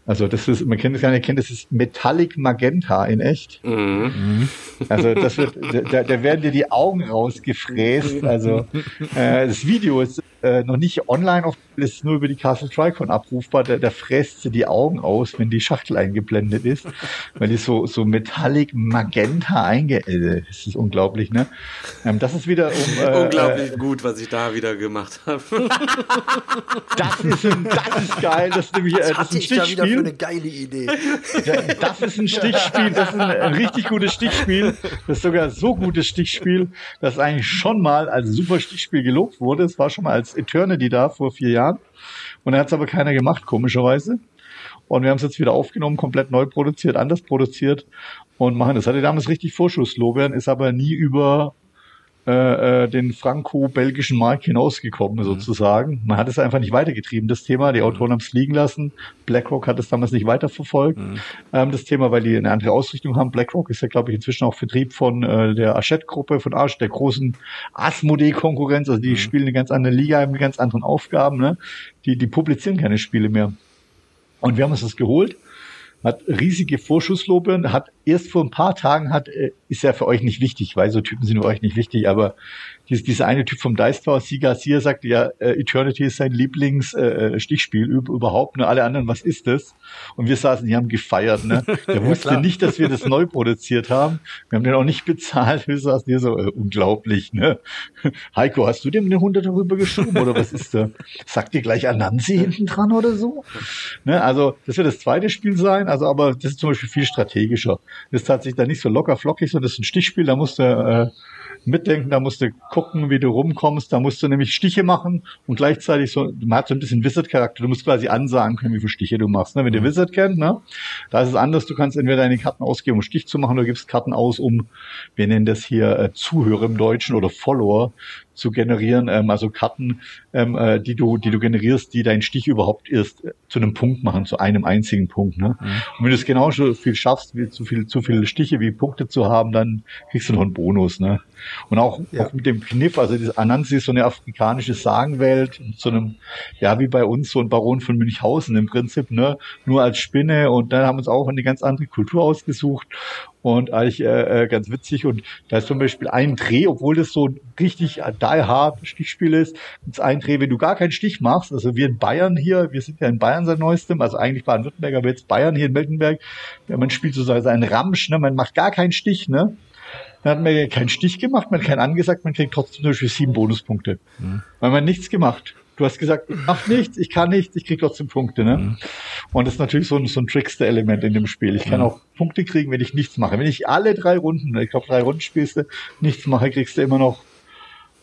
Also das ist, man kennt es gar nicht kennt, das ist Metallic Magenta in echt. Mhm. Also das wird, da, da werden dir die Augen rausgefräst. Also äh, das Video ist äh, noch nicht online, auf, ist nur über die Castle Tricon abrufbar. Da, da fräst sie die Augen aus, wenn die Schachtel eingeblendet ist, weil die so so Metallic Magenta einge. Äh, das ist unglaublich, ne? Ähm, das ist wieder um, äh, unglaublich gut, was ich da wieder gemacht habe. das ist ein, das ist geil. Das ist nämlich äh, das ist ein Stichspiel für eine geile Idee. Das ist ein Stichspiel, das ist ein, ein richtig gutes Stichspiel. Das ist sogar so gutes Stichspiel, dass eigentlich schon mal als super Stichspiel gelobt wurde. Es war schon mal als Eternity da vor vier Jahren. Und dann hat es aber keiner gemacht, komischerweise. Und wir haben es jetzt wieder aufgenommen, komplett neu produziert, anders produziert und machen das. Hatte damals richtig Vorschusslobern, ist aber nie über äh, äh, den franco-belgischen Markt hinausgekommen, mhm. sozusagen. Man hat es einfach nicht weitergetrieben, das Thema. Die mhm. Autoren haben es liegen lassen. BlackRock hat es damals nicht weiterverfolgt, mhm. ähm, das Thema, weil die eine andere Ausrichtung haben. BlackRock ist ja, glaube ich, inzwischen auch Vertrieb von äh, der Hachette-Gruppe, von Arsch, der großen Asmodee-Konkurrenz. Also die mhm. spielen eine ganz andere Liga, haben ganz anderen Aufgaben. Ne? Die, die publizieren keine Spiele mehr. Und wir haben uns das geholt hat riesige Vorschusslobern, hat erst vor ein paar Tagen hat, äh, ist ja für euch nicht wichtig, weil so Typen sind für euch nicht wichtig, aber dies, dieser eine Typ vom Dice Tower, Siga Sia, sagt ja, äh, Eternity ist sein Lieblingsstichspiel äh, überhaupt, nur alle anderen, was ist das? Und wir saßen, die haben gefeiert, ne? Der wusste nicht, dass wir das neu produziert haben. Wir haben den auch nicht bezahlt. Wir saßen hier so, äh, unglaublich, ne? Heiko, hast du dem eine Hundert darüber geschoben oder was ist da? Sagt dir gleich Anansi hinten dran oder so? Ne? Also, das wird das zweite Spiel sein, also aber das ist zum Beispiel viel strategischer. Das ist tatsächlich da nicht so locker flockig, sondern das ist ein Stichspiel, da musst du äh, mitdenken, da musst du gucken, wie du rumkommst, da musst du nämlich Stiche machen und gleichzeitig so, man hat so ein bisschen Wizard-Charakter, du musst quasi ansagen können, wie viele Stiche du machst. Ne? Wenn mhm. ihr Wizard kennt, ne? da ist es anders, du kannst entweder deine Karten ausgeben, um Stich zu machen, oder gibst Karten aus, um, wir nennen das hier äh, Zuhörer im Deutschen oder Follower, zu generieren, ähm, also Karten, ähm, äh, die du, die du generierst, die deinen Stich überhaupt erst äh, zu einem Punkt machen, zu einem einzigen Punkt. Ne? Mhm. Und wenn du es genauso viel schaffst, wie zu viel, zu viele Stiche wie Punkte zu haben, dann kriegst du noch einen Bonus. Ne? Und auch, ja. auch mit dem Kniff, also das Anansi ist so eine afrikanische Sagenwelt, so einem, ja, wie bei uns, so ein Baron von Münchhausen im Prinzip, ne? Nur als Spinne und dann haben wir uns auch eine ganz andere Kultur ausgesucht und eigentlich äh, äh, ganz witzig. Und da ist zum Beispiel ein Dreh, obwohl das so richtig die hard Stichspiel ist, gibt es ein Dreh, wenn du gar keinen Stich machst. Also wir in Bayern hier, wir sind ja in Bayern seit neuestem, also eigentlich Baden-Württemberg, aber jetzt Bayern hier in Miltenberg. Ja, man spielt sozusagen seinen Ramsch, ne? man macht gar keinen Stich, ne? Dann hat man keinen Stich gemacht, man hat keinen angesagt, man kriegt trotzdem zum Beispiel sieben Bonuspunkte. Mhm. Weil man nichts gemacht. Du hast gesagt, ich mach nichts, ich kann nichts, ich krieg trotzdem Punkte. Ne? Mhm. Und das ist natürlich so ein, so ein Trickster-Element in dem Spiel. Ich kann mhm. auch Punkte kriegen, wenn ich nichts mache. Wenn ich alle drei Runden, ich glaube drei Runden spielst du, nichts mache, kriegst du immer noch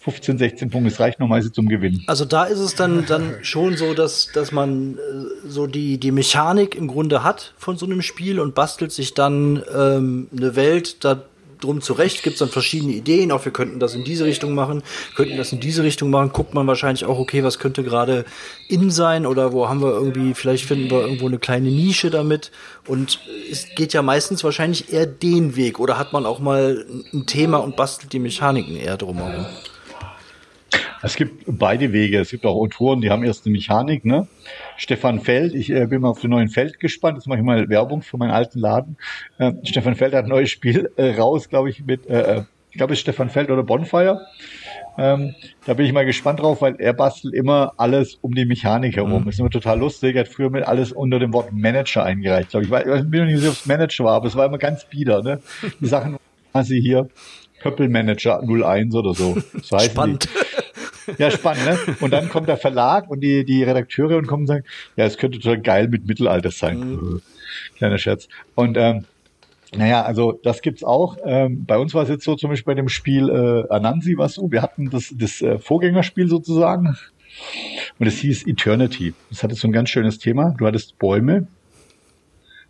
15, 16 Punkte. Das reicht normalerweise zum Gewinnen. Also da ist es dann, dann schon so, dass, dass man äh, so die, die Mechanik im Grunde hat von so einem Spiel und bastelt sich dann ähm, eine Welt da drum zurecht, gibt es dann verschiedene Ideen, auch wir könnten das in diese Richtung machen, könnten das in diese Richtung machen, guckt man wahrscheinlich auch, okay, was könnte gerade in sein oder wo haben wir irgendwie, vielleicht finden wir irgendwo eine kleine Nische damit und es geht ja meistens wahrscheinlich eher den Weg oder hat man auch mal ein Thema und bastelt die Mechaniken eher drumherum. Es gibt beide Wege. Es gibt auch Autoren, die haben erst eine Mechanik, ne? Stefan Feld, ich äh, bin mal auf den neuen Feld gespannt. Jetzt mache ich mal Werbung für meinen alten Laden. Äh, Stefan Feld hat ein neues Spiel äh, raus, glaube ich, mit, äh, äh ich glaube, es ist Stefan Feld oder Bonfire. Ähm, da bin ich mal gespannt drauf, weil er bastelt immer alles um die Mechanik herum. Mhm. Das ist immer total lustig. Er hat früher mit alles unter dem Wort Manager eingereicht, glaube ich. Ich bin noch nicht sicher, ob es Manager war, aber es war immer ganz bieder, ne? Die Sachen, quasi hier, Pöppel Manager 01 oder so. so Spannend. Die. Ja, spannend, ne? Und dann kommt der Verlag und die, die Redakteure und kommen und sagen, ja, es könnte total geil mit Mittelalter sein. Mhm. Kleiner Scherz. Und ähm, naja, also das gibt's auch. Ähm, bei uns war es jetzt so, zum Beispiel bei dem Spiel äh, Anansi war es so, wir hatten das, das äh, Vorgängerspiel sozusagen und es hieß Eternity. Das hatte so ein ganz schönes Thema. Du hattest Bäume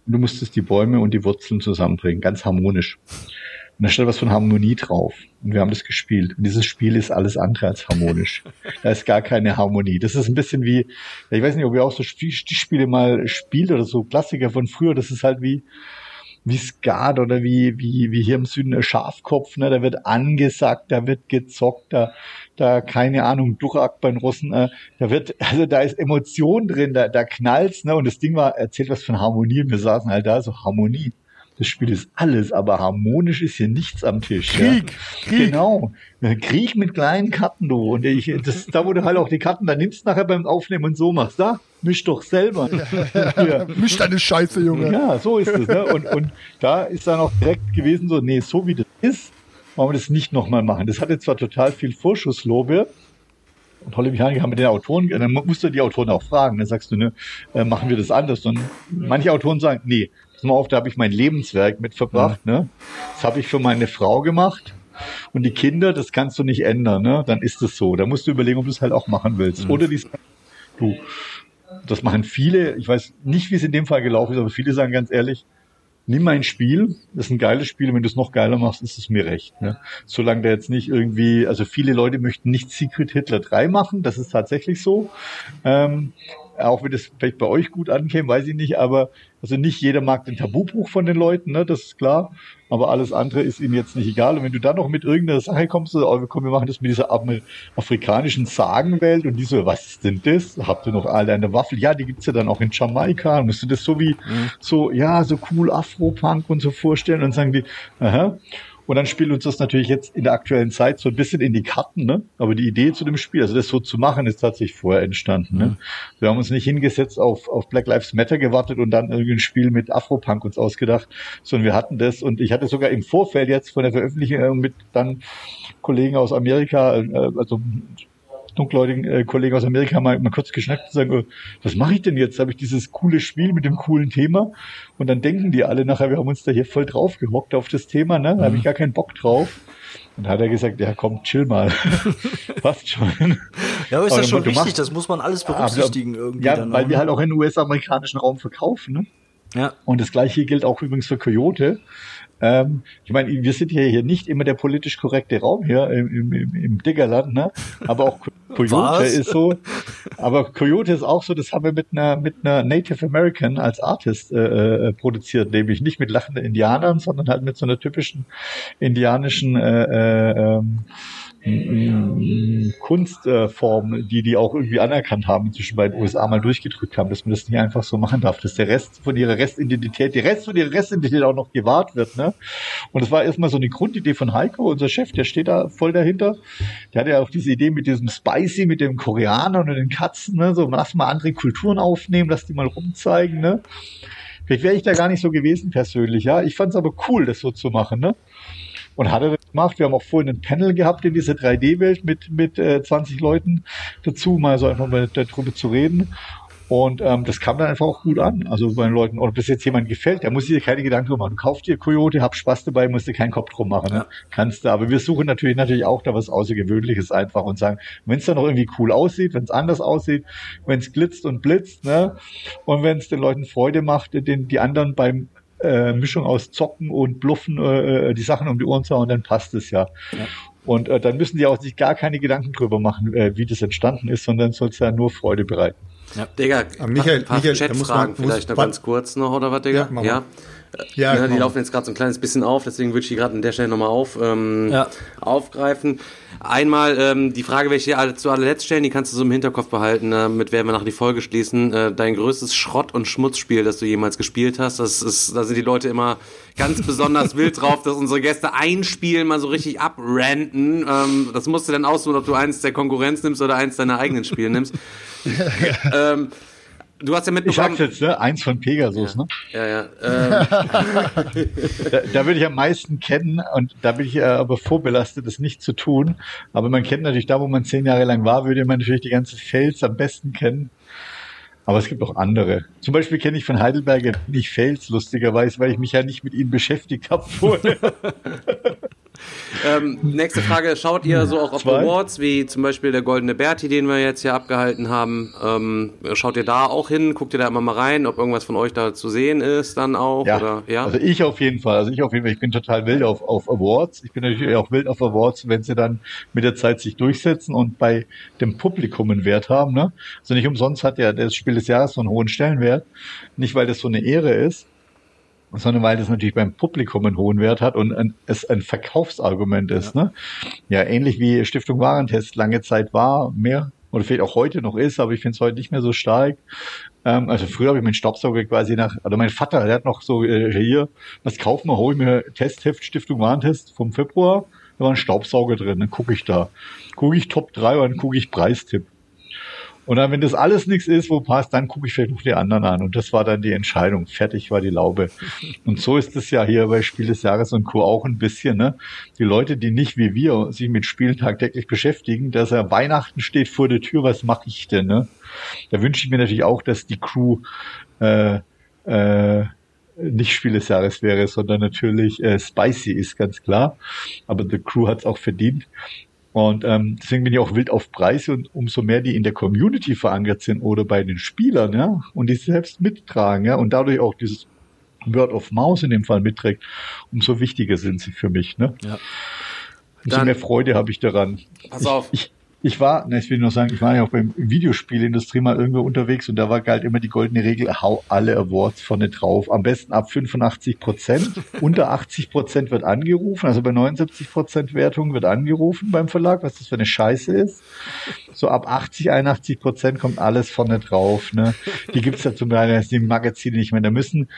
und du musstest die Bäume und die Wurzeln zusammenbringen, ganz harmonisch. Und da steht was von Harmonie drauf. Und wir haben das gespielt. Und dieses Spiel ist alles andere als harmonisch. da ist gar keine Harmonie. Das ist ein bisschen wie, ich weiß nicht, ob ihr auch so Spiele mal spielt oder so Klassiker von früher. Das ist halt wie, wie Skat oder wie, wie, wie hier im Süden Schafkopf, ne? Da wird angesagt, da wird gezockt, da, da, keine Ahnung, Durak bei den Russen, äh, da wird, also da ist Emotion drin, da, da knallt's, ne? Und das Ding war, erzählt was von Harmonie, und wir saßen halt da, so Harmonie. Das Spiel ist alles, aber harmonisch ist hier nichts am Tisch. Krieg, ja. Krieg. Genau. Krieg mit kleinen Karten, du. Und ich, das, da du halt auch die Karten dann nimmst nachher beim Aufnehmen und so machst. Da, misch doch selber. Ja. misch deine Scheiße, Junge. Ja, so ist es. Ne? Und, und da ist dann auch direkt gewesen so, nee, so wie das ist, wollen wir das nicht nochmal machen. Das hatte zwar total viel Vorschusslobe, tolle Mechaniker haben mit den Autoren, dann musst du die Autoren auch fragen. Dann sagst du, ne, äh, machen wir das anders. Und manche Autoren sagen, nee, pass mal auf, da habe ich mein Lebenswerk mit verbracht. Mhm. Ne? Das habe ich für meine Frau gemacht. Und die Kinder, das kannst du nicht ändern. Ne? Dann ist es so. Da musst du überlegen, ob du es halt auch machen willst. Mhm. Oder die sagen, du, das machen viele. Ich weiß nicht, wie es in dem Fall gelaufen ist, aber viele sagen ganz ehrlich, nimm mein Spiel, das ist ein geiles Spiel, wenn du es noch geiler machst, ist es mir recht. Ne? Solange der jetzt nicht irgendwie, also viele Leute möchten nicht Secret Hitler 3 machen, das ist tatsächlich so. Ähm, auch wenn das vielleicht bei euch gut ankäme, weiß ich nicht, aber also nicht jeder mag den Tabubuch von den Leuten, ne, das ist klar, aber alles andere ist ihnen jetzt nicht egal. Und wenn du dann noch mit irgendeiner Sache kommst, so, oh, komm, wir machen das mit dieser afrikanischen Sagenwelt und die so, was ist denn das? Habt ihr noch alle eine Waffel? Ja, die gibt's ja dann auch in Jamaika. Musst du das so wie, mhm. so, ja, so cool Afro-Punk und so vorstellen und sagen die, aha. Und dann spielt uns das natürlich jetzt in der aktuellen Zeit so ein bisschen in die Karten, ne? Aber die Idee zu dem Spiel, also das so zu machen, ist tatsächlich vorher entstanden. Ne? Wir haben uns nicht hingesetzt auf, auf Black Lives Matter gewartet und dann irgendwie ein Spiel mit Afropunk uns ausgedacht, sondern wir hatten das und ich hatte sogar im Vorfeld jetzt von der Veröffentlichung mit dann Kollegen aus Amerika, äh, also dunkelhäutigen äh, Kollegen aus Amerika mal, mal kurz geschnackt und sagen, oh, was mache ich denn jetzt? Habe ich dieses coole Spiel mit dem coolen Thema? Und dann denken die alle nachher, wir haben uns da hier voll drauf gehockt auf das Thema, ne? Da habe ich mhm. gar keinen Bock drauf. Und da hat er gesagt, ja komm, chill mal. Passt schon. Ja, aber ist das schon wichtig, das muss man alles berücksichtigen aber, irgendwie. Ja, weil auch, wir ne? halt auch in den US-amerikanischen Raum verkaufen. Ne? Ja. Und das gleiche gilt auch übrigens für Coyote. Ähm, ich meine, wir sind ja hier nicht immer der politisch korrekte Raum hier im, im, im Diggerland, ne? Aber auch Coyote ist so. Aber Coyote ist auch so, das haben wir mit einer, mit einer Native American als Artist äh, äh, produziert, nämlich nicht mit lachenden Indianern, sondern halt mit so einer typischen indianischen äh, äh, ähm, Kunstform, die die auch irgendwie anerkannt haben, inzwischen bei den USA mal durchgedrückt haben, dass man das nicht einfach so machen darf, dass der Rest von ihrer Restidentität, die Rest von ihrer Restidentität auch noch gewahrt wird. Ne? Und das war erstmal so eine Grundidee von Heiko, unser Chef, der steht da voll dahinter. Der hatte ja auch diese Idee mit diesem Spicy, mit dem Koreaner und den Katzen, ne? so lass mal andere Kulturen aufnehmen, lass die mal rumzeigen. Ne? Vielleicht wäre ich da gar nicht so gewesen persönlich, ja. Ich fand es aber cool, das so zu machen, ne? Und hat er das gemacht. Wir haben auch vorhin ein Panel gehabt in dieser 3D-Welt mit, mit äh, 20 Leuten dazu, mal so einfach mal darüber zu reden. Und ähm, das kam dann einfach auch gut an. Also bei den Leuten, ob das jetzt jemand gefällt, der muss sich keine Gedanken machen. Du kaufst dir Coyote, hab Spaß dabei, musst dir keinen Kopf drum machen. Ne? Kannst du. Aber wir suchen natürlich natürlich auch da was Außergewöhnliches einfach und sagen, wenn es dann noch irgendwie cool aussieht, wenn es anders aussieht, wenn es glitzt und blitzt, ne? Und wenn es den Leuten Freude macht, den, die anderen beim äh, Mischung aus Zocken und Bluffen äh, äh, die Sachen um die Ohren zu hauen, dann passt es ja. ja. Und äh, dann müssen die auch sich gar keine Gedanken drüber machen, äh, wie das entstanden ist, sondern soll es ja nur Freude bereiten. Ja. Digga, Michael, paar, paar Michael, Chatfragen vielleicht noch ganz kurz noch, oder was, Digga? Ja, ja. Ja, ja, die laufen jetzt gerade so ein kleines bisschen auf, deswegen würde ich die gerade an der Stelle nochmal auf, ähm, ja. aufgreifen. Einmal ähm, die Frage, welche ich zu allerletzt stellen, die kannst du so im Hinterkopf behalten, äh, mit werden wir nach die Folge schließen. Äh, dein größtes Schrott- und Schmutzspiel, das du jemals gespielt hast, das ist, da sind die Leute immer ganz besonders wild drauf, dass unsere Gäste ein Spiel mal so richtig abranten. Ähm, das musst du dann aussuchen, ob du eins der Konkurrenz nimmst oder eins deiner eigenen Spiele nimmst. ähm, Du hast ja mitbekommen. Ich sag's jetzt, ne? Eins von Pegasus, ja. ne? Ja, ja. Ähm. da, da würde ich am meisten kennen und da bin ich äh, aber vorbelastet, das nicht zu tun. Aber man kennt natürlich da, wo man zehn Jahre lang war, würde man natürlich die ganze Fels am besten kennen. Aber es gibt auch andere. Zum Beispiel kenne ich von Heidelberger nicht Fels, lustigerweise, weil ich mich ja nicht mit ihnen beschäftigt habe vorher. Ähm, nächste Frage, schaut ihr so auch auf Zwei? Awards, wie zum Beispiel der Goldene Berti, den wir jetzt hier abgehalten haben, ähm, schaut ihr da auch hin, guckt ihr da immer mal rein, ob irgendwas von euch da zu sehen ist dann auch? Ja, oder, ja? also ich auf jeden Fall, also ich auf jeden Fall, ich bin total wild auf, auf Awards, ich bin natürlich auch wild auf Awards, wenn sie dann mit der Zeit sich durchsetzen und bei dem Publikum einen Wert haben, ne? Also nicht umsonst hat ja das Spiel des Jahres so einen hohen Stellenwert, nicht weil das so eine Ehre ist, sondern weil das natürlich beim Publikum einen hohen Wert hat und ein, es ein Verkaufsargument ist. Ja. Ne? ja, ähnlich wie Stiftung Warentest lange Zeit war, mehr oder vielleicht auch heute noch ist, aber ich finde es heute nicht mehr so stark. Ähm, also früher habe ich meinen Staubsauger quasi nach, also mein Vater, der hat noch so äh, hier, was kaufen wir, hole ich mir Testheft Stiftung Warentest vom Februar, da war ein Staubsauger drin, dann gucke ich da. Gucke ich Top 3 und dann gucke ich Preistipp. Und dann, wenn das alles nichts ist, wo passt, dann gucke ich vielleicht noch die anderen an. Und das war dann die Entscheidung. Fertig war die Laube. Und so ist es ja hier bei Spiel des Jahres und Co. auch ein bisschen. Ne? Die Leute, die nicht wie wir sich mit Spielen tagtäglich beschäftigen, dass er Weihnachten steht vor der Tür, was mache ich denn? Ne? Da wünsche ich mir natürlich auch, dass die Crew äh, äh, nicht Spiel des Jahres wäre, sondern natürlich äh, Spicy ist ganz klar. Aber The Crew hat es auch verdient. Und ähm, deswegen bin ich auch wild auf Preise und umso mehr die in der Community verankert sind oder bei den Spielern, ja, und die selbst mittragen, ja, und dadurch auch dieses Word of Mouse in dem Fall mitträgt, umso wichtiger sind sie für mich, ne? Ja. Umso mehr Freude habe ich daran. Pass auf. Ich, ich war, ne, ich will nur sagen, ich war ja auch beim Videospielindustrie mal irgendwo unterwegs und da war galt immer die goldene Regel, hau alle Awards vorne drauf. Am besten ab 85 Prozent. Unter 80 Prozent wird angerufen, also bei 79 Prozent Wertung wird angerufen beim Verlag, was das für eine Scheiße ist. So ab 80, 81 Prozent kommt alles vorne drauf. Ne? Die gibt's ja zum Beispiel die Magazine nicht mehr. Da müssen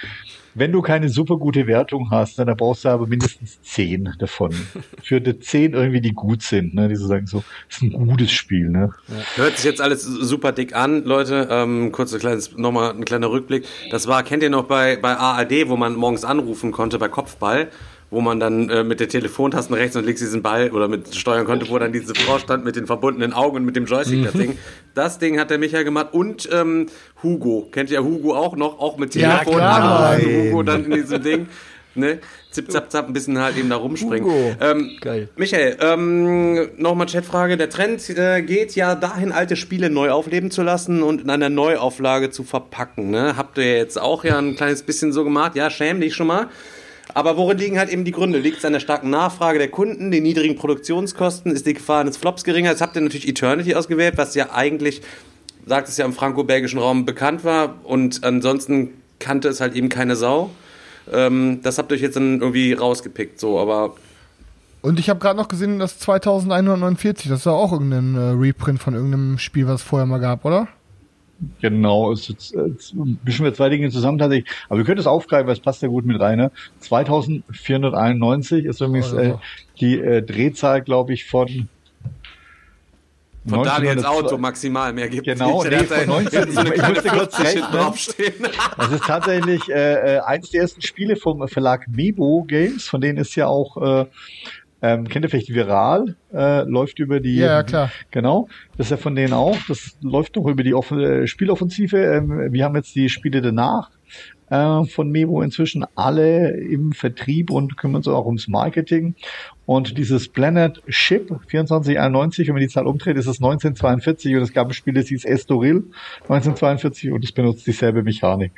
wenn du keine super gute Wertung hast, dann brauchst du aber mindestens zehn davon. Für die zehn irgendwie, die gut sind, ne? die so sagen, so, das ist ein gutes Spiel, ne? Ja. Hört sich jetzt alles super dick an, Leute. Ähm, kurz ein kleines, nochmal ein kleiner Rückblick. Das war, kennt ihr noch bei, bei ARD, wo man morgens anrufen konnte bei Kopfball? Wo man dann äh, mit der Telefontasten rechts und links diesen Ball oder mit steuern konnte, wo dann diese Frau stand mit den verbundenen Augen und mit dem Joystick, das mhm. Ding. Das Ding hat der Michael gemacht und ähm, Hugo. Kennt ihr Hugo auch noch? Auch mit Telefon. Ja, klar. Hugo dann in diesem Ding. Ne? Zip, zap, zap, ein bisschen halt eben da rumspringen. Hugo. Ähm, Geil. Michael, ähm, nochmal Chatfrage. Der Trend äh, geht ja dahin, alte Spiele neu aufleben zu lassen und in einer Neuauflage zu verpacken. Ne? Habt ihr jetzt auch ja ein kleines bisschen so gemacht? Ja, schäm dich schon mal. Aber worin liegen halt eben die Gründe? Liegt es an der starken Nachfrage der Kunden, den niedrigen Produktionskosten? Ist die Gefahr eines Flops geringer? Jetzt habt ihr natürlich Eternity ausgewählt, was ja eigentlich, sagt es ja im franco-belgischen Raum bekannt war und ansonsten kannte es halt eben keine Sau. Ähm, das habt ihr euch jetzt dann irgendwie rausgepickt, so, aber. Und ich habe gerade noch gesehen, dass 2149, das ist ja auch irgendein äh, Reprint von irgendeinem Spiel, was es vorher mal gab, oder? Genau, es ist, es mischen wir zwei Dinge zusammen tatsächlich. Aber wir können es aufgreifen, weil es passt ja gut mit rein. Ne? 2491 ist übrigens äh, die äh, Drehzahl, glaube ich, von von Daniels Auto maximal, mehr gibt genau, nicht. Genau, nee, von 19, so ich musste kurz. Draufstehen. Das ist tatsächlich äh, äh, eins der ersten Spiele vom Verlag Mebo Games, von denen ist ja auch äh, ähm, kennt ihr vielleicht Viral? Äh, läuft über die. Ja, klar. Genau. Das ist ja von denen auch. Das läuft noch über die Off äh, Spieloffensive. Ähm, wir haben jetzt die Spiele danach äh, von Memo inzwischen alle im Vertrieb und kümmern uns auch ums Marketing. Und dieses Planet Ship 2491, wenn man die Zahl umdreht, ist es 1942 und es gab ein Spiel, das hieß Estoril 1942 und es benutzt dieselbe Mechanik.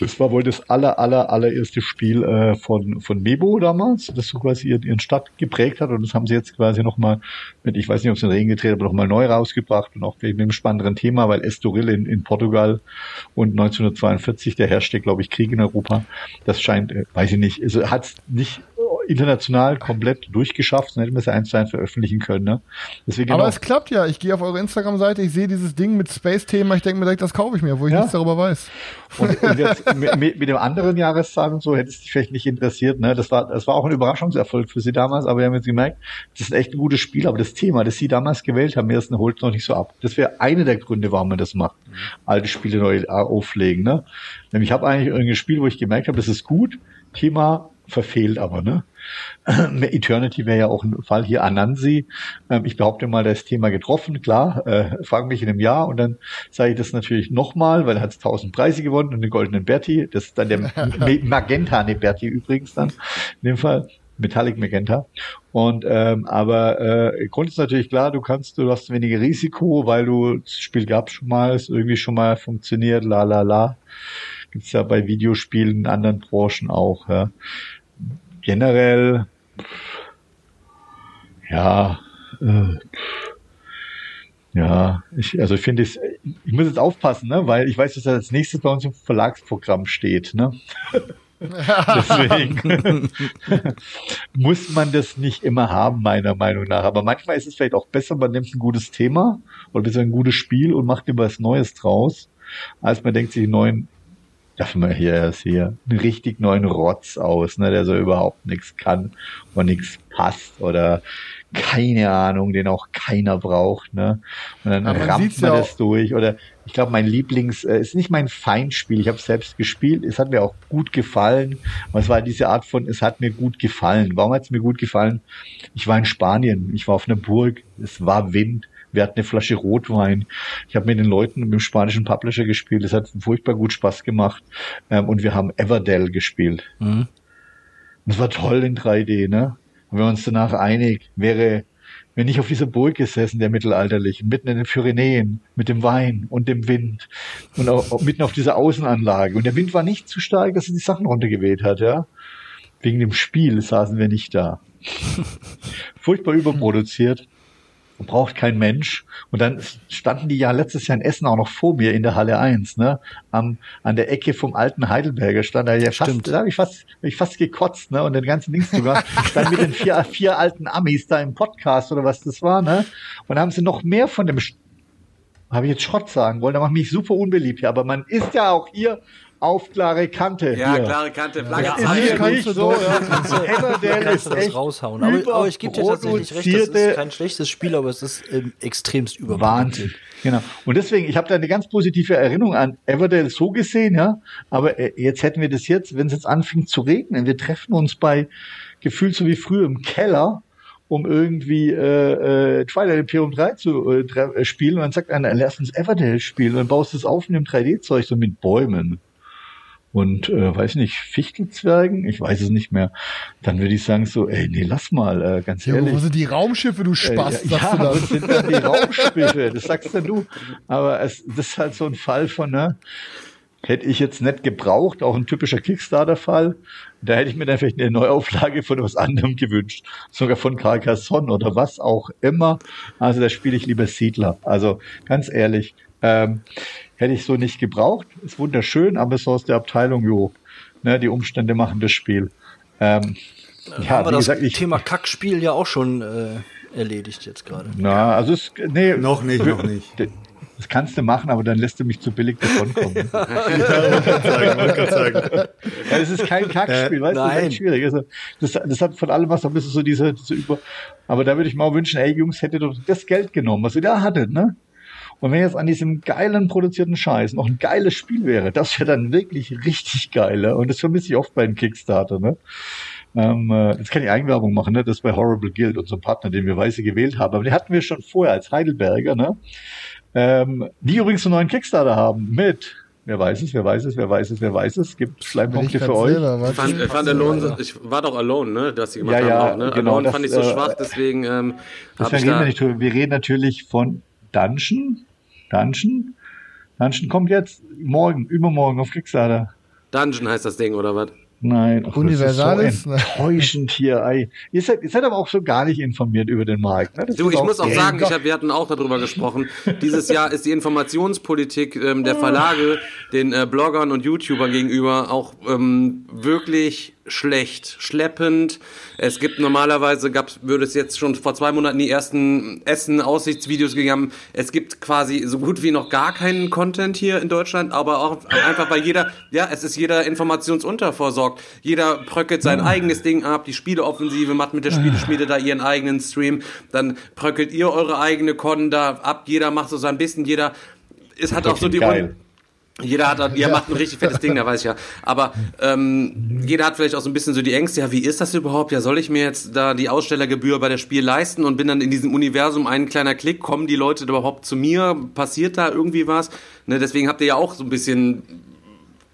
Das war wohl das aller, aller, allererste Spiel äh, von, von Mebo damals, das so quasi ihren, ihren Stadt geprägt hat. Und das haben sie jetzt quasi nochmal mit, ich weiß nicht, ob es in Regen gedreht, aber nochmal neu rausgebracht und auch mit einem spannenderen Thema, weil Estoril in, in Portugal und 1942, der herrschte, glaube ich, Krieg in Europa. Das scheint, äh, weiß ich nicht, also hat nicht international komplett durchgeschafft, dann hätten wir es ja eins zu eins veröffentlichen können. Ne? Deswegen Aber es klappt ja. Ich gehe auf eure Instagram-Seite, ich sehe dieses Ding mit Space-Thema, ich denke mir direkt, das kaufe ich mir, wo ich ja. nichts darüber weiß. Und, und jetzt mit, mit, dem anderen Jahreszahlen und so hätte es dich vielleicht nicht interessiert. Ne? Das war, das war auch ein Überraschungserfolg für sie damals, aber wir haben jetzt gemerkt, das ist echt ein gutes Spiel, aber das Thema, das sie damals gewählt haben, ersten holt noch nicht so ab. Das wäre eine der Gründe, warum man das macht. Mhm. Alte Spiele neu auflegen. Ne? Nämlich ich habe eigentlich irgendein Spiel, wo ich gemerkt habe, das ist gut. Thema verfehlt aber, ne? Eternity wäre ja auch ein Fall hier Anansi. Ähm, ich behaupte mal, das Thema getroffen, klar, äh, frag mich in einem Jahr und dann sage ich das natürlich nochmal, weil er hat tausend Preise gewonnen und den goldenen Berti. Das ist dann der Magenta ne Berti übrigens dann in dem Fall. Metallic Magenta. Und ähm, aber äh, Grund ist natürlich klar, du kannst, du hast weniger Risiko, weil du das Spiel gab schon mal, es irgendwie schon mal funktioniert, la la la. Gibt's ja bei Videospielen in anderen Branchen auch. Ja generell, ja, äh, ja, ich, also ich finde es, ich muss jetzt aufpassen, ne, weil ich weiß, dass das als nächstes bei uns im Verlagsprogramm steht, ne. Deswegen muss man das nicht immer haben, meiner Meinung nach. Aber manchmal ist es vielleicht auch besser, man nimmt ein gutes Thema oder besser ein gutes Spiel und macht immer was Neues draus, als man denkt sich einen neuen, darf man hier erst hier, einen richtig neuen Rotz aus, ne, der so überhaupt nichts kann und nichts passt oder keine Ahnung, den auch keiner braucht, ne? Und dann rammt man das durch. Oder ich glaube, mein Lieblings äh, ist nicht mein Feinspiel. Ich habe selbst gespielt. Es hat mir auch gut gefallen. Aber es war diese Art von, es hat mir gut gefallen. Warum hat es mir gut gefallen? Ich war in Spanien. Ich war auf einer Burg. Es war Wind. Wir hatten eine Flasche Rotwein. Ich habe mit den Leuten mit dem spanischen Publisher gespielt. Es hat furchtbar gut Spaß gemacht. Ähm, und wir haben Everdell gespielt. Mhm. Das war toll in 3D, ne? Und wenn wir uns danach einig, wäre wir nicht auf dieser Burg gesessen, der mittelalterlichen, mitten in den Pyrenäen, mit dem Wein und dem Wind und auch, auch mitten auf dieser Außenanlage. Und der Wind war nicht zu stark, dass er die Sachen runtergeweht hat, ja. Wegen dem Spiel saßen wir nicht da. Furchtbar überproduziert braucht kein Mensch. Und dann standen die ja letztes Jahr in Essen auch noch vor mir in der Halle 1, ne? Am, an der Ecke vom alten Heidelberger stand da ja fast, da habe ich fast, hab ich fast gekotzt, ne? Und den ganzen Dings sogar. stand mit den vier, vier alten Amis da im Podcast oder was das war, ne? Und haben sie noch mehr von dem habe ich jetzt Schrott sagen wollen, da macht mich super unbeliebt hier, aber man ist ja auch hier auf klare Kante. Ja, hier. klare Kante, flache ja, Zeichen. Kannst du so, ja. kannst du das raushauen. Aber, aber ich gebe dir tatsächlich recht, das ist kein schlechtes Spiel, aber es ist ähm, extremst überwahnsinn. Wahnsinn. Genau. Und deswegen, ich habe da eine ganz positive Erinnerung an Everdale so gesehen, ja. Aber äh, jetzt hätten wir das jetzt, wenn es jetzt anfängt zu regnen, wir treffen uns bei gefühlt so wie früher im Keller um irgendwie äh, äh, Twilight Imperium 3 zu äh, äh, spielen und dann sagt einer, lass uns Everdale spielen und dann baust du es auf in dem 3D-Zeug so mit Bäumen und äh, weiß nicht, Fichtelzwergen, ich weiß es nicht mehr, dann würde ich sagen so, ey, nee, lass mal, äh, ganz ja, ehrlich. Wo sind die Raumschiffe, du Spaß, äh, ja, sagst ja, du das? sind dann die Raumschiffe, das sagst dann du. Aber es, das ist halt so ein Fall von, ne, hätte ich jetzt nicht gebraucht, auch ein typischer Kickstarter-Fall. Da hätte ich mir dann vielleicht eine Neuauflage von was anderem gewünscht. Sogar von Carcassonne oder was auch immer. Also da spiele ich lieber Siedler. Also ganz ehrlich, ähm, Hätte ich so nicht gebraucht. Ist wunderschön, aber so aus der Abteilung, jo, ne, die Umstände machen das Spiel. Ähm, ja, haben wir das gesagt, ich, Thema Kackspiel ja auch schon äh, erledigt jetzt gerade. Na, also es, nee, noch nicht, noch nicht. Das kannst du machen, aber dann lässt du mich zu billig davonkommen. ja. Ja, das ist kein Kackspiel, äh, weißt du, das ist echt schwierig. Also, das, das hat von allem was, ein bisschen so diese, diese Über. Aber da würde ich mal wünschen, ey Jungs, hättet ihr das Geld genommen, was ihr da hattet, ne? Und wenn jetzt an diesem geilen produzierten Scheiß noch ein geiles Spiel wäre, das wäre dann wirklich richtig geil. Und das vermisse ich oft bei einem Kickstarter. Ne? Ähm, äh, jetzt kann ich Eigenwerbung machen, ne? das ist bei Horrible Guild, unserem Partner, den wir weise gewählt haben. Aber den hatten wir schon vorher als Heidelberger, ne? Ähm, die übrigens einen neuen Kickstarter haben mit Wer weiß es, wer weiß es, wer weiß es, wer weiß es. Gibt Schleimpunkte für euch. ich fand, ich fand Alone, ich war doch Alone, ne? Dass sie gemacht ja, ja, haben auch, ne? Genau, Alone das, fand ich so äh, schwach, deswegen ähm, hab ich da wir, wir reden natürlich von Dungeon, Dungeon? Dungeon kommt jetzt morgen, übermorgen auf Kickstarter. Dungeon heißt das Ding, oder was? Nein, ach, Universales? So enttäuschend hier. Ey. Ihr, seid, ihr seid aber auch so gar nicht informiert über den Markt. Ne? Du, ich muss auch sagen, ich hab, wir hatten auch darüber gesprochen. Dieses Jahr ist die Informationspolitik ähm, der Verlage den äh, Bloggern und YouTubern gegenüber auch ähm, wirklich schlecht, schleppend. Es gibt normalerweise, gab, würde es jetzt schon vor zwei Monaten die ersten Essen-Aussichtsvideos gegeben. Es gibt quasi so gut wie noch gar keinen Content hier in Deutschland, aber auch einfach bei jeder, ja, es ist jeder informationsunterversorgt. Jeder bröckelt sein eigenes Ding ab, die Spieleoffensive macht mit der Spieleschmiede da ihren eigenen Stream, dann bröckelt ihr eure eigene Con da ab, jeder macht so sein bisschen, jeder, es hat auch so die geil. Jeder hat, ihr macht ein richtig fettes Ding, da weiß ich ja. Aber ähm, jeder hat vielleicht auch so ein bisschen so die Ängste, ja, wie ist das überhaupt? Ja, soll ich mir jetzt da die Ausstellergebühr bei der Spiel leisten und bin dann in diesem Universum ein kleiner Klick, kommen die Leute überhaupt zu mir? Passiert da irgendwie was? Ne, deswegen habt ihr ja auch so ein bisschen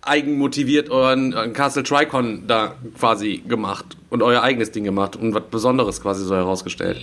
eigenmotiviert euren, euren Castle Tricon da quasi gemacht und euer eigenes Ding gemacht und was Besonderes quasi so herausgestellt.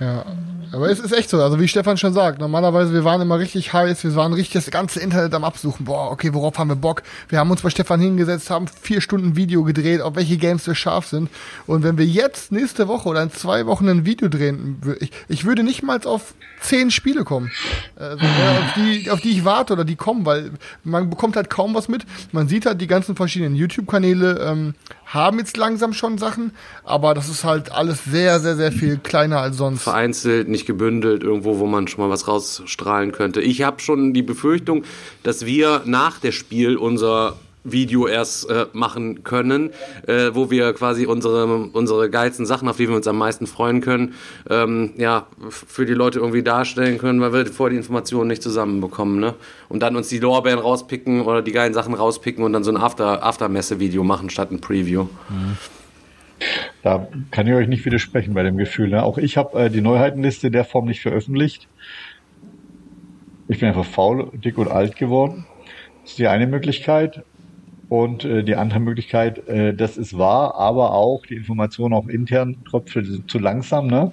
Ja, Aber es ist echt so, also wie Stefan schon sagt, normalerweise, wir waren immer richtig heiß, wir waren richtig das ganze Internet am Absuchen. Boah, okay, worauf haben wir Bock? Wir haben uns bei Stefan hingesetzt, haben vier Stunden Video gedreht, auf welche Games wir scharf sind. Und wenn wir jetzt nächste Woche oder in zwei Wochen ein Video drehen, ich, ich würde nicht mal auf zehn Spiele kommen, also, auf, die, auf die ich warte oder die kommen, weil man bekommt halt kaum was mit. Man sieht halt die ganzen verschiedenen YouTube-Kanäle, ähm, haben jetzt langsam schon Sachen, aber das ist halt alles sehr, sehr, sehr viel kleiner als sonst. Vereinzelt, nicht gebündelt, irgendwo, wo man schon mal was rausstrahlen könnte. Ich habe schon die Befürchtung, dass wir nach der Spiel unser Video erst äh, machen können, äh, wo wir quasi unsere, unsere geilsten Sachen, auf die wir uns am meisten freuen können, ähm, ja, für die Leute irgendwie darstellen können, weil wir vorher die Informationen nicht zusammenbekommen, ne? Und dann uns die Lorbeeren rauspicken oder die geilen Sachen rauspicken und dann so ein After, Aftermesse-Video machen statt ein Preview. Mhm. Da kann ich euch nicht widersprechen bei dem Gefühl. Ne? Auch ich habe äh, die Neuheitenliste der Form nicht veröffentlicht. Ich bin einfach faul, dick und alt geworden. Das ist die eine Möglichkeit. Und äh, die andere Möglichkeit, äh, das ist wahr, aber auch die Information auch intern trotzdem zu langsam, ne?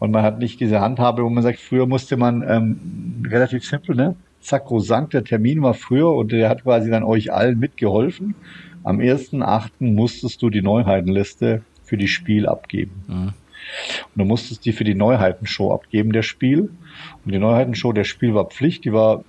Und man hat nicht diese Handhabe, wo man sagt, früher musste man ähm, relativ simpel, ne? Sakrosankt, der Termin war früher und der hat quasi dann euch allen mitgeholfen. Am 1.8. musstest du die Neuheitenliste für die Spiel abgeben. Mhm. Und du musstest die für die Neuheitenshow abgeben, der Spiel. Und die Neuheitenshow, der Spiel war Pflicht, die war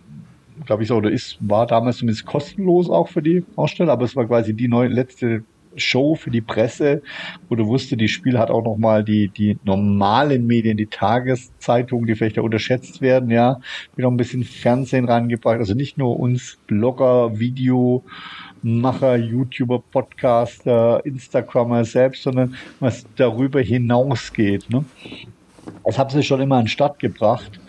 glaube ich, so, oder ist, war damals zumindest kostenlos auch für die Aussteller, aber es war quasi die neue, letzte Show für die Presse, wo du wusste, die Spiel hat auch nochmal die, die normalen Medien, die Tageszeitungen, die vielleicht da unterschätzt werden, ja, wieder ein bisschen Fernsehen reingebracht. Also nicht nur uns Blogger, Videomacher, YouTuber, Podcaster, Instagrammer selbst, sondern was darüber hinausgeht. Ne? Das haben sie schon immer an Start gebracht.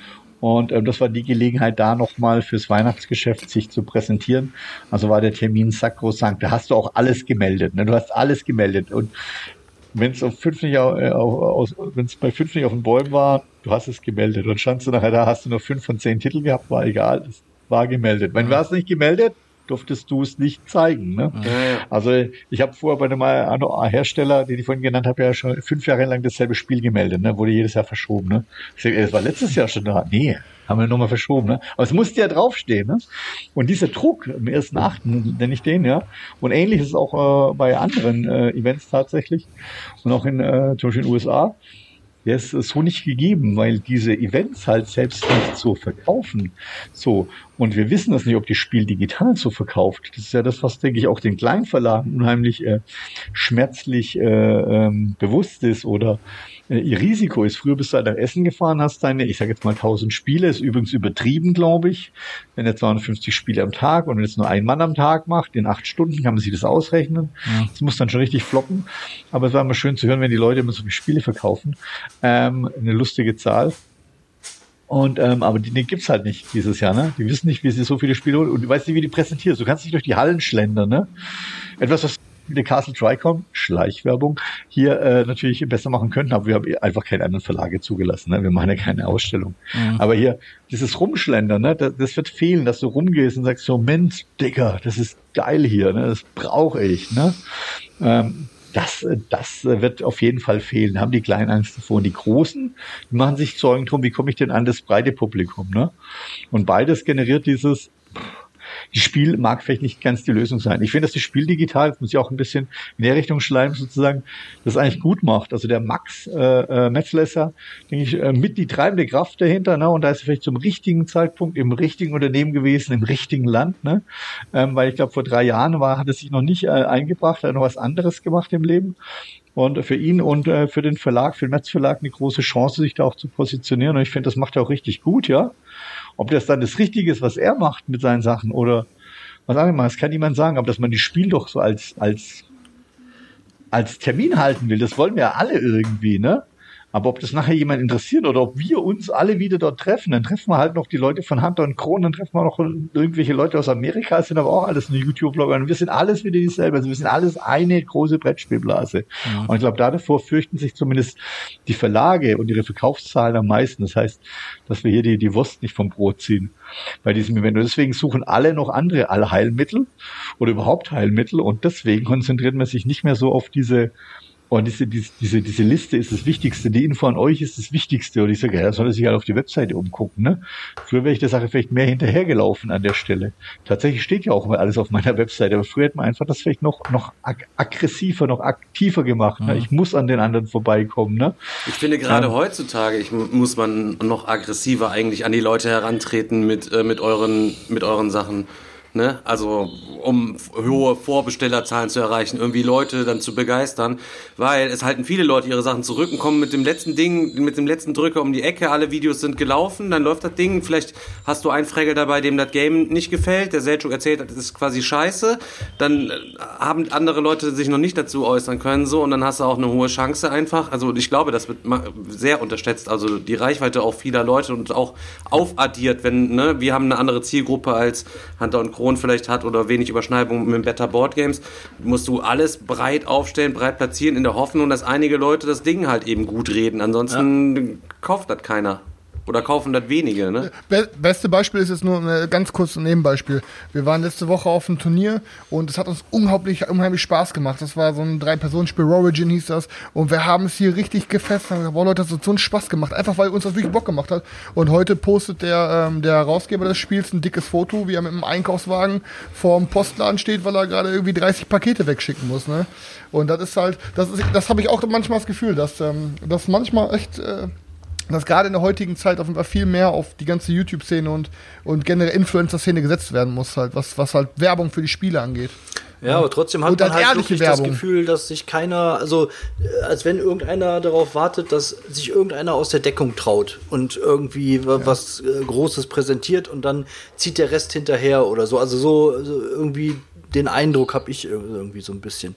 Und ähm, das war die Gelegenheit, da nochmal fürs Weihnachtsgeschäft sich zu präsentieren. Also war der Termin sakrosankt. Da hast du auch alles gemeldet. Ne? Du hast alles gemeldet. Und wenn es auf fünf nicht auf, auf, wenn es bei fünf nicht auf den Bäumen war, du hast es gemeldet. Und standst du nachher da, hast du nur fünf von zehn Titel gehabt, war egal, das war gemeldet. Wenn du hast nicht gemeldet, durftest du es nicht zeigen. Ne? Ja. Also ich habe vorher bei einem Hersteller, den ich vorhin genannt habe, ja schon fünf Jahre lang dasselbe Spiel gemeldet, ne? wurde jedes Jahr verschoben. Ne? Das war letztes Jahr schon da. Nee, haben wir nochmal verschoben. Ne? Aber es musste ja draufstehen. Ne? Und dieser Druck im ersten Achten, nenne ich den, ja. Und ähnlich ist es auch äh, bei anderen äh, Events tatsächlich. Und auch in äh, zum Beispiel in den USA der ist so nicht gegeben, weil diese Events halt selbst nicht so verkaufen. So. Und wir wissen das nicht, ob die Spiel digital so verkauft. Das ist ja das, was, denke ich, auch den Kleinverlagen unheimlich äh, schmerzlich äh, ähm, bewusst ist oder ihr Risiko ist. Früher bist du halt nach Essen gefahren, hast deine, ich sage jetzt mal 1000 Spiele, ist übrigens übertrieben, glaube ich. Wenn er 250 Spiele am Tag und wenn es nur ein Mann am Tag macht, in acht Stunden kann man sich das ausrechnen. Ja. Das muss dann schon richtig floppen. Aber es war immer schön zu hören, wenn die Leute immer so viele Spiele verkaufen. Ähm, eine lustige Zahl. Und ähm, aber die, die gibt's halt nicht dieses Jahr, ne? Die wissen nicht, wie sie so viele Spiele holen und du weißt nicht, wie die präsentierst. Du kannst nicht durch die Hallen schlendern, ne? Etwas, was mit Castle Tricom, Schleichwerbung, hier äh, natürlich besser machen könnten, aber wir haben einfach keine anderen Verlage zugelassen. Ne? Wir machen ja keine Ausstellung. Mhm. Aber hier, dieses Rumschlendern, ne? das, das wird fehlen, dass du rumgehst und sagst so, Mensch, Digga, das ist geil hier, ne? das brauche ich. Ne? Ähm, das, das wird auf jeden Fall fehlen. Haben die Kleinen Angst davor. Und die Großen, die machen sich Sorgen drum, wie komme ich denn an das breite Publikum. Ne? Und beides generiert dieses, das Spiel mag vielleicht nicht ganz die Lösung sein. Ich finde, dass das Spiel digital, das muss ich auch ein bisschen in der Richtung schleimen, sozusagen, das eigentlich gut macht. Also der Max äh, äh, Metzlesser, denke ich, äh, mit die treibende Kraft dahinter, ne? Und da ist er vielleicht zum richtigen Zeitpunkt im richtigen Unternehmen gewesen, im richtigen Land, ne? Ähm, weil ich glaube, vor drei Jahren war, hat er sich noch nicht äh, eingebracht, hat noch was anderes gemacht im Leben. Und für ihn und äh, für den Verlag, für den Metz Verlag eine große Chance, sich da auch zu positionieren. Und ich finde, das macht er auch richtig gut, ja. Ob das dann das Richtige ist, was er macht mit seinen Sachen oder was das kann niemand sagen, aber dass man die Spiel doch so als, als, als Termin halten will, das wollen wir ja alle irgendwie, ne? Aber ob das nachher jemand interessiert oder ob wir uns alle wieder dort treffen, dann treffen wir halt noch die Leute von Hunter und Kron, dann treffen wir noch irgendwelche Leute aus Amerika, das sind aber auch alles eine YouTube-Blogger. Und wir sind alles wieder dieselbe. Also wir sind alles eine große Brettspielblase. Ja. Und ich glaube, davor fürchten sich zumindest die Verlage und ihre Verkaufszahlen am meisten. Das heißt, dass wir hier die, die Wurst nicht vom Brot ziehen bei diesem Event. Und deswegen suchen alle noch andere Allheilmittel oder überhaupt Heilmittel. Und deswegen konzentriert man sich nicht mehr so auf diese Und diese, diese, diese Liste ist das Wichtigste, die Info an euch ist das Wichtigste. Und ich sage, ja, soll er sich halt auf die Webseite umgucken. Ne? Früher wäre ich der Sache vielleicht mehr hinterhergelaufen an der Stelle. Tatsächlich steht ja auch mal alles auf meiner Webseite, aber früher hätte man einfach das vielleicht noch, noch ag aggressiver, noch aktiver gemacht. Ne? Ich muss an den anderen vorbeikommen. Ne? Ich finde gerade ähm, heutzutage ich, muss man noch aggressiver eigentlich an die Leute herantreten mit, äh, mit, euren, mit euren Sachen. Ne? Also um hohe Vorbestellerzahlen zu erreichen, irgendwie Leute dann zu begeistern, weil es halten viele Leute ihre Sachen zurück und kommen mit dem letzten Ding, mit dem letzten Drücker um die Ecke, alle Videos sind gelaufen, dann läuft das Ding, vielleicht hast du einen Fregel dabei, dem das Game nicht gefällt, der Selchuk erzählt das ist quasi scheiße, dann äh, haben andere Leute sich noch nicht dazu äußern können, so, und dann hast du auch eine hohe Chance einfach, also ich glaube, das wird sehr unterschätzt, also die Reichweite auch vieler Leute und auch aufaddiert, wenn, ne, wir haben eine andere Zielgruppe als Hunter und Kron vielleicht hat oder wenig Überschneidung mit Better Board Games, musst du alles breit aufstellen, breit platzieren, in der Hoffnung, dass einige Leute das Ding halt eben gut reden. Ansonsten ja. kauft das keiner. Oder kaufen das wenige, ne? Be beste Beispiel ist jetzt nur ein ganz kurzes Nebenbeispiel. Wir waren letzte Woche auf einem Turnier und es hat uns unglaublich, unheimlich Spaß gemacht. Das war so ein Drei-Personen-Spiel, Origin hieß das. Und wir haben es hier richtig gefesselt. Gesagt, boah Leute, das hat so einen Spaß gemacht. Einfach weil uns das wirklich Bock gemacht hat. Und heute postet der, ähm, der Herausgeber des Spiels ein dickes Foto, wie er mit einem Einkaufswagen vorm Postladen steht, weil er gerade irgendwie 30 Pakete wegschicken muss, ne? Und das ist halt, das das habe ich auch manchmal das Gefühl, dass, ähm, dass manchmal echt, äh, dass gerade in der heutigen Zeit Fall viel mehr auf die ganze YouTube-Szene und, und generell Influencer-Szene gesetzt werden muss, halt, was, was halt Werbung für die Spiele angeht. Ja, aber trotzdem hat man halt wirklich Werbung. das Gefühl, dass sich keiner, also äh, als wenn irgendeiner darauf wartet, dass sich irgendeiner aus der Deckung traut und irgendwie ja. was äh, Großes präsentiert und dann zieht der Rest hinterher oder so. Also so, so irgendwie den Eindruck habe ich irgendwie so ein bisschen.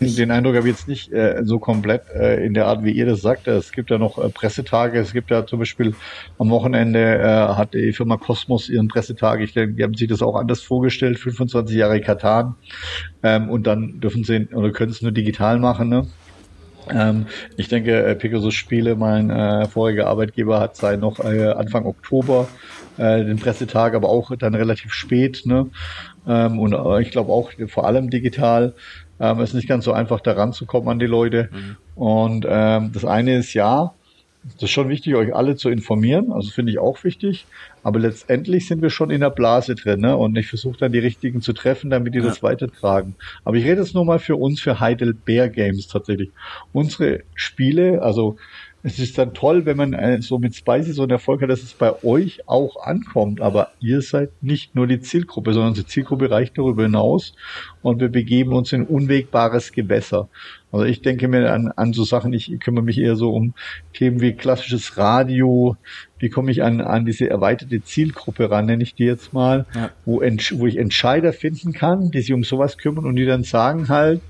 Den Eindruck habe ich jetzt nicht äh, so komplett äh, in der Art, wie ihr das sagt. Es gibt ja noch äh, Pressetage. Es gibt ja zum Beispiel am Wochenende äh, hat die Firma Cosmos ihren Pressetag. Ich denke, die haben sich das auch anders vorgestellt. 25 Jahre Katan. Ähm, und dann dürfen sie oder können es nur digital machen. Ne? Ähm, ich denke, äh, Pegasus Spiele, mein äh, voriger Arbeitgeber, hat seit noch äh, Anfang Oktober äh, den Pressetag, aber auch dann relativ spät. Ne? Ähm, und äh, ich glaube auch vor allem digital. Ähm, es ist nicht ganz so einfach, da ranzukommen an die Leute. Mhm. Und ähm, das eine ist ja, es ist schon wichtig, euch alle zu informieren. Also finde ich auch wichtig. Aber letztendlich sind wir schon in der Blase drin, ne? Und ich versuche dann die richtigen zu treffen, damit die ja. das weitertragen. Aber ich rede jetzt nur mal für uns, für Heidelberg Games tatsächlich. Unsere Spiele, also es ist dann toll, wenn man äh, so mit Spicy so einen Erfolg hat, dass es bei euch auch ankommt. Aber ihr seid nicht nur die Zielgruppe, sondern die Zielgruppe reicht darüber hinaus und wir begeben uns in unwegbares Gewässer. Also ich denke mir an, an so Sachen, ich kümmere mich eher so um Themen wie klassisches Radio, wie komme ich an, an diese erweiterte Zielgruppe ran, nenne ich die jetzt mal, ja. wo, wo ich Entscheider finden kann, die sich um sowas kümmern und die dann sagen halt,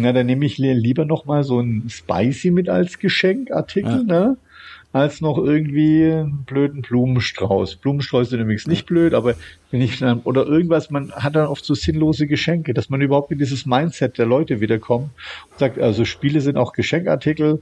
na, dann nehme ich lieber noch mal so ein Spicy mit als Geschenkartikel, ja. ne? als noch irgendwie einen blöden Blumenstrauß. Blumenstrauß sind übrigens nicht blöd, aber wenn ich dann, oder irgendwas, man hat dann oft so sinnlose Geschenke, dass man überhaupt in dieses Mindset der Leute wiederkommt und sagt, also Spiele sind auch Geschenkartikel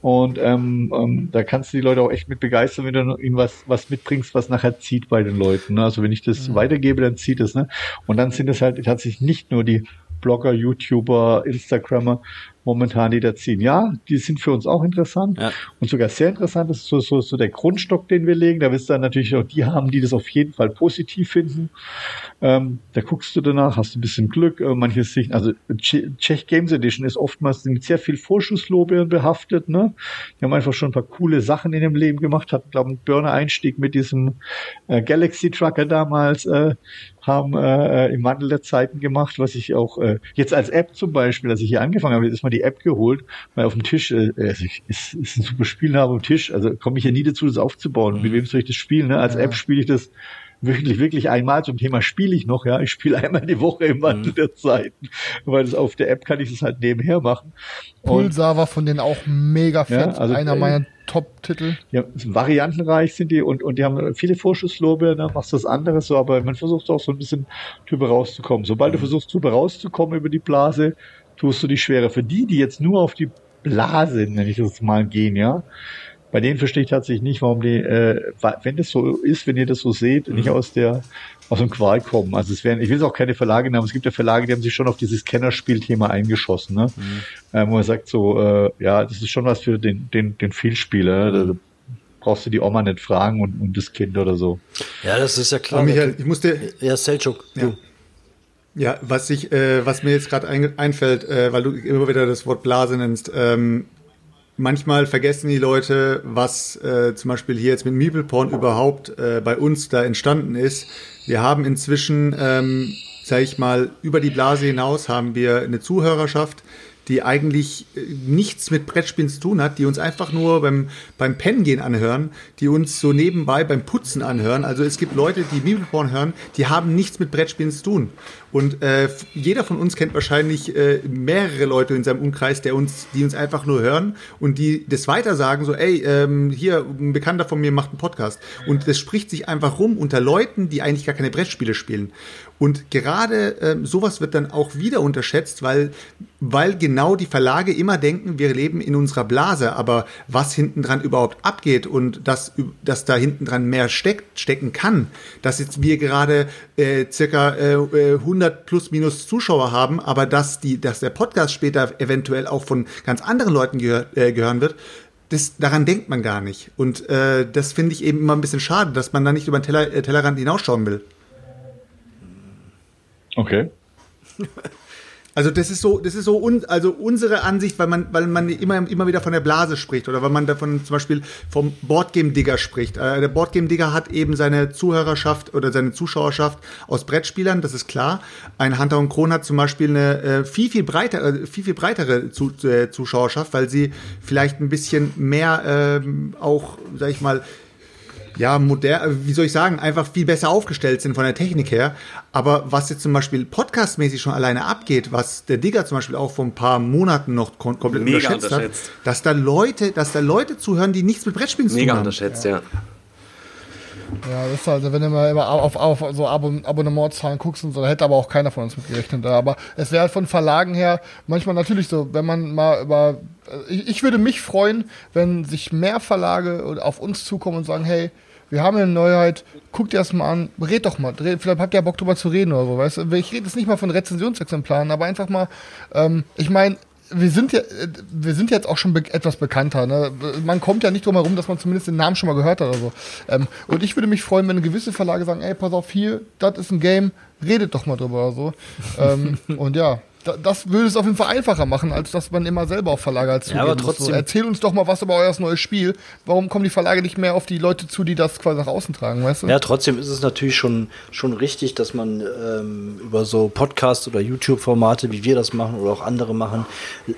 und ähm, ähm, da kannst du die Leute auch echt mit begeistern, wenn du ihnen was, was mitbringst, was nachher zieht bei den Leuten. Ne? Also wenn ich das mhm. weitergebe, dann zieht es. Ne? Und dann sind es halt tatsächlich nicht nur die Blogger, YouTuber, Instagrammer momentan, die da ziehen. Ja, die sind für uns auch interessant ja. und sogar sehr interessant. Das ist so, so, so der Grundstock, den wir legen. Da wirst du dann natürlich auch die haben, die das auf jeden Fall positiv finden. Ähm, da guckst du danach, hast du ein bisschen Glück. Äh, manche Sicht, also Czech Games Edition ist oftmals mit sehr viel Vorschusslorbeeren behaftet. Ne? Die haben einfach schon ein paar coole Sachen in dem Leben gemacht. Hatten, glaube ich, einen Burner-Einstieg mit diesem äh, Galaxy Trucker damals. Äh, haben äh, im Wandel der Zeiten gemacht, was ich auch äh, jetzt als App zum Beispiel, als ich hier angefangen habe, ist mal die App geholt, weil auf dem Tisch, äh, also ich, ist, ist ein super Spiel habe am Tisch, also komme ich ja nie dazu, das aufzubauen. Mhm. Mit wem soll ich das spielen? Ne? Als ja. App spiele ich das wirklich, wirklich einmal zum Thema spiele ich noch, ja. Ich spiele einmal die Woche im Wandel mhm. der Zeiten, weil das auf der App kann ich das halt nebenher machen. Pulsar war von denen auch mega fett. Ja, also, Einer meiner Top-Titel. Ja, variantenreich sind die und, und die haben viele Vorschusslorbeeren, ne, machst das anderes so, aber man versucht auch so ein bisschen drüber rauszukommen. Sobald du mhm. versuchst, drüber rauszukommen über die Blase, tust du die schwerer. Für die, die jetzt nur auf die Blase, nenne ich das mal, gehen, ja, bei denen verstehe ich tatsächlich nicht, warum die, äh, wenn das so ist, wenn ihr das so seht, mhm. nicht aus der aus dem Qual kommen. Also es wären, ich will es auch keine Verlage nehmen, es gibt ja Verlage, die haben sich schon auf dieses Kennerspielthema eingeschossen, ne? Mhm. Ähm, wo man sagt so, äh, ja, das ist schon was für den, den, den Vielspieler. Mhm. Da brauchst du die Oma nicht fragen und, und das Kind oder so. Ja, das ist ja klar. Aber Michael, ich musste. Ja, Selchuk, ja. Ja, was ich, äh, was mir jetzt gerade ein, einfällt, äh, weil du immer wieder das Wort Blase nennst, ähm, manchmal vergessen die Leute, was äh, zum Beispiel hier jetzt mit Meeple überhaupt äh, bei uns da entstanden ist. Wir haben inzwischen, ähm, sage ich mal, über die Blase hinaus haben wir eine Zuhörerschaft, die eigentlich äh, nichts mit Brettspielen zu tun hat, die uns einfach nur beim, beim Pennen gehen anhören, die uns so nebenbei beim Putzen anhören. Also es gibt Leute, die Bibelporn hören, die haben nichts mit Brettspielen zu tun. Und äh, jeder von uns kennt wahrscheinlich äh, mehrere Leute in seinem Umkreis, der uns, die uns einfach nur hören und die das weiter sagen, so, ey, ähm, hier, ein Bekannter von mir macht einen Podcast. Und das spricht sich einfach rum unter Leuten, die eigentlich gar keine Brettspiele spielen. Und gerade äh, sowas wird dann auch wieder unterschätzt, weil, weil genau die Verlage immer denken, wir leben in unserer Blase, aber was hinten dran überhaupt abgeht und dass, dass da hinten dran mehr steckt, stecken kann, dass jetzt wir gerade äh, circa äh, 100 plus minus Zuschauer haben, aber dass, die, dass der Podcast später eventuell auch von ganz anderen Leuten gehör, äh, gehören wird, das, daran denkt man gar nicht. Und äh, das finde ich eben immer ein bisschen schade, dass man da nicht über den Teller, äh, Tellerrand hinausschauen will. Okay. Also das ist so, das ist so un, also unsere Ansicht, weil man, weil man immer, immer wieder von der Blase spricht oder weil man davon zum Beispiel vom Boardgame Digger spricht. Äh, der Boardgame Digger hat eben seine Zuhörerschaft oder seine Zuschauerschaft aus Brettspielern, das ist klar. Ein Hunter und Kron hat zum Beispiel eine äh, viel viel breitere, äh, viel viel breitere zu, äh, Zuschauerschaft, weil sie vielleicht ein bisschen mehr ähm, auch, sag ich mal, ja, modern, wie soll ich sagen, einfach viel besser aufgestellt sind von der Technik her. Aber was jetzt zum Beispiel podcastmäßig schon alleine abgeht, was der Digger zum Beispiel auch vor ein paar Monaten noch kom komplett Mega unterschätzt, unterschätzt, hat, dass da Leute, dass da Leute zuhören, die nichts mit Brettspielen zu tun haben. Mega unterschätzt, ja. ja. Ja, das ist halt, wenn du mal immer auf, auf so Abon Abonnementzahlen guckst und so, da hätte aber auch keiner von uns mit gerechnet. Aber es wäre halt von Verlagen her manchmal natürlich so, wenn man mal über. Ich, ich würde mich freuen, wenn sich mehr Verlage auf uns zukommen und sagen, hey, wir haben eine Neuheit, guckt ihr das mal an, red doch mal, vielleicht habt ihr ja Bock drüber zu reden oder so, weißt du? Ich rede jetzt nicht mal von Rezensionsexemplaren, aber einfach mal, ähm, ich meine, wir sind ja, wir sind jetzt auch schon be etwas bekannter. Ne? Man kommt ja nicht drum herum, dass man zumindest den Namen schon mal gehört hat oder so. Ähm, und ich würde mich freuen, wenn gewisse Verlage sagen, ey, pass auf, hier, das ist ein Game, redet doch mal drüber oder so. ähm, und ja, das würde es auf jeden Fall einfacher machen, als dass man immer selber auf Verlage als ja, aber trotzdem. So, erzähl uns doch mal was über euer neues Spiel. Warum kommen die Verlage nicht mehr auf die Leute zu, die das quasi nach außen tragen, weißt du? Ja, trotzdem ist es natürlich schon, schon richtig, dass man ähm, über so Podcasts oder YouTube-Formate, wie wir das machen oder auch andere machen, äh,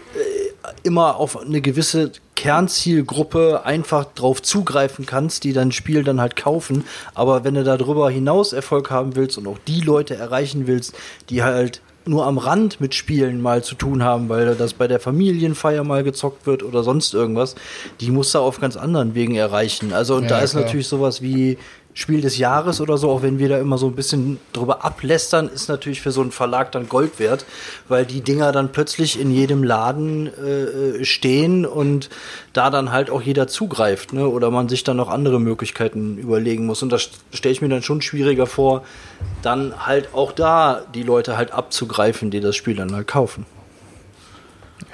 immer auf eine gewisse Kernzielgruppe einfach drauf zugreifen kannst, die dein Spiel dann halt kaufen. Aber wenn du darüber hinaus Erfolg haben willst und auch die Leute erreichen willst, die halt nur am Rand mit Spielen mal zu tun haben, weil das bei der Familienfeier mal gezockt wird oder sonst irgendwas, die muss er auf ganz anderen Wegen erreichen. Also und ja, da ist klar. natürlich sowas wie Spiel des Jahres oder so, auch wenn wir da immer so ein bisschen drüber ablästern, ist natürlich für so einen Verlag dann Gold wert, weil die Dinger dann plötzlich in jedem Laden äh, stehen und da dann halt auch jeder zugreift, ne? Oder man sich dann noch andere Möglichkeiten überlegen muss. Und das stelle ich mir dann schon schwieriger vor, dann halt auch da die Leute halt abzugreifen, die das Spiel dann halt kaufen.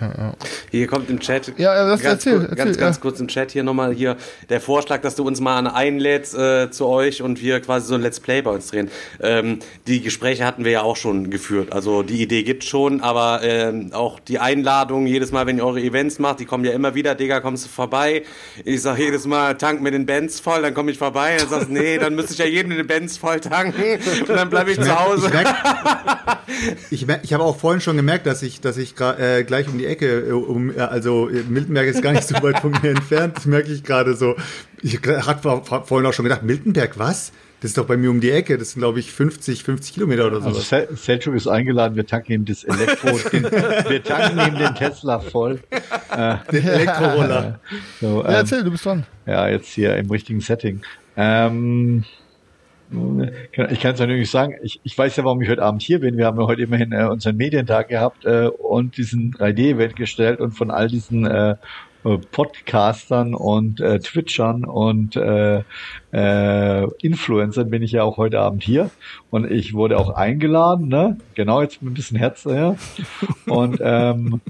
Ja, ja. Hier kommt im Chat, ja, das ganz, erzähl, kurz, erzähl, ganz, ganz kurz im Chat hier nochmal hier der Vorschlag, dass du uns mal einlädst äh, zu euch und wir quasi so ein Let's Play bei uns drehen. Ähm, die Gespräche hatten wir ja auch schon geführt. Also die Idee gibt schon, aber ähm, auch die Einladung jedes Mal, wenn ihr eure Events macht, die kommen ja immer wieder, Digga, kommst du vorbei? Ich sag jedes Mal, tank mir den Benz voll, dann komme ich vorbei. Dann sagst du, nee, dann müsste ich ja jedem den Benz voll tanken und dann bleibe ich, ich zu Hause. Ich, ich, ich habe auch vorhin schon gemerkt, dass ich, dass ich äh, gleich um die Ecke, äh, um, also Miltenberg ist gar nicht so weit von mir entfernt, das merke ich gerade so. Ich hatte vorhin auch schon gedacht, Miltenberg, was? Das ist doch bei mir um die Ecke. Das sind, glaube ich, 50, 50 Kilometer oder so. Also Selchuk ist eingeladen, wir tanken ihm das Elektro, den, wir tanken ihm den Tesla voll. Äh, den Elektroroller. So, ähm, ja, erzähl, du bist dran. Ja, jetzt hier im richtigen Setting. Ähm, Ich kann es natürlich sagen, ich, ich weiß ja, warum ich heute Abend hier bin. Wir haben ja heute immerhin äh, unseren Medientag gehabt äh, und diesen 3D-Event gestellt und von all diesen äh, äh, Podcastern und äh, Twitchern und äh, äh, Influencern bin ich ja auch heute Abend hier und ich wurde auch eingeladen, ne? Genau, jetzt mit ein bisschen Herz daher. Und ähm,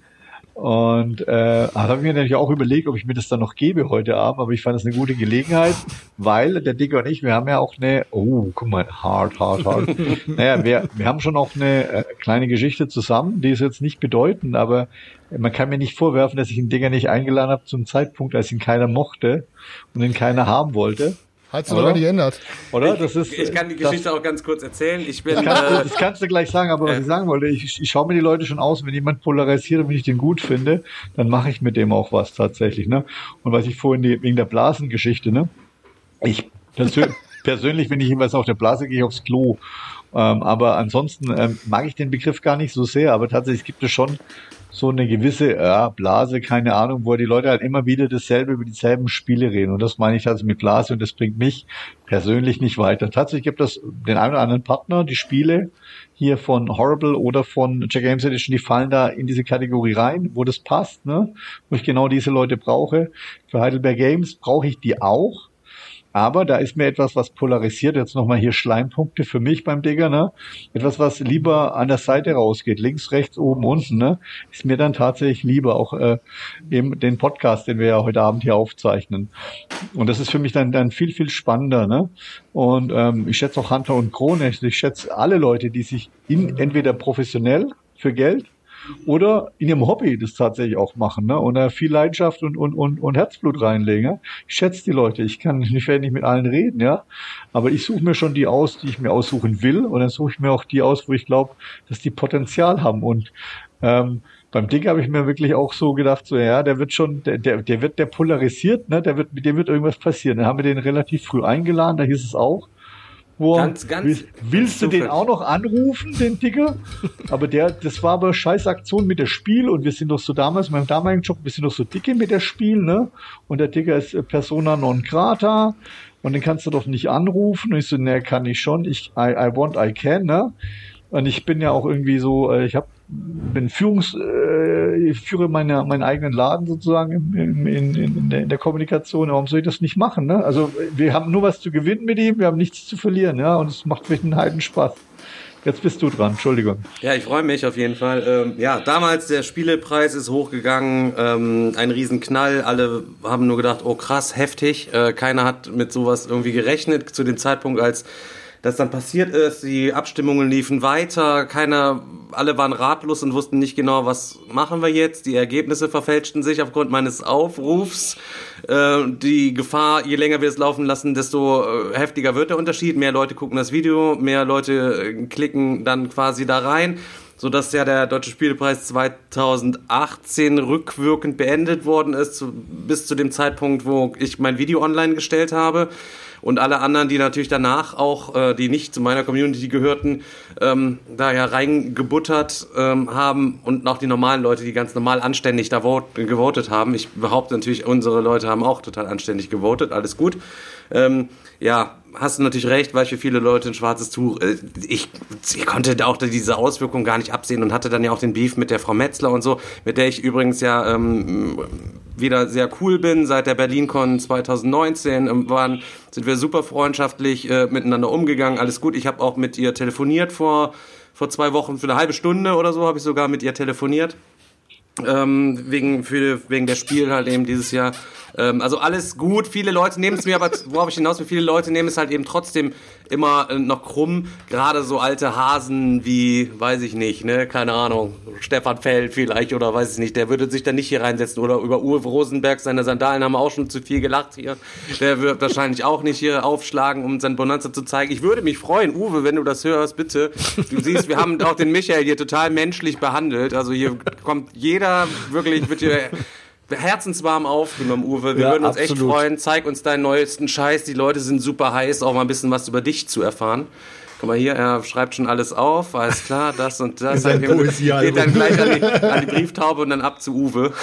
und äh, habe mir natürlich auch überlegt, ob ich mir das dann noch gebe heute Abend, aber ich fand das eine gute Gelegenheit, weil der Dicker und ich, wir haben ja auch eine, oh, guck mal, hart, hart, hart. naja, wir, wir haben schon auch eine äh, kleine Geschichte zusammen, die ist jetzt nicht bedeutend, aber man kann mir nicht vorwerfen, dass ich den Digger nicht eingeladen habe zum Zeitpunkt, als ihn keiner mochte und ihn keiner haben wollte. Hat sich doch gar nicht geändert. Oder? Das ist, ich kann die Geschichte auch ganz kurz erzählen. Ich bin, das, kannst, äh, das kannst du gleich sagen, aber was äh, ich sagen wollte, ich, ich schaue mir die Leute schon aus, wenn jemand polarisiert und wenn ich den gut finde, dann mache ich mit dem auch was tatsächlich. Ne? Und was ich vorhin die, wegen der Blasengeschichte, ne? Ich persönlich, wenn ich irgendwas auf der Blase gehe, aufs Klo. Ähm, aber ansonsten ähm, mag ich den Begriff gar nicht so sehr, aber tatsächlich gibt es schon so eine gewisse ja, Blase, keine Ahnung, wo die Leute halt immer wieder dasselbe über dieselben Spiele reden. Und das meine ich also mit Blase und das bringt mich persönlich nicht weiter. Tatsächlich gibt es den einen oder anderen Partner, die Spiele hier von Horrible oder von Jack Games Edition, die fallen da in diese Kategorie rein, wo das passt, ne? wo ich genau diese Leute brauche. Für Heidelberg Games brauche ich die auch. Aber da ist mir etwas, was polarisiert, jetzt nochmal hier Schleimpunkte für mich beim Digger, ne? Etwas, was lieber an der Seite rausgeht, links, rechts, oben, unten, ne? Ist mir dann tatsächlich lieber, auch äh, eben den Podcast, den wir ja heute Abend hier aufzeichnen. Und das ist für mich dann, dann viel, viel spannender, ne? Und ähm, ich schätze auch Hunter und Krone, ich schätze alle Leute, die sich in, entweder professionell für Geld oder in ihrem Hobby das tatsächlich auch machen ne? und da viel Leidenschaft und, und, und, und Herzblut reinlegen. Ja? Ich schätze die Leute, ich kann ich werde nicht mit allen reden, ja, aber ich suche mir schon die aus, die ich mir aussuchen will und dann suche ich mir auch die aus, wo ich glaube, dass die Potenzial haben und ähm, beim Ding habe ich mir wirklich auch so gedacht, so ja, der wird schon, der, der, der wird, der polarisiert, ne, der wird, mit dem wird irgendwas passieren. Dann haben wir den relativ früh eingeladen, da hieß es auch, Boah, ganz, ganz, willst, willst du den auch noch anrufen, den Ticker? aber der, das war aber scheiß Aktion mit der Spiel und wir sind doch so damals, meinem damaligen Job, wir sind doch so dicke mit der Spiel, ne? Und der Ticker ist Persona non grata und den kannst du doch nicht anrufen. Und ich so, ne, kann ich schon. Ich, I, I want, I can, ne? Und ich bin ja auch irgendwie so, äh, ich habe bin Führungs, äh, ich führe meine, meinen eigenen Laden sozusagen in, in, in, der, in der Kommunikation. Warum soll ich das nicht machen? Ne? Also wir haben nur was zu gewinnen mit ihm, wir haben nichts zu verlieren, ja, und es macht wirklich einen heiden Spaß. Jetzt bist du dran, Entschuldigung. Ja, ich freue mich auf jeden Fall. Ähm, ja, damals der Spielepreis ist hochgegangen, ähm, ein Riesenknall. Alle haben nur gedacht, oh krass, heftig. Äh, keiner hat mit sowas irgendwie gerechnet zu dem Zeitpunkt, als das dann passiert ist. Die Abstimmungen liefen weiter, keiner, alle waren ratlos und wussten nicht genau, was machen wir jetzt. Die Ergebnisse verfälschten sich aufgrund meines Aufrufs. Äh, die Gefahr, je länger wir es laufen lassen, desto äh, heftiger wird der Unterschied. Mehr Leute gucken das Video, mehr Leute äh, klicken dann quasi da rein so dass ja der Deutsche Spielepreis 2018 rückwirkend beendet worden ist, bis zu dem Zeitpunkt, wo ich mein Video online gestellt habe und alle anderen, die natürlich danach auch, äh, die nicht zu meiner Community gehörten, ähm, da ja reingebuttert ähm, haben und auch die normalen Leute, die ganz normal anständig da gewotet haben. Ich behaupte natürlich, unsere Leute haben auch total anständig gewotet, alles gut. Ähm, ja, hast du natürlich recht, weil für viele Leute ein schwarzes Tuch. Äh, ich, ich konnte auch diese Auswirkungen gar nicht absehen und hatte dann ja auch den Beef mit der Frau Metzler und so, mit der ich übrigens ja ähm, wieder sehr cool bin. Seit der BerlinCon 2019 ähm, waren, sind wir super freundschaftlich äh, miteinander umgegangen. Alles gut. Ich habe auch mit ihr telefoniert vor, vor zwei Wochen. Für eine halbe Stunde oder so habe ich sogar mit ihr telefoniert. Ähm, wegen, für, wegen der Spiel halt eben dieses Jahr. Ähm, also alles gut. Viele Leute nehmen es mir, aber worauf ich hinaus will, viele Leute nehmen es halt eben trotzdem immer äh, noch krumm. Gerade so alte Hasen wie, weiß ich nicht, ne, keine Ahnung, Stefan Feld vielleicht oder weiß ich nicht, der würde sich da nicht hier reinsetzen. Oder über Uwe Rosenberg, seine Sandalen haben auch schon zu viel gelacht hier. Der wird wahrscheinlich auch nicht hier aufschlagen, um sein Bonanza zu zeigen. Ich würde mich freuen, Uwe, wenn du das hörst, bitte. Du siehst, wir haben auch den Michael hier total menschlich behandelt. Also hier kommt jeder wirklich, wird hier herzenswarm aufgenommen, Uwe. Wir ja, würden uns absolut. echt freuen. Zeig uns deinen neuesten Scheiß. Die Leute sind super heiß, auch mal ein bisschen was über dich zu erfahren. Guck mal hier, er schreibt schon alles auf, alles klar, das und das. Dann geht dann gleich an die, an die, Brieftaube und dann ab zu Uwe.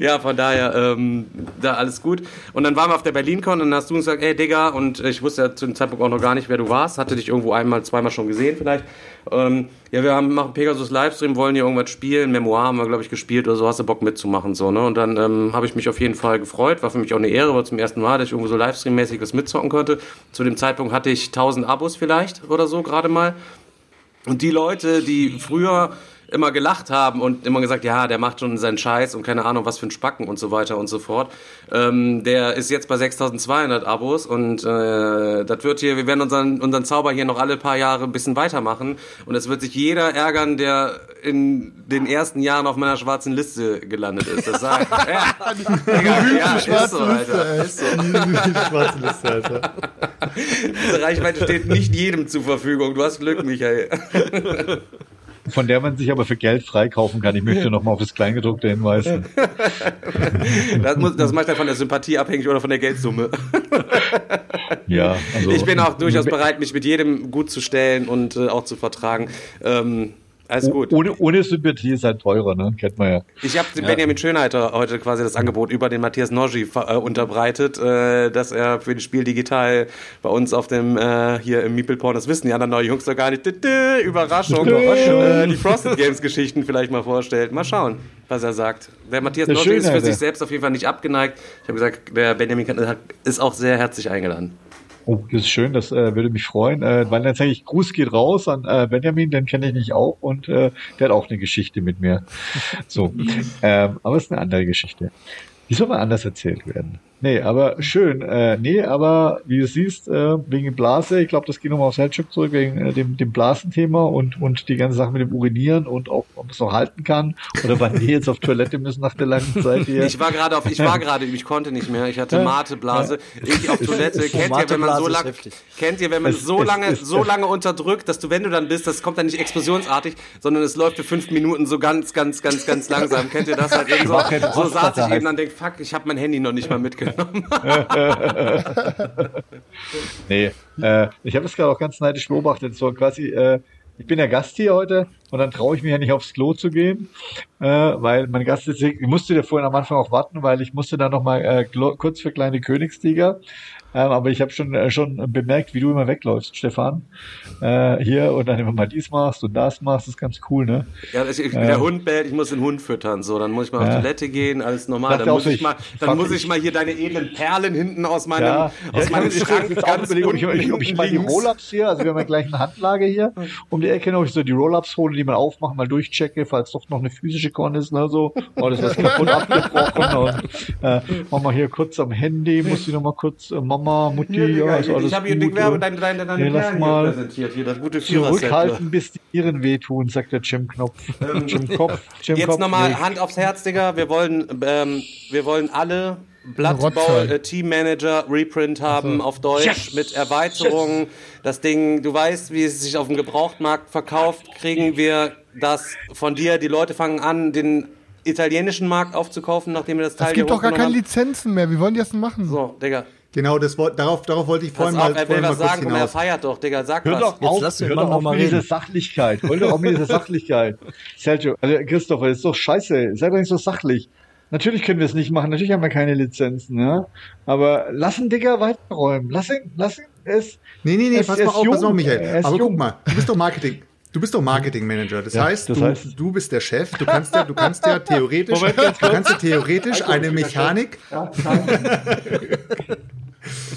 ja, von daher, ähm, da alles gut. Und dann waren wir auf der BerlinCon und dann hast du uns gesagt, ey Digga, und ich wusste ja zu dem Zeitpunkt auch noch gar nicht, wer du warst, hatte dich irgendwo einmal, zweimal schon gesehen vielleicht. Ähm, ja, wir haben, machen Pegasus Livestream, wollen hier irgendwas spielen, Memoir haben wir, glaube ich, gespielt oder so, hast du Bock mitzumachen, so, ne? Und dann ähm, habe ich mich auf jeden Fall gefreut, war für mich auch eine Ehre, war zum ersten Mal, dass ich irgendwo so Livestream-mäßig was mitzocken konnte. Zu dem Zeitpunkt hatte ich 1000 Abos vielleicht oder so gerade mal. Und die Leute, die früher immer gelacht haben und immer gesagt, ja, der macht schon seinen Scheiß und keine Ahnung, was für ein Spacken und so weiter und so fort. Ähm, der ist jetzt bei 6200 Abos und äh, das wird hier, wir werden unseren, unseren Zauber hier noch alle paar Jahre ein bisschen weitermachen und es wird sich jeder ärgern, der in den ersten Jahren auf meiner schwarzen Liste gelandet ist. Das sagt, ja, Digga, ja, ist so, Alter. Ist so. schwarze Liste, Alter. Diese Reichweite steht nicht jedem zur Verfügung. Du hast Glück, Michael von der man sich aber für Geld freikaufen kann. Ich möchte nochmal auf das Kleingedruckte hinweisen. das, muss, das macht ja von der Sympathie abhängig oder von der Geldsumme. ja, also, ich bin auch durchaus bereit, mich mit jedem gut zu stellen und äh, auch zu vertragen. Ähm, alles gut. Ohne, ohne Sympathie ist halt teurer, ne? Kennt man ja. Ich habe ja. Benjamin Schönheiter heute quasi das Angebot über den Matthias Norgi äh, unterbreitet, äh, dass er für das Spiel digital bei uns auf dem äh, hier im Meeple Porn, das wissen die anderen neuen Jungs doch gar nicht. Überraschung. Überraschung. Äh, die Frosted Games Geschichten vielleicht mal vorstellt. Mal schauen, was er sagt. Der Matthias Norgi ist für sich selbst auf jeden Fall nicht abgeneigt. Ich habe gesagt, der Benjamin ist auch sehr herzlich eingeladen. Oh, das ist schön, das äh, würde mich freuen. Äh, weil dann sage ich, Gruß geht raus an äh, Benjamin, den kenne ich nicht auch und äh, der hat auch eine Geschichte mit mir. So, ähm, aber es ist eine andere Geschichte. Die soll mal anders erzählt werden. Nee, aber schön. Äh, nee, aber wie du siehst, äh, wegen Blase, ich glaube, das geht nochmal auf Selchuk zurück, wegen äh, dem, dem Blasenthema und, und die ganze Sache mit dem Urinieren und auch, ob es noch halten kann oder wann die jetzt auf Toilette müssen nach der langen Zeit hier. Ich war gerade auf, ich war gerade, ich konnte nicht mehr. Ich hatte Mateblase. Ich auf Toilette. kennt ihr, wenn man so lange, kennt ihr, wenn man es, so lange, es, so lange unterdrückt, dass du, wenn du dann bist, das kommt dann nicht explosionsartig, sondern es läuft für fünf Minuten so ganz, ganz, ganz, ganz langsam. kennt ihr das halt eben so? So saß ich eben dann denkt, fuck, ich habe mein Handy noch nicht mal mitgenommen. nee, äh, ich habe es gerade auch ganz neidisch beobachtet. So quasi, äh, ich bin ja Gast hier heute und dann traue ich mich ja nicht aufs Klo zu gehen, äh, weil mein Gast ist, ich musste ja vorhin am Anfang auch warten, weil ich musste dann nochmal äh, kurz für kleine Königstiger ähm, aber ich habe schon, äh, schon bemerkt, wie du immer wegläufst, Stefan. Äh, hier und dann immer mal dies machst und das machst, das ist ganz cool, ne? Ja, ich, ich, der Hund bellt, ich muss den Hund füttern, so, dann muss ich mal auf Toilette gehen, alles normal. Dann muss ich, mal, dann muss ich mal hier deine edlen Perlen hinten aus meinem, ja. aus ja, meinem ich Schrank jetzt ganz ich, ich, ich mal die Roll-Ups hier, also wir haben ja gleich eine Handlage hier um die Ecke, ob ich so die Roll-Ups hole, die mal aufmachen, mal durchchecke, falls doch noch eine physische Korn ist, ne, so. Oh, das ist kaputt abgebrochen und, äh, Mama hier kurz am Handy, muss ich noch mal kurz, äh, Mama, Mutti, ja, ist alles Ich habe hier den Werbe, deine, deine, deine nee, lass mal präsentiert, hier das gute Zurückhalten, bis die Iren wehtun, sagt der Jim-Knopf. Ähm, Jim Kopf, Jim Jetzt nochmal Hand aufs Herz, Digga. Wir wollen, ähm, wir wollen alle Blood Bowl äh, Team Manager Reprint haben so. auf Deutsch yes. mit Erweiterungen. Yes. Das Ding, du weißt, wie es sich auf dem Gebrauchtmarkt verkauft, kriegen wir das von dir. Die Leute fangen an, den italienischen Markt aufzukaufen, nachdem wir das Teil Es gibt doch gar keine Lizenzen mehr. Wie wollen die das denn machen? So, Digga. Genau, das, darauf, darauf wollte ich vorhin mal. Er will was sagen, und er feiert doch, Digga, sag hör was. Doch auf, lass hör doch auf mit dieser Sachlichkeit. Hör doch auf mit dieser Sachlichkeit. Sergio, also Christopher, das ist doch scheiße. Sei doch nicht so sachlich. Natürlich können wir es nicht machen, natürlich haben wir keine Lizenzen, ja. Aber lass ihn, Digga, weiterräumen. Lass ihn, lass ihn es. Nee, nee, nee, pass mal auf, pass mal auf, Michael. Aber guck mal, du bist doch Marketing. Du bist doch Marketingmanager. Das, ja, heißt, das du, heißt, du bist der Chef. Du kannst ja, du kannst ja theoretisch, Moment, du kannst ja theoretisch eine Mechanik. Ja,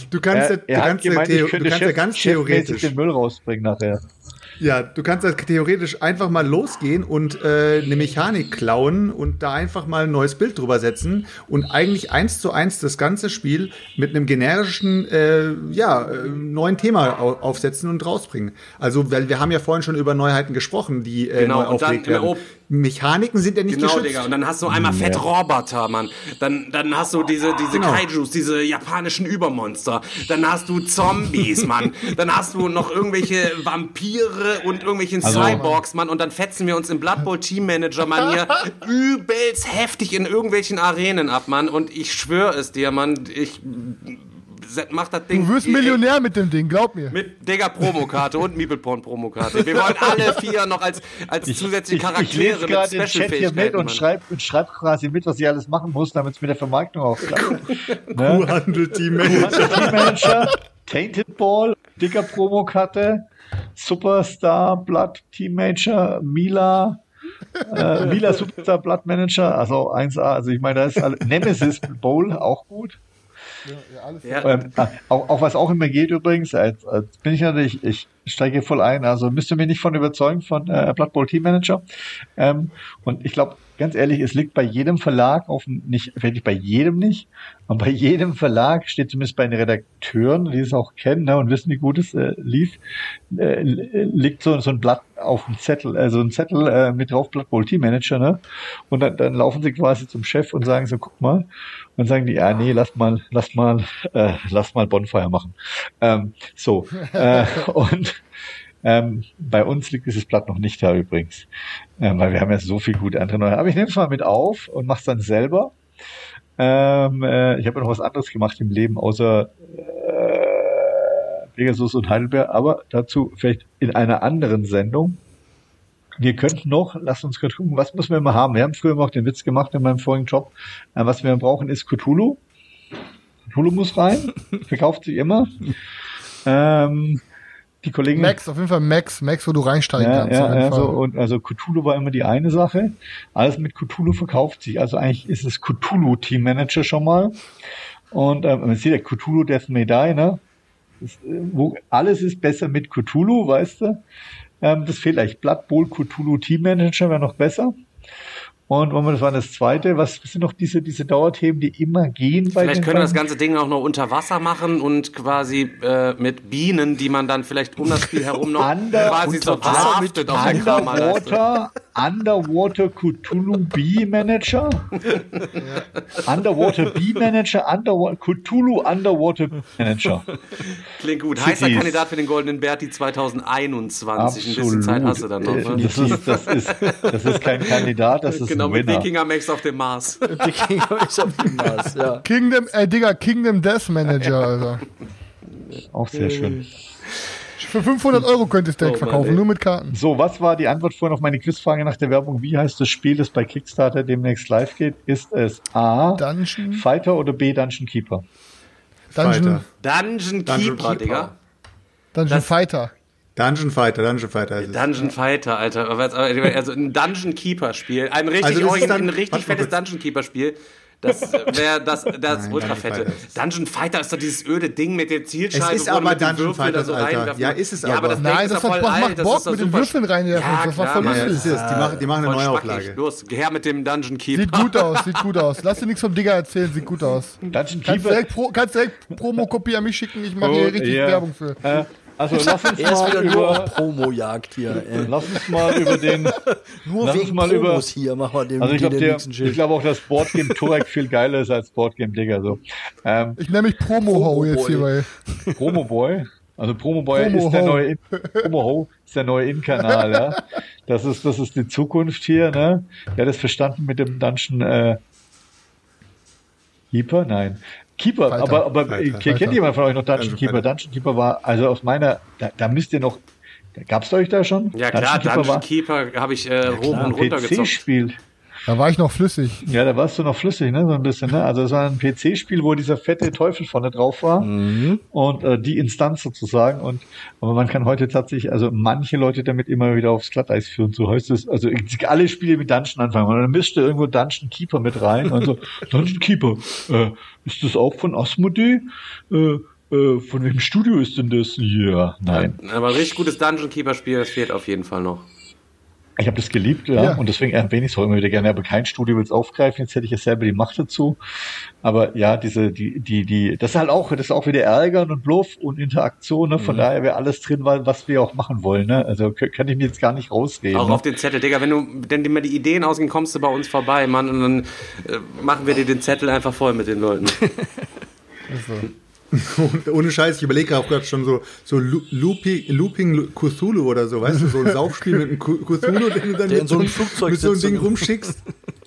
du kannst, ja, du kannst, gemeint, ja, du kannst ja ganz theoretisch den Müll rausbringen nachher. Ja, du kannst halt theoretisch einfach mal losgehen und äh, eine Mechanik klauen und da einfach mal ein neues Bild drüber setzen und eigentlich eins zu eins das ganze Spiel mit einem generischen, äh, ja, äh, neuen Thema aufsetzen und rausbringen. Also, weil wir haben ja vorhin schon über Neuheiten gesprochen, die äh, genau, neu aufgelegt werden. Mechaniken sind ja nicht genau, geschützt. Digga. Und dann hast du einmal ja. Fettroboter, Mann. Dann, dann hast du diese, diese genau. Kaijus, diese japanischen Übermonster. Dann hast du Zombies, Mann. Dann hast du noch irgendwelche Vampire und irgendwelchen also, Cyborgs, Mann. Und dann fetzen wir uns im Blood Bowl Team Manager Manier übelst heftig in irgendwelchen Arenen ab, Mann. Und ich schwöre es dir, Mann, ich macht das Ding. Du wirst Millionär mit dem Ding, glaub mir. Mit Digga Promokarte und Meepleporn Promokarte. Wir wollen alle vier noch als, als Ich- zusätzliche ich, ich Charaktere lese gerade mit den Chat hier mit und Mann. schreibe und schreib quasi mit, was ich alles machen muss, damit es mit der Vermarktung auch klappt. ne? Kuhhandel Team Manager. Teammanager, Tainted Ball, dicker Promokarte, Superstar Blood Teammanager, Mila, äh, Mila Superstar Blood Manager, also 1A, also ich meine, da ist alle, Nemesis Bowl auch gut. Ja, Ähm, ah, auch, auch was auch immer geht übrigens, als, als bin ich natürlich, ich steige voll ein, also müsst ihr mich nicht von überzeugen von äh, Blood Bowl Team Manager. Ähm, und ich glaube, ganz ehrlich, es liegt bei jedem Verlag auf dem- nicht, wirklich bei jedem nicht, aber bei jedem Verlag steht zumindest bei den Redakteuren, die es auch kennen ne, und wissen, wie gut es äh, lief, äh, liegt so, so ein Blatt auf dem Zettel, also ein Zettel äh, mit drauf Blood Bowl Team Manager, ne? Und dann, dann laufen sie quasi zum Chef und sagen so, guck mal, und sagen die, ja, nee, lass mal, lass mal, äh, lass mal Bonfire machen. Ähm, so. äh, und ähm, bei uns liegt dieses Blatt noch nicht da übrigens, ähm, weil wir haben ja so viel gute andere neue. Aber ich nehme es mal mit auf und mache es dann selber. Ähm, äh, ich habe ja noch was anderes gemacht im Leben, außer äh, Pegasus und Heidelberg, aber dazu vielleicht in einer anderen Sendung. Wir könnten noch, lasst uns gerade gucken, was müssen wir mal haben? Wir haben früher immer auch den Witz gemacht in meinem vorigen Job. Äh, was wir brauchen ist Cthulhu. Cthulhu muss rein, verkauft sich immer. Ähm, die Kollegen Max, auf jeden Fall Max, Max, wo du reinsteigen ja, kannst. ja, ja, so, und also Cthulhu war immer die eine Sache. Alles mit Cthulhu verkauft sich. Also eigentlich ist es Cthulhu Team Manager schon mal. Und ähm, man sieht ja Cthulhu Death May Die, ne? Das, äh, wo, alles ist besser mit Cthulhu, weißt du? Ähm, das fehlt eigentlich. Blood Bowl Cthulhu Team Manager wäre noch besser. Und das war das zweite. Was sind noch diese, diese Dauerthemen, die immer gehen bei Vielleicht können wir das ganze Ding auch noch unter Wasser machen und quasi äh, mit Bienen, die man dann vielleicht um das Spiel herum noch Under- quasi so verhaftet auf der. Underwater, Underwater Cthulhu Bee Manager. Underwater Bee Manager, Underwater, Cthulhu Underwater Manager. Klingt gut. Heißer. Kandidat für den Goldenen Berti 2021. Ein bisschen Absolut. Zeit hast du dann noch. Ne? Das ist, das, ist, das ist kein Kandidat, das ist Genau, mit Winner. Wikinger Max auf dem Mars. Die Kinder ist auf dem Mars, ja. Kingdom, äh, Digga, Kingdom Death Manager, Alter. Auch sehr schön. Für 500 Euro könntest du direkt Oh verkaufen, nur mit Karten. So, was war die Antwort vorhin auf meine Quizfrage nach der Werbung? Wie heißt das Spiel, das bei Kickstarter demnächst live geht? Ist es A. Dungeon, Fighter oder B. Dungeon Keeper? Dungeon. Dungeon Dungeon Keeper, Keeper. Digga. Dungeon Das- Fighter. Dungeon Fighter, Dungeon Fighter ist es. Dungeon Fighter, Alter. Aber- Also ein Dungeon Keeper Spiel. Ein richtig, Also das origin- dann- ein richtig fettes. Dungeon Keeper Spiel. Das wäre das, das Nein, ultra Dungeon fette. Fighter ist es. Dungeon Fighter ist doch dieses öde Ding mit der Zielscheibe. Es ist aber mit den Dungeon Würfeln da Fighter, so Alter. reinwerfen Ja, ist es ja, aber aber. das Nein, ist das voll macht alt. Das Bock mit den Würfeln reinwerfen. Ja, Das war voll Mann. Ja, lustig. es ist, die machen, die machen eine Neuauflage. Los, her mit dem Dungeon Keeper. Sieht gut aus, sieht gut aus. Lass dir nichts vom Digger erzählen, sieht gut aus. Dungeon Kannst Keeper. direkt, Pro, kannst direkt Promokopie an mich schicken, ich mache hier Oh, richtig ja. Werbung für. Äh, also lass uns Er ist mal über, Promojagd hier. Ey. lass uns mal über den Nur Lass uns wegen mal über- hier machen wir den, Also ich den glaube der, nächsten ich Schild. glaube auch, dass Boardgame Turek viel geiler ist als Boardgame Digger. So. Ähm, Ich nenne mich Promo-Ho jetzt hier bei. Promo Boy. Also Promo Boy Promo ist der Ho. neue In Promo Ho ist der neue In-Kanal, ja. Das ist, das ist die Zukunft hier, ne? Der hat das verstanden mit dem Dungeon äh, Keeper? Nein. Keeper, Fighter. aber, aber Fighter. kennt Fighter. jemand von euch noch Dungeon Dungeon Keeper? Dungeon Keeper war, also aus meiner, da, da müsst ihr noch, gab's euch da schon? Ja klar, Keeper Dungeon war Keeper habe ich äh, hoch ein und runter gezockt. PC-Spiel. Da war ich noch flüssig. Ja, da warst du noch flüssig, ne? So ein bisschen, ne? Also es war ein PC-Spiel, wo dieser fette Teufel vorne drauf war und äh, die Instanz sozusagen. Und aber man kann heute tatsächlich, also manche Leute damit immer wieder aufs Glatteis führen. So heißt es, also alle Spiele mit Dungeon anfangen. Und dann mischte irgendwo Dungeon Keeper mit rein. Und so, Dungeon Keeper, äh, ist das auch von Asmodee? Äh, äh, von welchem Studio ist denn das? Ja, nein. Aber ein richtig gutes Dungeon Keeper Spiel, das fehlt auf jeden Fall noch. Ich habe das geliebt, ja, Ja. und deswegen erwähne ich es auch immer wieder gerne, aber kein Studio will es aufgreifen, jetzt hätte ich ja selber die Macht dazu. Aber ja, diese, die, die, die, das ist halt auch, das ist auch wieder Ärgern und Bluff und Interaktion, ne? Von Mhm. daher wäre alles drin, weil, was wir auch machen wollen, ne? Also kann ich mir jetzt gar nicht rausreden. Auch ne? auf den Zettel, Digga, wenn du denn dir mal die Ideen ausgehen, kommst du bei uns vorbei, Mann, und dann äh, machen wir dir den Zettel einfach voll mit den Leuten. Und ohne Scheiß, ich überlege auch gerade schon so, so Looping, Looping Cthulhu oder so, weißt du, so ein Saufspiel mit einem Cthulhu, den du dann mit so einem einem- Flugzeug mit so einem Ding rumschickst.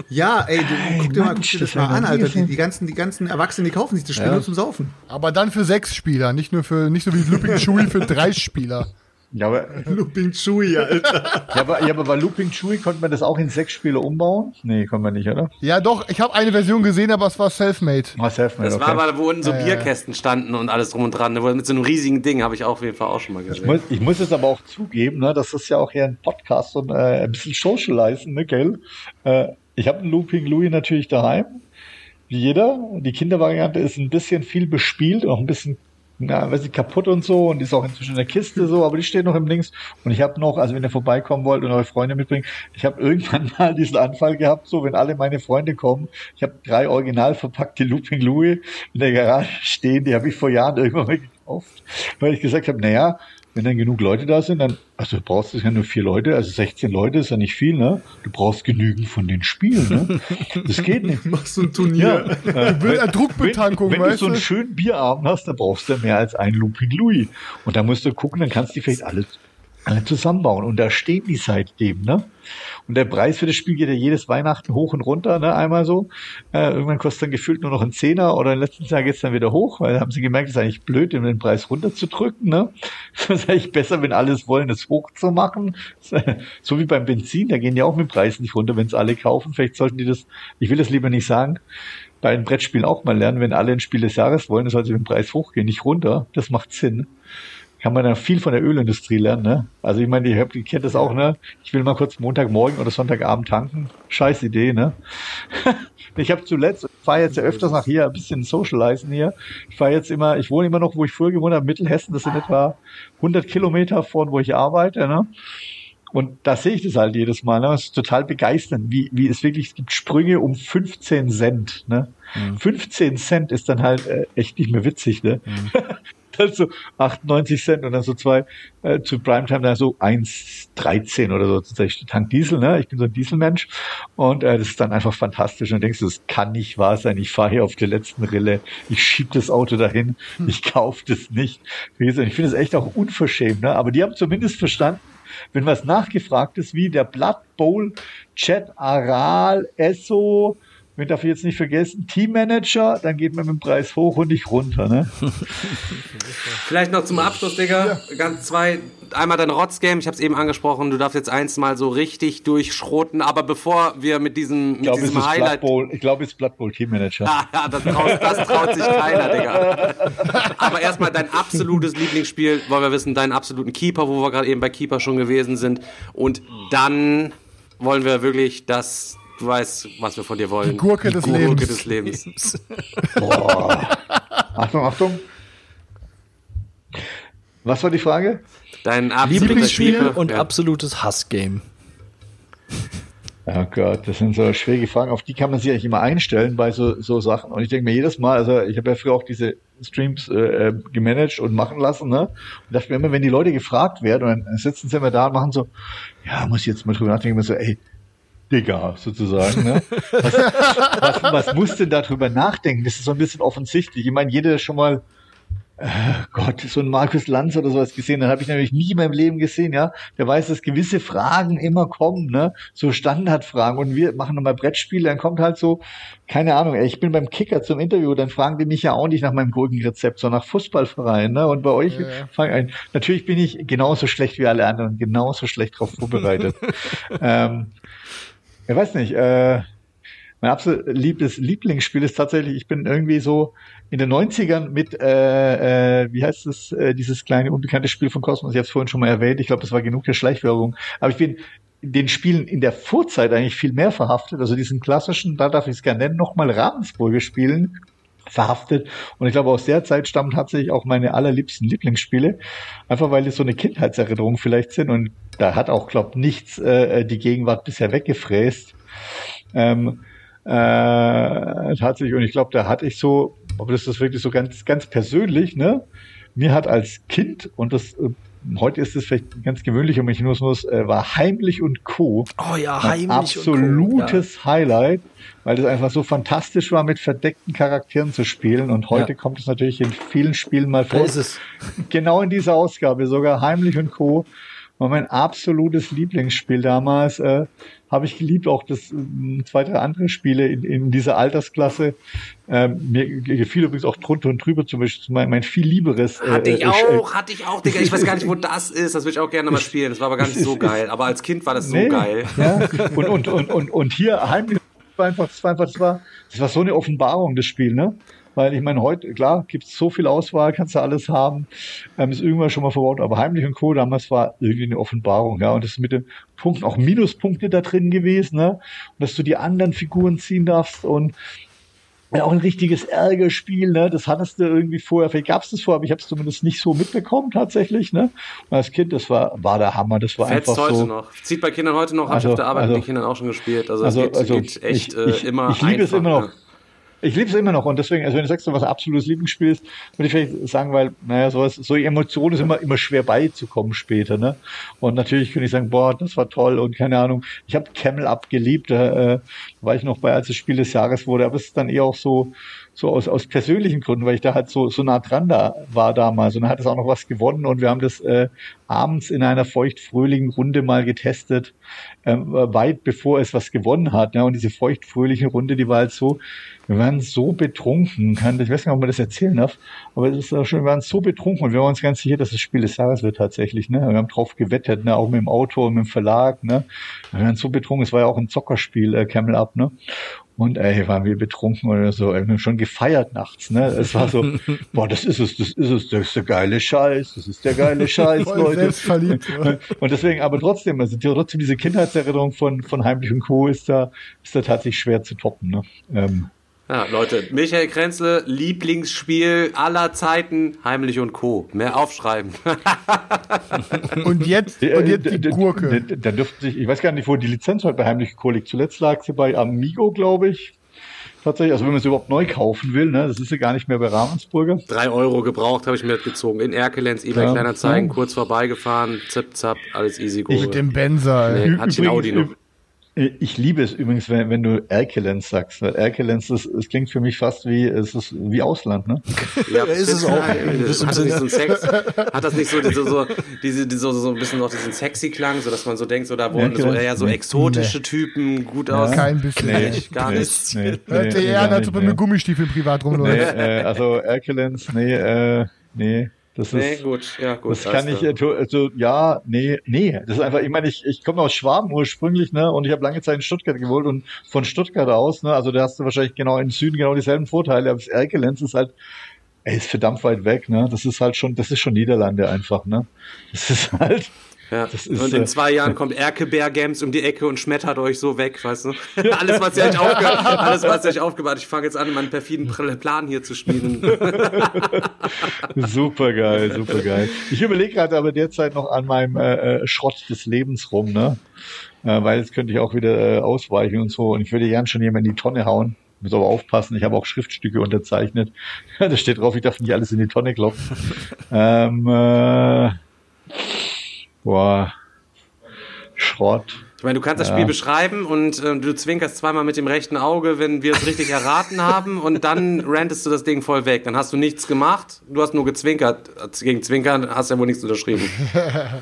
Ja, ey, du, guck dir mal, guck dir das mal an, Alter. Die, die, ganzen, die ganzen Erwachsenen, die kaufen sich das Spiel ja. nur zum Saufen. Aber dann für sechs Spieler, nicht nur für, nicht so wie Looping Chewy für drei Spieler. Ja, aber Looping Chewy, Alter. ja, aber, ja, aber bei Looping Chewy konnte man das auch in sechs Spiele umbauen? Nee, konnte man nicht, oder? Ja, doch. Ich habe eine Version gesehen, aber es war Selfmade. War Selfmade, Das okay. war aber, wo unten so äh, Bierkästen standen und alles drum und dran. Mit so einem riesigen Ding habe ich auch auf jeden Fall auch schon mal gesehen. Ich muss, ich muss es aber auch zugeben, ne, das ist ja auch hier ein Podcast und äh, ein bisschen socializen, ne, gell? Äh, ich habe einen Looping Louis natürlich daheim. Wie jeder. Die Kindervariante ist ein bisschen viel bespielt, auch ein bisschen na, weiß ich, kaputt und so und ist auch inzwischen in der Kiste so, aber die steht noch im Links. Und ich habe noch, also wenn ihr vorbeikommen wollt und eure Freunde mitbringt, ich habe irgendwann mal diesen Anfall gehabt, so wenn alle meine Freunde kommen, ich habe drei original verpackte Looping Louis in der Garage stehen, die habe ich vor Jahren irgendwann mal gekauft, weil ich gesagt habe, naja, wenn dann genug Leute da sind, dann, also du brauchst ja nur vier Leute, also 16 Leute ist ja nicht viel, ne? Du brauchst genügend von den Spielen, ne? Das geht nicht. Machst du ein Turnier. Ja, äh, eine Druckbetankung, wenn, wenn du so einen schönen Bierabend hast, dann brauchst du mehr als einen Looping Louis. Und da musst du gucken, dann kannst du vielleicht alles alle zusammenbauen. Und da stehen die seitdem, ne? Und der Preis für das Spiel geht ja jedes Weihnachten hoch und runter, ne? Einmal so. Äh, irgendwann kostet dann gefühlt nur noch ein Zehner oder im letzten Jahr geht's dann wieder hoch, weil da haben sie gemerkt, es ist eigentlich blöd, den Preis runterzudrücken, ne? Das ist eigentlich besser, wenn alles wollen, es hochzumachen. So wie beim Benzin, da gehen ja auch mit dem Preis nicht runter, wenn es alle kaufen. Vielleicht sollten die das, ich will das lieber nicht sagen, bei einem Brettspiel auch mal lernen, wenn alle ein Spiel des Jahres wollen, dann sollte mit dem Preis hochgehen, nicht runter. Das macht Sinn kann man dann viel von der Ölindustrie lernen. Ne? Also ich meine, ihr, habt, ihr kennt das auch, ne? Ich will mal kurz Montagmorgen oder Sonntagabend tanken. Scheiß Idee, ne? ich habe zuletzt, ich fahre jetzt ja öfters nach hier, ein bisschen socializen hier. Ich fahre jetzt immer, ich wohne immer noch, wo ich früher gewohnt habe, Mittelhessen. Das sind etwa 100 Kilometer von, wo ich arbeite. Ne? Und da sehe ich das halt jedes Mal. Ne? Das ist total begeisternd, wie, wie es wirklich, es gibt Sprünge um 15 Cent. Ne? Mhm. 15 Cent ist dann halt äh, echt nicht mehr witzig. Ne? Mhm. halt so 98 Cent und dann so zwei äh, zu Primetime dann so 1,13 oder so tatsächlich Tank Diesel, ne? Ich bin so ein Dieselmensch und äh, das ist dann einfach fantastisch und denkst du, das kann nicht wahr sein. Ich fahre hier auf der letzten Rille, ich schieb das Auto dahin, hm. ich kaufe das nicht. Ich finde es echt auch unverschämt, ne? Aber die haben zumindest verstanden, wenn was nachgefragt ist, wie der Blood Bowl, Chat Aral, Esso, wir darf jetzt nicht vergessen, Teammanager, dann geht man mit dem Preis hoch und nicht runter. Ne? Vielleicht noch zum Abschluss, Digga. Ja. Ganz zwei. Einmal dein Rotzgame, ich habe es eben angesprochen, du darfst jetzt eins mal so richtig durchschroten, aber bevor wir mit diesem, mit ich glaub, diesem Highlight. Bowl, ich glaube, es ist Blood Bowl Teammanager. ja, ja das, traut, das traut sich keiner, Digga. aber erstmal dein absolutes Lieblingsspiel, wollen wir wissen, deinen absoluten Keeper, wo wir gerade eben bei Keeper schon gewesen sind. Und dann wollen wir wirklich das Du weißt, was wir von dir wollen. Die Gurke, Die des, Gurke Lebens. des Lebens. Boah. Achtung, Achtung. Was war die Frage? Dein Lieblingsspiel und ja. absolutes Hassgame. Oh Gott, das sind so schwierige Fragen, auf die kann man sich eigentlich immer einstellen bei so, so Sachen. Und ich denke mir jedes Mal, also ich habe ja früher auch diese Streams äh, äh, gemanagt und machen lassen, ne? Und dachte mir immer, wenn die Leute gefragt werden, und dann sitzen sie immer da und machen so, ja, muss ich jetzt mal drüber nachdenken, immer so, ey, Digga, sozusagen. Ne? Was, was, was muss denn darüber nachdenken? Das ist so ein bisschen offensichtlich. Ich meine, jeder, der schon mal äh, Gott, so ein Markus Lanz oder sowas gesehen, dann habe ich nämlich nie in meinem Leben gesehen, ja. Der weiß, dass gewisse Fragen immer kommen, ne? So Standardfragen. Und wir machen nochmal Brettspiele, dann kommt halt so, keine Ahnung, ey, ich bin beim Kicker zum Interview, dann fragen die mich ja auch nicht nach meinem Gurkenrezept, sondern nach Fußballverein, ne? Und bei euch ja, ja. fangen ein. Natürlich bin ich genauso schlecht wie alle anderen, genauso schlecht drauf vorbereitet. ähm, ich weiß nicht, äh, mein absolut liebes Lieblingsspiel ist tatsächlich, ich bin irgendwie so in den 90ern mit, äh, äh, wie heißt es, äh, dieses kleine unbekannte Spiel von Cosmos, ich habe es vorhin schon mal erwähnt, ich glaube, das war genug der Schleichwerbung, aber ich bin den Spielen in der Vorzeit eigentlich viel mehr verhaftet, also diesen klassischen, da darf ich es gerne nennen, nochmal Ravensburger spielen, verhaftet. Und ich glaube, aus der Zeit stammen tatsächlich auch meine allerliebsten Lieblingsspiele. Einfach weil es so eine Kindheitserinnerung vielleicht sind. Und da hat auch, glaube nichts äh, die Gegenwart bisher weggefräst. Ähm, äh, tatsächlich, und ich glaube, da hatte ich so, aber das ist wirklich so ganz, ganz persönlich, ne? Mir hat als Kind, und das äh, heute ist es vielleicht ganz gewöhnlicher Mechanismus, äh, war Heimlich und Co. Oh ja, Heimlich absolutes und Co. Highlight, weil das einfach so fantastisch war, mit verdeckten Charakteren zu spielen. Und heute ja. kommt es natürlich in vielen Spielen mal vor. Da ist es. Genau in dieser Ausgabe, sogar Heimlich und Co. war mein absolutes Lieblingsspiel damals. Äh, habe ich geliebt, auch das äh, zwei, drei andere Spiele in, in dieser Altersklasse. Ähm, mir gefiel übrigens auch drunter und drüber zum Beispiel mein, mein viel lieberes. Äh, hatte ich äh, auch, hatte ich auch, Digga. Ich weiß gar nicht, wo das ist. Das würde ich auch gerne mal spielen. Das war aber gar nicht so geil. Aber als Kind war das so nee, geil. Ja. Und, und, und, und, und hier heimlich war einfach, das war einfach, das war, das war so eine Offenbarung, das Spiel, ne? Weil ich meine, heute, klar, gibt es so viel Auswahl, kannst du alles haben, ähm, ist irgendwann schon mal verbaut, aber Heimlich und Co. damals war irgendwie eine Offenbarung, ja. Und das ist mit den Punkten auch Minuspunkte da drin gewesen, ne? Und dass du die anderen Figuren ziehen darfst und ja, auch ein richtiges Ärgerspiel, ne? Das hattest du irgendwie vorher, vielleicht gab es das vorher, aber ich habe es zumindest nicht so mitbekommen tatsächlich, ne? Und als Kind, das war, war der Hammer, das war Fetzt einfach heute so. noch. Zieht bei Kindern heute noch, habe also, ich auf der Arbeit also, mit den Kindern auch schon gespielt. Also, also, es geht, also geht echt ich, ich, äh, immer Ich liebe es immer noch. Ich liebe es immer noch und deswegen, also wenn du sagst, was absolutes Lieblingsspiel ist, würde ich vielleicht sagen, weil, naja, sowas, so Emotionen ist immer, immer schwer beizukommen später, ne? Und natürlich könnte ich sagen, boah, das war toll und keine Ahnung. Ich habe Camel abgeliebt, da äh, war ich noch bei, als es Spiel des Jahres wurde, aber es ist dann eher auch so, so aus, aus persönlichen Gründen, weil ich da halt so, so nah dran da war damals und dann hat es auch noch was gewonnen und wir haben das äh, abends in einer feuchtfröhlichen Runde mal getestet, ähm, weit bevor es was gewonnen hat. Ne? Und diese feuchtfröhliche Runde, die war halt so, wir waren so betrunken, ich weiß nicht, ob man das erzählen darf, aber es ist auch schon, wir waren so betrunken und wir waren uns ganz sicher, dass das Spiel des Jahres wird tatsächlich. Ne? Wir haben drauf gewettet, ne? auch mit dem Autor und mit dem Verlag. Ne? Wir waren so betrunken, es war ja auch ein Zockerspiel, äh, Camel Up. Ne? Und ey, waren wir betrunken oder so. Wir haben schon gefeiert nachts, ne? Es war so, boah, das ist es, das ist es, das ist der geile Scheiß, das ist der geile Scheiß, Leute. Verliebt, und deswegen, aber trotzdem, also trotzdem diese Kindheitserinnerung von, von Heimlich und Co. ist da, ist da tatsächlich schwer zu toppen, ne? Ähm, ja, Leute, Michael Krenzle, Lieblingsspiel aller Zeiten, Heimlich und Co. Mehr aufschreiben. und jetzt, und jetzt die Gurke. Da dürfte sich, ich weiß gar nicht, wo die Lizenz heute bei Heimlich Co. liegt. Zuletzt lag sie bei Amigo, glaube ich. Tatsächlich, also wenn man sie überhaupt neu kaufen will, ne, das ist ja gar nicht mehr bei Ravensburger. Drei Euro gebraucht habe ich mir gezogen. In Erkelenz, eBay ja, Kleinanzeigen, ja. kurz vorbeigefahren, zip, zap, alles easy go. Mit dem Benzer. Nee, hat Übrigens, Audi noch. Äh, ich liebe es übrigens, wenn, wenn du Erkelenz sagst. Weil Erkelenz, das, das klingt für mich fast wie, es ist wie Ausland, ne? Ja, ist es auch. Hat das, nicht so Sex, hat das nicht so, so, so, diese, so, so ein bisschen noch diesen sexy Klang, so dass man so denkt, so da wurden so eher so exotische nee. Typen gut aus. Kein bisschen. Nee, gar nee, nicht. Nee, Hört nee, eher, als ob er mit Gummistiefeln privat rumläuft. Nee, äh, also Erkelenz, nee, äh, nee. Das nee, ist, gut, ja, gut. Das kann ich, also, ja, nee, nee. Das ist einfach, ich meine, ich, ich komme aus Schwaben ursprünglich, ne, und ich habe lange Zeit in Stuttgart gewohnt und von Stuttgart aus, ne, also da hast du wahrscheinlich genau im Süden genau dieselben Vorteile, aber das Erkelenz ist halt, ey, ist verdammt weit weg, ne, das ist halt schon, das ist schon Niederlande einfach, ne. Das ist halt, ja. Ist, und in äh, zwei Jahren kommt Erkebeer Games um die Ecke und schmettert euch so weg, weißt du? alles, was ihr euch aufgebaut alles, was ihr euch aufgebaut Ich fange jetzt an, meinen perfiden Plan hier zu spielen. super geil, super geil. Ich überlege gerade aber derzeit noch an meinem äh, äh, Schrott des Lebens rum, ne? Äh, weil jetzt könnte ich auch wieder äh, ausweichen und so. Und ich würde gern schon jemand in die Tonne hauen. Muss aber aufpassen, ich habe auch Schriftstücke unterzeichnet. da steht drauf, ich darf nicht alles in die Tonne klopfen. ähm, äh, boah, Schrott. Ich meine, du kannst das Spiel beschreiben und äh, du zwinkerst zweimal mit dem rechten Auge, wenn wir es richtig erraten haben und dann rantest du das Ding voll weg. Dann hast du nichts gemacht, du hast nur gezwinkert. Gegen Zwinkern hast du ja wohl nichts unterschrieben.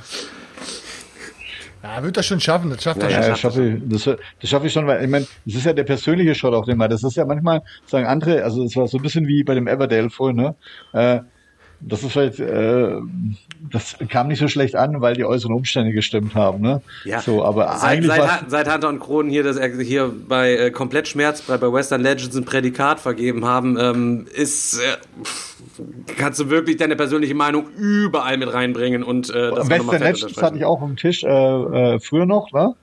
Ja, wird das schon schaffen, das schafft ja, er ja, schon. Das, ich, das, das schaffe ich schon, weil ich meine, das ist ja der persönliche Shot auf dem Mal. Das ist ja manchmal, sagen andere, also es war so ein bisschen wie bei dem Everdale vorhin, ne? Äh, das ist halt, äh, das kam nicht so schlecht an, weil die äußeren Umstände gestimmt haben, ne? Ja. So, aber seit, eigentlich seit, seit Hunter und Kronen hier, dass er hier bei äh, komplett schmerzfrei bei Western Legends ein Prädikat vergeben haben, ähm, ist äh, kannst du wirklich deine persönliche Meinung überall mit reinbringen und äh, das Western Legends hatte ich auch am Tisch äh, äh, früher noch, ne?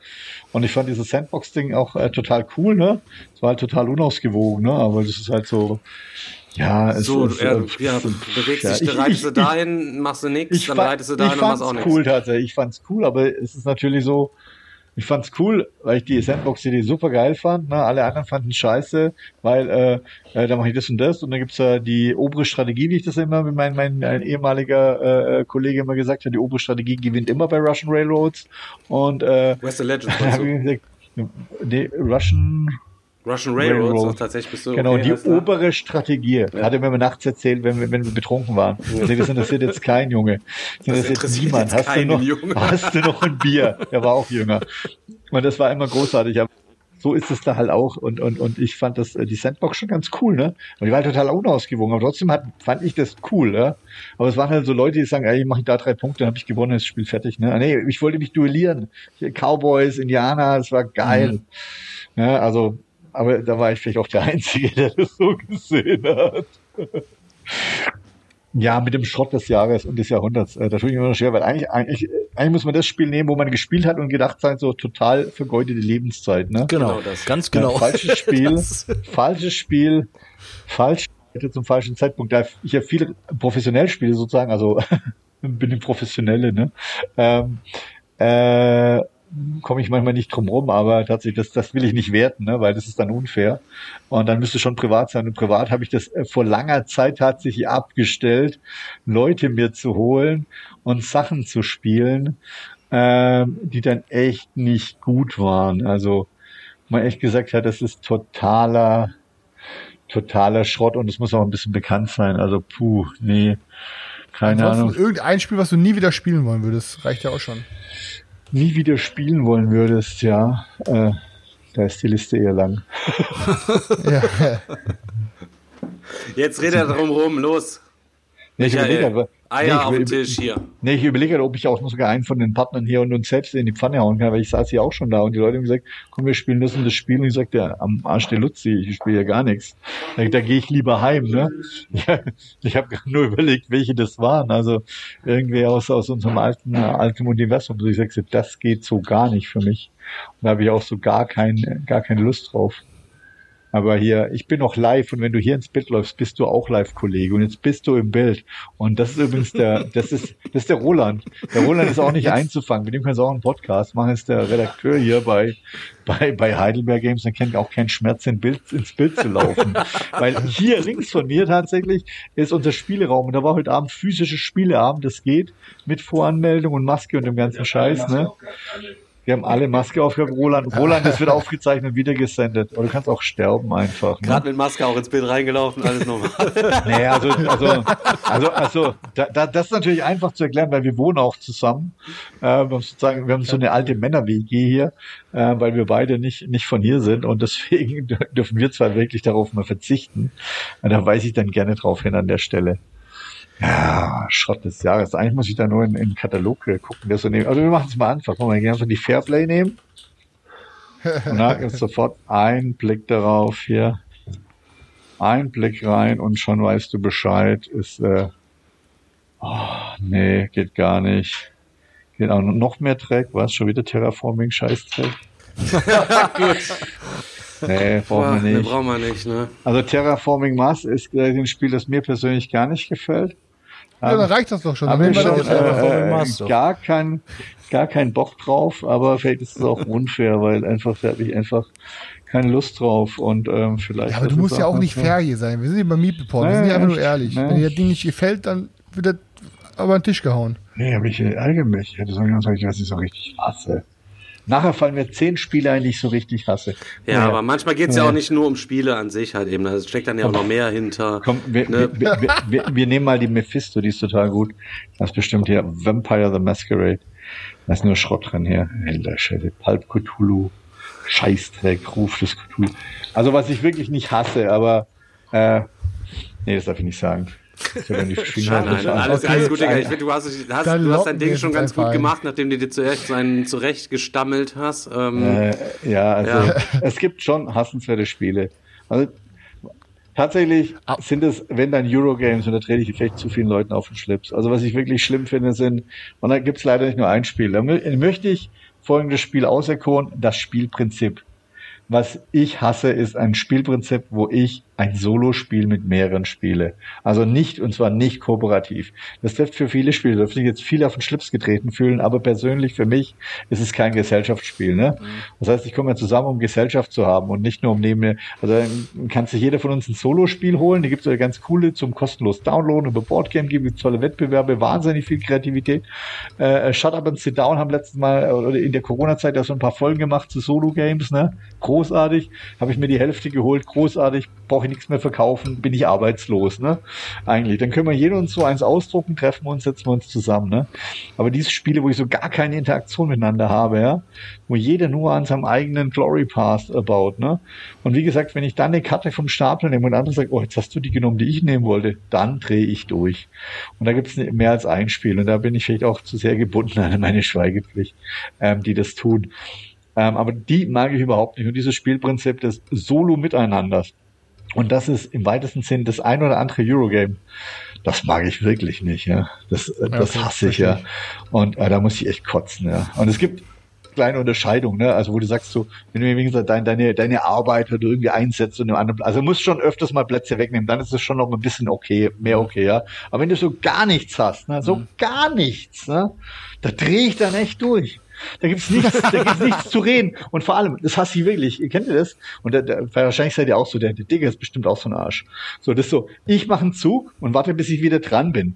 Und ich fand dieses Sandbox-Ding auch äh, total cool, ne? Es war halt total unausgewogen, ne? Aber das ist halt so ja, es so, ist, ja, ja, bewegst ja, dich, reitest du dahin, machst du nichts, dann reitest du dahin und machst auch nichts. cool tatsächlich, ich fand's cool, aber es ist natürlich so, ich fand's cool, weil ich die Sandbox-Idee super geil fand. Ne? Alle anderen fanden scheiße, weil äh, äh, da mache ich das und das und dann gibt's ja die obere Strategie, wie ich das immer mit meinem mein, mein ehemaliger äh, Kollege immer gesagt hat, die obere Strategie gewinnt immer bei Russian Railroads und äh, Western Legends. nee, Russian Russian Railroads, Railroad. tatsächlich bist du. Genau, okay, die obere Strategie. Ja. Hatte mir mal nachts erzählt, wenn wir, wenn wir betrunken waren. Ja. Das interessiert jetzt kein Junge. Das, das interessiert niemand. Jetzt hast, du noch, Junge. hast du noch ein Bier? Der war auch jünger. Und das war immer großartig. Aber so ist es da halt auch. Und, und, und ich fand das, äh, die Sandbox schon ganz cool, ne? Und die war halt total unausgewogen. Aber trotzdem hat, fand ich das cool, ne? Aber es waren halt so Leute, die sagen, ey, ich mache da drei Punkte, dann habe ich gewonnen, das Spiel fertig, ne? Nee, ich wollte mich duellieren. Cowboys, Indianer, das war geil. Mhm. Ja, also, aber da war ich vielleicht auch der Einzige, der das so gesehen hat. Ja, mit dem Schrott des Jahres und des Jahrhunderts. Äh, da tue ich mir immer noch schwer, weil eigentlich, eigentlich, eigentlich muss man das Spiel nehmen, wo man gespielt hat und gedacht sein, so total vergeudete Lebenszeit. Ne? Genau, genau das, ganz genau. Ja, falsches Spiel, falsches Spiel, falsch zum falschen Zeitpunkt. Da ich ja viele professionell spiele sozusagen, also bin ich Professionelle, ne? Ähm, äh, komme ich manchmal nicht drum rum, aber tatsächlich, das, das will ich nicht werten, ne, weil das ist dann unfair. Und dann müsste schon privat sein. Und privat habe ich das äh, vor langer Zeit tatsächlich abgestellt, Leute mir zu holen und Sachen zu spielen, ähm, die dann echt nicht gut waren. Also man echt gesagt hat, das ist totaler, totaler Schrott und es muss auch ein bisschen bekannt sein. Also puh, nee, keine Ansonsten Ahnung. Irgendein Spiel, was du nie wieder spielen wollen würdest, reicht ja auch schon nie wieder spielen wollen würdest, ja, äh, da ist die Liste eher lang. ja. Jetzt redet er drum rum, los. Nee, ich überlege, Eier nee, auf dem Tisch hier. Nee, ich überlege, ob ich auch noch sogar einen von den Partnern hier und uns selbst in die Pfanne hauen kann, weil ich saß hier auch schon da und die Leute haben gesagt, komm, wir spielen das und das Spiel. Und ich sagte, ja, am Arsch der Luzi, ich spiele ja gar nichts. Da, da gehe ich lieber heim, ne? Ja, ich habe nur überlegt, welche das waren. Also irgendwie aus, aus unserem alten, alten Universum. Also ich sagte, das geht so gar nicht für mich. Und da habe ich auch so gar, kein, gar keine Lust drauf. Aber hier, ich bin noch live und wenn du hier ins Bild läufst, bist du auch live, Kollege. Und jetzt bist du im Bild. Und das ist übrigens der, das ist, das ist der Roland. Der Roland ist auch nicht einzufangen. Mit dem kannst du auch einen Podcast machen. Ist der Redakteur hier bei, bei, bei Heidelberg Games. Dann kennt auch keinen Schmerz, in Bild, ins Bild zu laufen. Weil hier links von mir tatsächlich ist unser Spieleraum. Und da war heute Abend physisches Spieleabend. Das geht mit Voranmeldung und Maske und dem ganzen Scheiß, ne? Wir haben alle Maske aufgehabt, Roland. Roland, das wird aufgezeichnet, wieder gesendet. Oder du kannst auch sterben einfach. Ne? Gerade mit Maske auch ins Bild reingelaufen, alles normal. nee, also, also, also, also da, da, das ist natürlich einfach zu erklären, weil wir wohnen auch zusammen. Äh, wir haben sozusagen, wir haben so eine alte Männer-WG hier, äh, weil wir beide nicht, nicht von hier sind und deswegen dürfen wir zwar wirklich darauf mal verzichten. Da weise ich dann gerne drauf hin an der Stelle. Ja, Schrott des Jahres. Eigentlich muss ich da nur in, in den Katalog gucken, der so nehmen. Also wir machen es mal einfach. Wollen wir einfach die Fairplay nehmen? Und da ist sofort ein Blick darauf hier. Ein Blick rein und schon weißt du Bescheid. Ist, äh, oh, nee, geht gar nicht. Geht auch noch mehr Dreck. Was? Schon wieder Terraforming Scheißdreck? Gut. Nee, brauchen wir nicht. Nee, brauchen wir nicht, ne? Also Terraforming Mars ist äh, ein Spiel, das mir persönlich gar nicht gefällt. Ja, dann reicht das doch schon. Haben wir schon äh, äh, gar kein, gar keinen Bock drauf, aber vielleicht ist es auch unfair, weil einfach, da habe ich einfach keine Lust drauf und ähm, vielleicht. Ja, aber du musst ja auch nicht fair hier sein. Wir sind hier beim Meat Report, wir sind hier einfach nur ehrlich. Wenn dir das Ding nicht gefällt, dann wird das aber an den Tisch gehauen. Nee, aber ich ärgere mich. Ich hätte sagen können, was ich so richtig hasse. Nachher fallen mir zehn Spiele ein, die ich so richtig hasse. Ja, ja. aber manchmal geht es ja. ja. auch nicht nur um Spiele an sich halt eben. Da steckt dann ja auch noch mehr hinter. Komm, wir, ne? wir, wir, wir, nehmen mal die Mephisto, die ist total gut. Das ist bestimmt hier Vampire the Masquerade. Da ist nur Schrott drin hier. Alter Scheiße. Pulp Cthulhu. Scheißdreck, Ruf des Cthulhu. Also was ich wirklich nicht hasse, aber äh, nee, das darf ich nicht sagen. Nein, nein, alles, okay. alles gut, Digga. Ich finde, du hast, hast, du hast dein Ding schon ganz gut gemacht, nachdem du dir zuerst einen zurechtgestammelt hast. Ähm, äh, ja, also ja. es gibt schon hassenswerte Spiele. Also tatsächlich ah. sind es, wenn dann Eurogames, und da trete ich vielleicht zu vielen Leuten auf den Schlips. Also was ich wirklich schlimm finde, sind, und da gibt es leider nicht nur ein Spiel. Da möchte ich folgendes Spiel auserkoren, das Spielprinzip. Was ich hasse, ist ein Spielprinzip, wo ich ein Solospiel mit mehreren Spiele. Also nicht, und zwar nicht kooperativ. Das trifft für viele Spiele, da dürfen sich jetzt viele auf den Schlips getreten fühlen, aber persönlich für mich ist es kein Gesellschaftsspiel. Ne? Mhm. Das heißt, ich komme ja zusammen, um Gesellschaft zu haben und nicht nur um neben also kann sich jeder von uns ein Solospiel holen, die gibt es ganz coole zum kostenlos Downloaden über Boardgame, gibt es tolle Wettbewerbe, wahnsinnig viel Kreativität. Äh, Shut Up and Sit Down haben letztes Mal oder in der Corona-Zeit ja so ein paar Folgen gemacht zu Solo-Games, ne? Großartig. Habe ich mir die Hälfte geholt, großartig, brauche ich nichts mehr verkaufen, bin ich arbeitslos, ne? Eigentlich. Dann können wir jeder uns so eins ausdrucken, treffen uns, setzen wir uns zusammen, ne? Aber diese Spiele, wo ich so gar keine Interaktion miteinander habe, ja, wo jeder nur an seinem eigenen Glory Path baut, ne? Und wie gesagt, wenn ich dann eine Karte vom Stapel nehme und andere sagt, oh, jetzt hast du die genommen, die ich nehmen wollte, dann drehe ich durch. Und da gibt es mehr als ein Spiel und da bin ich vielleicht auch zu sehr gebunden an meine Schweigepflicht, ähm, die das tun. Ähm, aber die mag ich überhaupt nicht. Und dieses Spielprinzip des Solo-Miteinanders, und das ist im weitesten Sinn das ein oder andere Eurogame. Das mag ich wirklich nicht, ja. Das, äh, das hasse ich, ja. Und äh, da muss ich echt kotzen, ja. Und es gibt kleine Unterscheidungen, ne? Also wo du sagst so, wenn du wie gesagt deine, deine, deine Arbeit oder irgendwie einsetzt und im anderen, also du musst schon öfters mal Plätze wegnehmen, dann ist es schon noch ein bisschen okay, mehr okay, ja. Aber wenn du so gar nichts hast, ne? so mhm. gar nichts, ne? da drehe ich dann echt durch. Da gibt's nichts, nichts zu reden. Und vor allem, das hasse ich wirklich. Ihr kennt ihr das? Und da, da, wahrscheinlich seid ihr auch so, der, der Digger ist bestimmt auch so ein Arsch. So, das ist so, ich mache einen Zug und warte, bis ich wieder dran bin.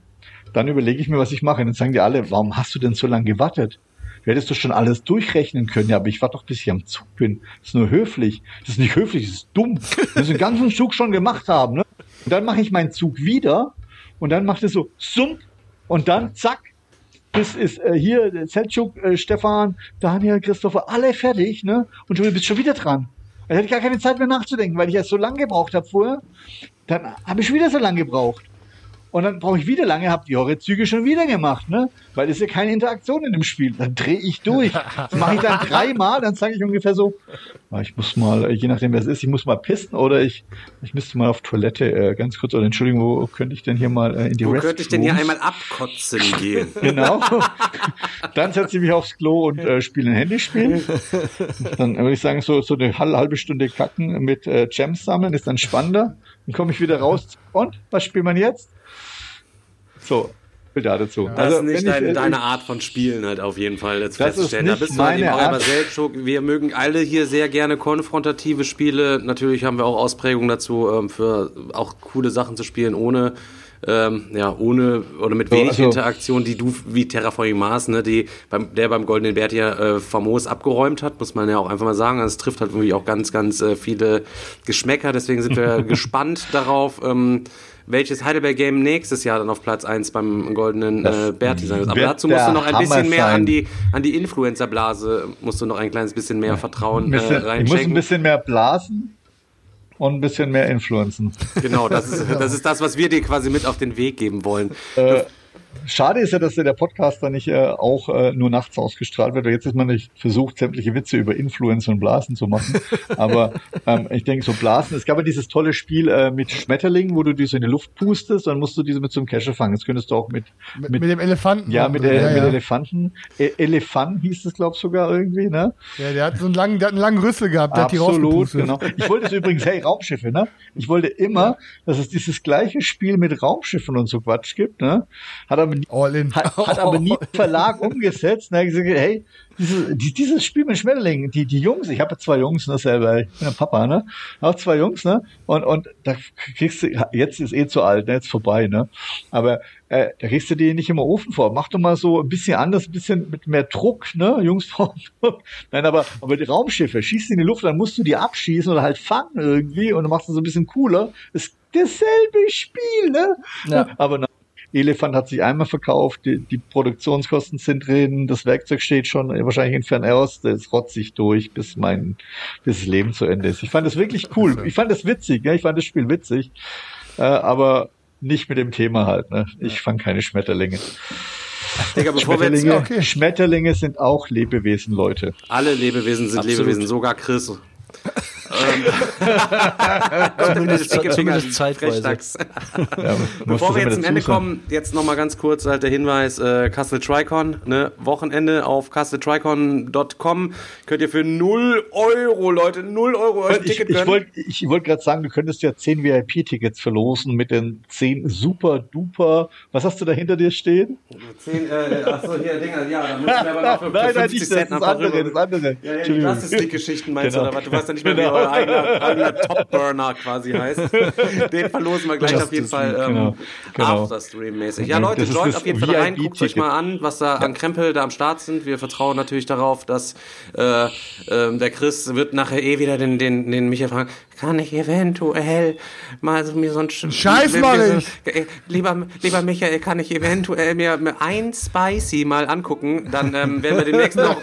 Dann überlege ich mir, was ich mache. Und dann sagen die alle, warum hast du denn so lange gewartet? Du hättest doch schon alles durchrechnen können. Ja, aber ich warte doch, bis ich am Zug bin. Das ist nur höflich. Das ist nicht höflich, das ist dumm. Wir müssen den ganzen Zug schon gemacht haben. Ne? Und dann mache ich meinen Zug wieder und dann macht es so summt und dann zack, das ist äh, hier Seltschuk, äh, Stefan, Daniel, Christopher, alle fertig, ne? Und du bist schon wieder dran. Da hatte ich gar keine Zeit mehr nachzudenken, weil ich erst so lange gebraucht habe vorher. Dann habe ich schon wieder so lange gebraucht. Und dann brauche ich wieder lange, habe die Horrorzüge schon wieder gemacht, ne? Weil es ist ja keine Interaktion in dem Spiel. Dann drehe ich durch. Das mache ich dann dreimal, dann sage ich ungefähr so, ah, ich muss mal, je nachdem wer es ist, ich muss mal pissen oder ich, ich müsste mal auf Toilette äh, ganz kurz, oder Entschuldigung, wo könnte ich denn hier mal äh, in die Wo Rest könnte ich denn hier einmal abkotzen gehen? genau. dann setze ich mich aufs Klo und äh, spiele ein Handyspiel. Dann würde ich sagen, so, so eine halbe Stunde kacken mit äh, Gems sammeln ist dann spannender. Dann komme ich wieder raus. Und, was spielt man jetzt? So, da dazu. Das also, ist nicht deine, ich, deine Art von Spielen halt auf jeden Fall jetzt festzustellen. Da bist du halt eben auch aber selbst Wir mögen alle hier sehr gerne konfrontative Spiele. Natürlich haben wir auch Ausprägungen dazu, ähm, für auch coole Sachen zu spielen, ohne ähm, ja, ohne oder mit wenig also, Interaktion, die du wie Terraforming Mars, ne, die beim, der beim Goldenen Bert ja äh, famos abgeräumt hat, muss man ja auch einfach mal sagen. Es trifft halt irgendwie auch ganz, ganz äh, viele Geschmäcker. Deswegen sind wir gespannt darauf. Ähm, welches Heidelberg-Game nächstes Jahr dann auf Platz 1 beim goldenen äh, Bärti sein wird. Aber dazu musst du noch ein bisschen mehr an die, an die Influencer-Blase, musst du noch ein kleines bisschen mehr Vertrauen bisschen, äh, reinchecken. Ich muss ein bisschen mehr blasen und ein bisschen mehr influenzen. Genau, das ist, das ist das, was wir dir quasi mit auf den Weg geben wollen. Äh, Schade ist ja, dass der Podcast dann nicht äh, auch äh, nur nachts ausgestrahlt wird. Jetzt ist man nicht versucht, sämtliche Witze über Influencer und Blasen zu machen. Aber ähm, ich denke, so Blasen. Es gab ja dieses tolle Spiel äh, mit Schmetterlingen, wo du diese in die Luft pustest, dann musst du diese mit so einem Kescher fangen. Das könntest du auch mit mit, mit dem Elefanten. Ja, mit, der, ja, mit ja. Elefanten. E Elefant hieß es, glaube ich, sogar irgendwie, ne? Ja, der hat so einen langen, der hat einen langen Rüssel gehabt, der Absolut, hat die genau. Ich wollte es übrigens, hey, Raumschiffe, ne? Ich wollte immer, dass es dieses gleiche Spiel mit Raumschiffen und so Quatsch gibt, ne? Hat aber nie, hat, hat aber nie Verlag umgesetzt. Ne? Gesagt, hey, dieses, dieses Spiel mit Schmetterlingen, die, die Jungs, ich habe zwei Jungs, ne, selber, ich bin ein Papa, ne? Auch zwei Jungs, ne? Und, und da kriegst du, jetzt ist eh zu alt, ne? Jetzt vorbei, ne? Aber äh, da kriegst du die nicht immer Ofen vor. Mach doch mal so ein bisschen anders, ein bisschen mit mehr Druck, ne? Jungs, Frauen. Nein, aber, aber die Raumschiffe, schießt in die Luft, dann musst du die abschießen oder halt fangen irgendwie und dann machst du so ein bisschen cooler. Ist dasselbe Spiel, ne? Ja. Aber Elefant hat sich einmal verkauft, die, die, Produktionskosten sind drin, das Werkzeug steht schon wahrscheinlich in Fernost, das rotzt sich durch, bis mein, bis das Leben zu Ende ist. Ich fand das wirklich cool. Ich fand das witzig, ja, ich fand das Spiel witzig, äh, aber nicht mit dem Thema halt. Ne? Ich fand keine Schmetterlinge. Digga, Schmetterlinge, okay. Schmetterlinge sind auch Lebewesen, Leute. Alle Lebewesen sind Absolut. Lebewesen, sogar Chris. zumindest, zumindest zeitweise. ja, Bevor wir jetzt zum Ende kommen, jetzt nochmal ganz kurz halt der Hinweis, äh, Castle Tricon, ne, Wochenende auf castletricon.com könnt ihr für 0 Euro, Leute, 0 Euro euch ein Ticket Ich, ich wollte ich wollt gerade sagen, du könntest ja 10 VIP-Tickets verlosen mit den 10 super duper, was hast du da hinter dir stehen? 10, äh, achso, hier, Dinger, ja, da müssen wir aber noch für, nein, für 50 nein, Cent das, das andere, das andere. Ja, ja, die League-Geschichten meinst genau. du, oder was? Du weißt ja nicht mehr, genau. wie euer eigener, eigener Top-Burner quasi heißt. Den verlosen wir gleich Justice auf jeden Fall ähm, genau. genau. After-Stream-mäßig. Ja, Leute, joint auf jeden Fall rein, guckt euch mal an, was da an Krempel da am Start sind. Wir vertrauen natürlich darauf, dass äh, äh, der Chris wird nachher eh wieder den, den, den Michael fragen, kann ich eventuell mal so mir so ein Scheiß mal ich. Äh, lieber, lieber Michael, kann ich eventuell mir, ein Spicy mal angucken? Dann ähm, werden wir demnächst noch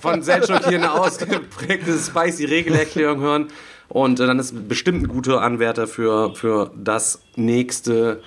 von Selchuk hier eine ausgeprägte Spicy-Regelerklärung hören. Und äh, dann ist bestimmt ein guter Anwärter für, für das nächste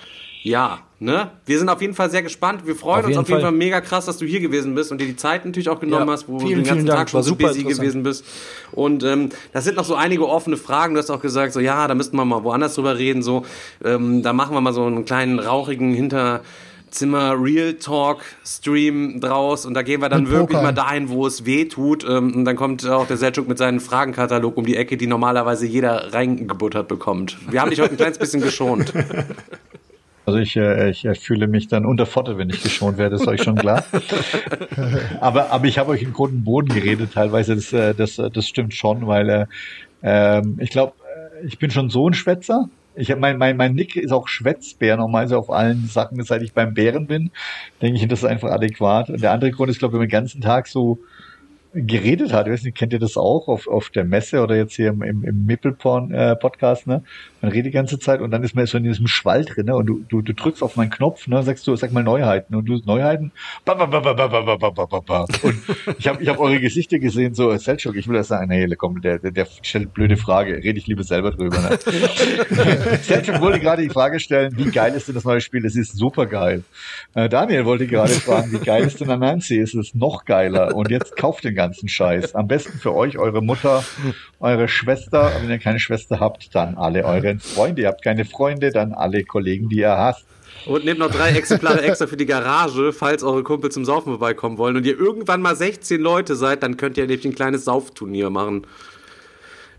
Jahr. Ne? Wir sind auf jeden Fall sehr gespannt. Wir freuen auf uns auf jeden Fall. Fall. mega krass, dass du hier gewesen bist und dir die Zeit natürlich auch genommen ja, hast, wo vielen, du den ganzen Tag schon so busy gewesen bist. Und ähm, da sind noch so einige offene Fragen. Du hast auch gesagt, so ja, da müssten wir mal woanders drüber reden. So, ähm, da machen wir mal so einen kleinen rauchigen Hinterzimmer Real Talk Stream draus und da gehen wir dann mit wirklich Poker. mal dahin, wo es weh tut. Ähm, und dann kommt auch der Selchuk mit seinem Fragenkatalog um die Ecke, die normalerweise jeder reingebuttert bekommt. Wir haben dich heute ein kleines bisschen geschont. Also ich, äh, ich fühle mich dann unterfordert, wenn ich geschont werde, ist euch schon klar. aber, aber ich habe euch in Grund und Boden geredet, teilweise, das, äh, das, das stimmt schon, weil äh, ähm, ich glaube, äh, ich bin schon so ein Schwätzer. Ich hab, mein, mein, mein Nick ist auch Schwätzbär, normalerweise auf allen Sachen, seit ich beim Bären bin, denke ich, das ist einfach adäquat. Und der andere Grund ist, glaube ich, wenn man den ganzen Tag so geredet hat. Ich weiß nicht, kennt ihr das auch auf, auf der Messe oder jetzt hier im, im, im Mippelporn-Podcast, äh, ne? Man redet die ganze Zeit und dann ist man so in diesem Schwall drin, ne? Und du, du, du drückst auf meinen Knopf, ne? Sagst du, sag mal Neuheiten und du Neuheiten. Ba, ba, ba, ba, ba, ba, ba, ba, ba, ba. Und ich habe ich hab eure Gesichter gesehen, so Selchuk, ich will das sagen, hey, komm, der, der, der stellt blöde Frage, rede ich lieber selber drüber. Ne? Selchuk wollte gerade die Frage stellen, wie geil ist denn das neue Spiel? Es ist super geil. Äh, Daniel wollte gerade fragen, wie geil ist denn Anansi? Es ist noch geiler. Und jetzt kauft den ganzen Scheiß. Am besten für euch, eure Mutter, eure Schwester. Wenn ihr keine Schwester habt, dann alle eure Freunde. Ihr habt keine Freunde, dann alle Kollegen, die ihr hasst. Und nehmt noch drei Exemplare extra für die Garage, falls eure Kumpel zum Saufen vorbeikommen wollen und ihr irgendwann mal 16 Leute seid, dann könnt ihr nämlich ein kleines Saufturnier machen.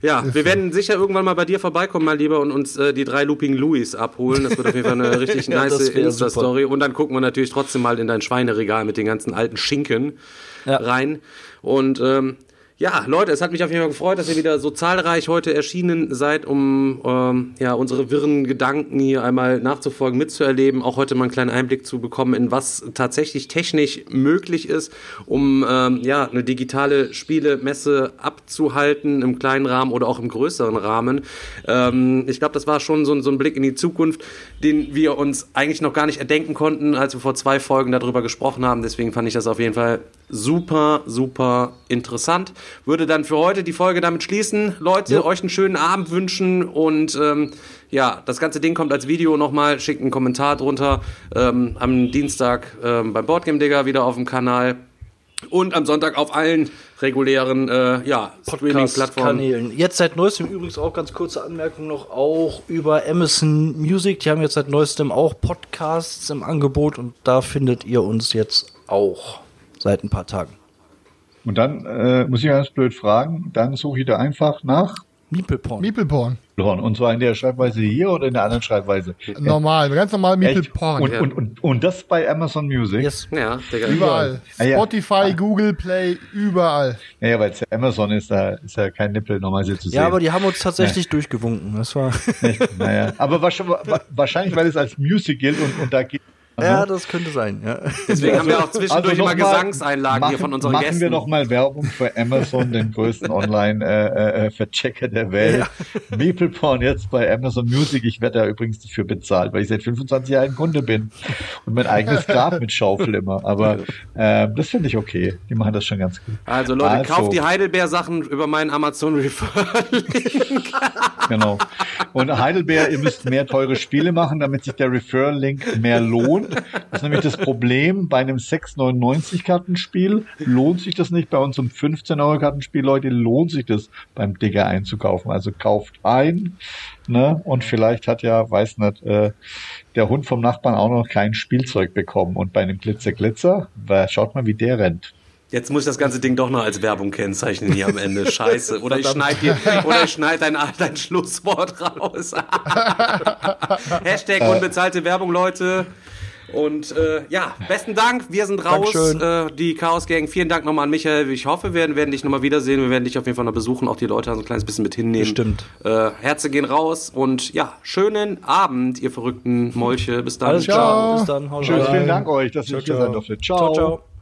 Ja, wir werden sicher irgendwann mal bei dir vorbeikommen, mal lieber, und uns äh, die drei Looping Louis abholen. Das wird auf jeden Fall eine richtig ja, nice Insta-Story. Und dann gucken wir natürlich trotzdem mal in dein Schweineregal mit den ganzen alten Schinken ja. rein. Und ähm, ja, Leute, es hat mich auf jeden Fall gefreut, dass ihr wieder so zahlreich heute erschienen seid, um ähm, ja, unsere wirren Gedanken hier einmal nachzufolgen, mitzuerleben, auch heute mal einen kleinen Einblick zu bekommen, in was tatsächlich technisch möglich ist, um ähm, ja, eine digitale Spielemesse abzuhalten, im kleinen Rahmen oder auch im größeren Rahmen. Ähm, ich glaube, das war schon so, so ein Blick in die Zukunft, den wir uns eigentlich noch gar nicht erdenken konnten, als wir vor zwei Folgen darüber gesprochen haben. Deswegen fand ich das auf jeden Fall super, super interessant. Würde dann für heute die Folge damit schließen. Leute, ja. euch einen schönen Abend wünschen und ähm, ja, das ganze Ding kommt als Video nochmal. Schickt einen Kommentar drunter. Ähm, am Dienstag ähm, beim Boardgame Digger wieder auf dem Kanal. Und am Sonntag auf allen regulären äh, ja, Streaming-Plattformen. Jetzt seit neuestem übrigens auch ganz kurze Anmerkung noch auch über Amazon Music. Die haben jetzt seit neuestem auch Podcasts im Angebot und da findet ihr uns jetzt auch seit ein paar Tagen. Und dann äh, muss ich ganz blöd fragen, dann suche ich da einfach nach Miepelporn. Miepelporn. Und zwar in der Schreibweise hier oder in der anderen Schreibweise? Normal, ganz normal Miepelporn. Und, und, und, und das bei Amazon Music? Yes. Ja, Digga. Überall. Ah, Spotify, Google Play, überall. Ja, ja weil es ja Amazon ist, da ist ja kein Nippel normalerweise zu sehen. Ja, aber die haben uns tatsächlich ja. durchgewunken. Das war. naja, aber wahrscheinlich, weil es als Music gilt und, und da geht ja, das könnte sein. Ja. Deswegen haben wir auch zwischendurch also immer Gesangseinlagen machen, hier von unseren machen Gästen. Machen wir noch mal Werbung für Amazon, den größten Online-Verchecker äh, äh, der Welt. Ja. MaplePorn jetzt bei Amazon Music. Ich werde da übrigens dafür bezahlt, weil ich seit 25 Jahren Kunde bin und mein eigenes Grab mit Schaufel immer. Aber äh, das finde ich okay. Die machen das schon ganz gut. Also Leute, also, kauft die Heidelbeer-Sachen über meinen Amazon Referral. genau. Und Heidelberg, ihr müsst mehr teure Spiele machen, damit sich der Referral-Link mehr lohnt. Das ist nämlich das Problem. Bei einem 6,99 Kartenspiel lohnt sich das nicht. Bei uns um 15 Euro Kartenspiel, Leute, lohnt sich das beim Digger einzukaufen. Also kauft ein. Ne? Und vielleicht hat ja, weiß nicht, äh, der Hund vom Nachbarn auch noch kein Spielzeug bekommen. Und bei einem Glitzer Glitzer, schaut mal, wie der rennt. Jetzt muss ich das ganze Ding doch noch als Werbung kennzeichnen hier am Ende. Scheiße. Oder ich schneide dir, oder ich schneide dein, dein Schlusswort raus. Hashtag unbezahlte Werbung, Leute. Und äh, ja, besten Dank. Wir sind raus. Äh, die Chaos Gang. Vielen Dank nochmal an Michael. Ich hoffe, wir werden, werden dich nochmal wiedersehen. Wir werden dich auf jeden Fall noch besuchen. Auch die Leute so ein kleines bisschen mit hinnehmen. Stimmt. Äh, Herze gehen raus. Und ja, schönen Abend, ihr verrückten Molche. Bis dann. Alles klar. Bis dann. Tschüss. Vielen Dank euch, dass ihr hier sein durftet. ciao. ciao. ciao.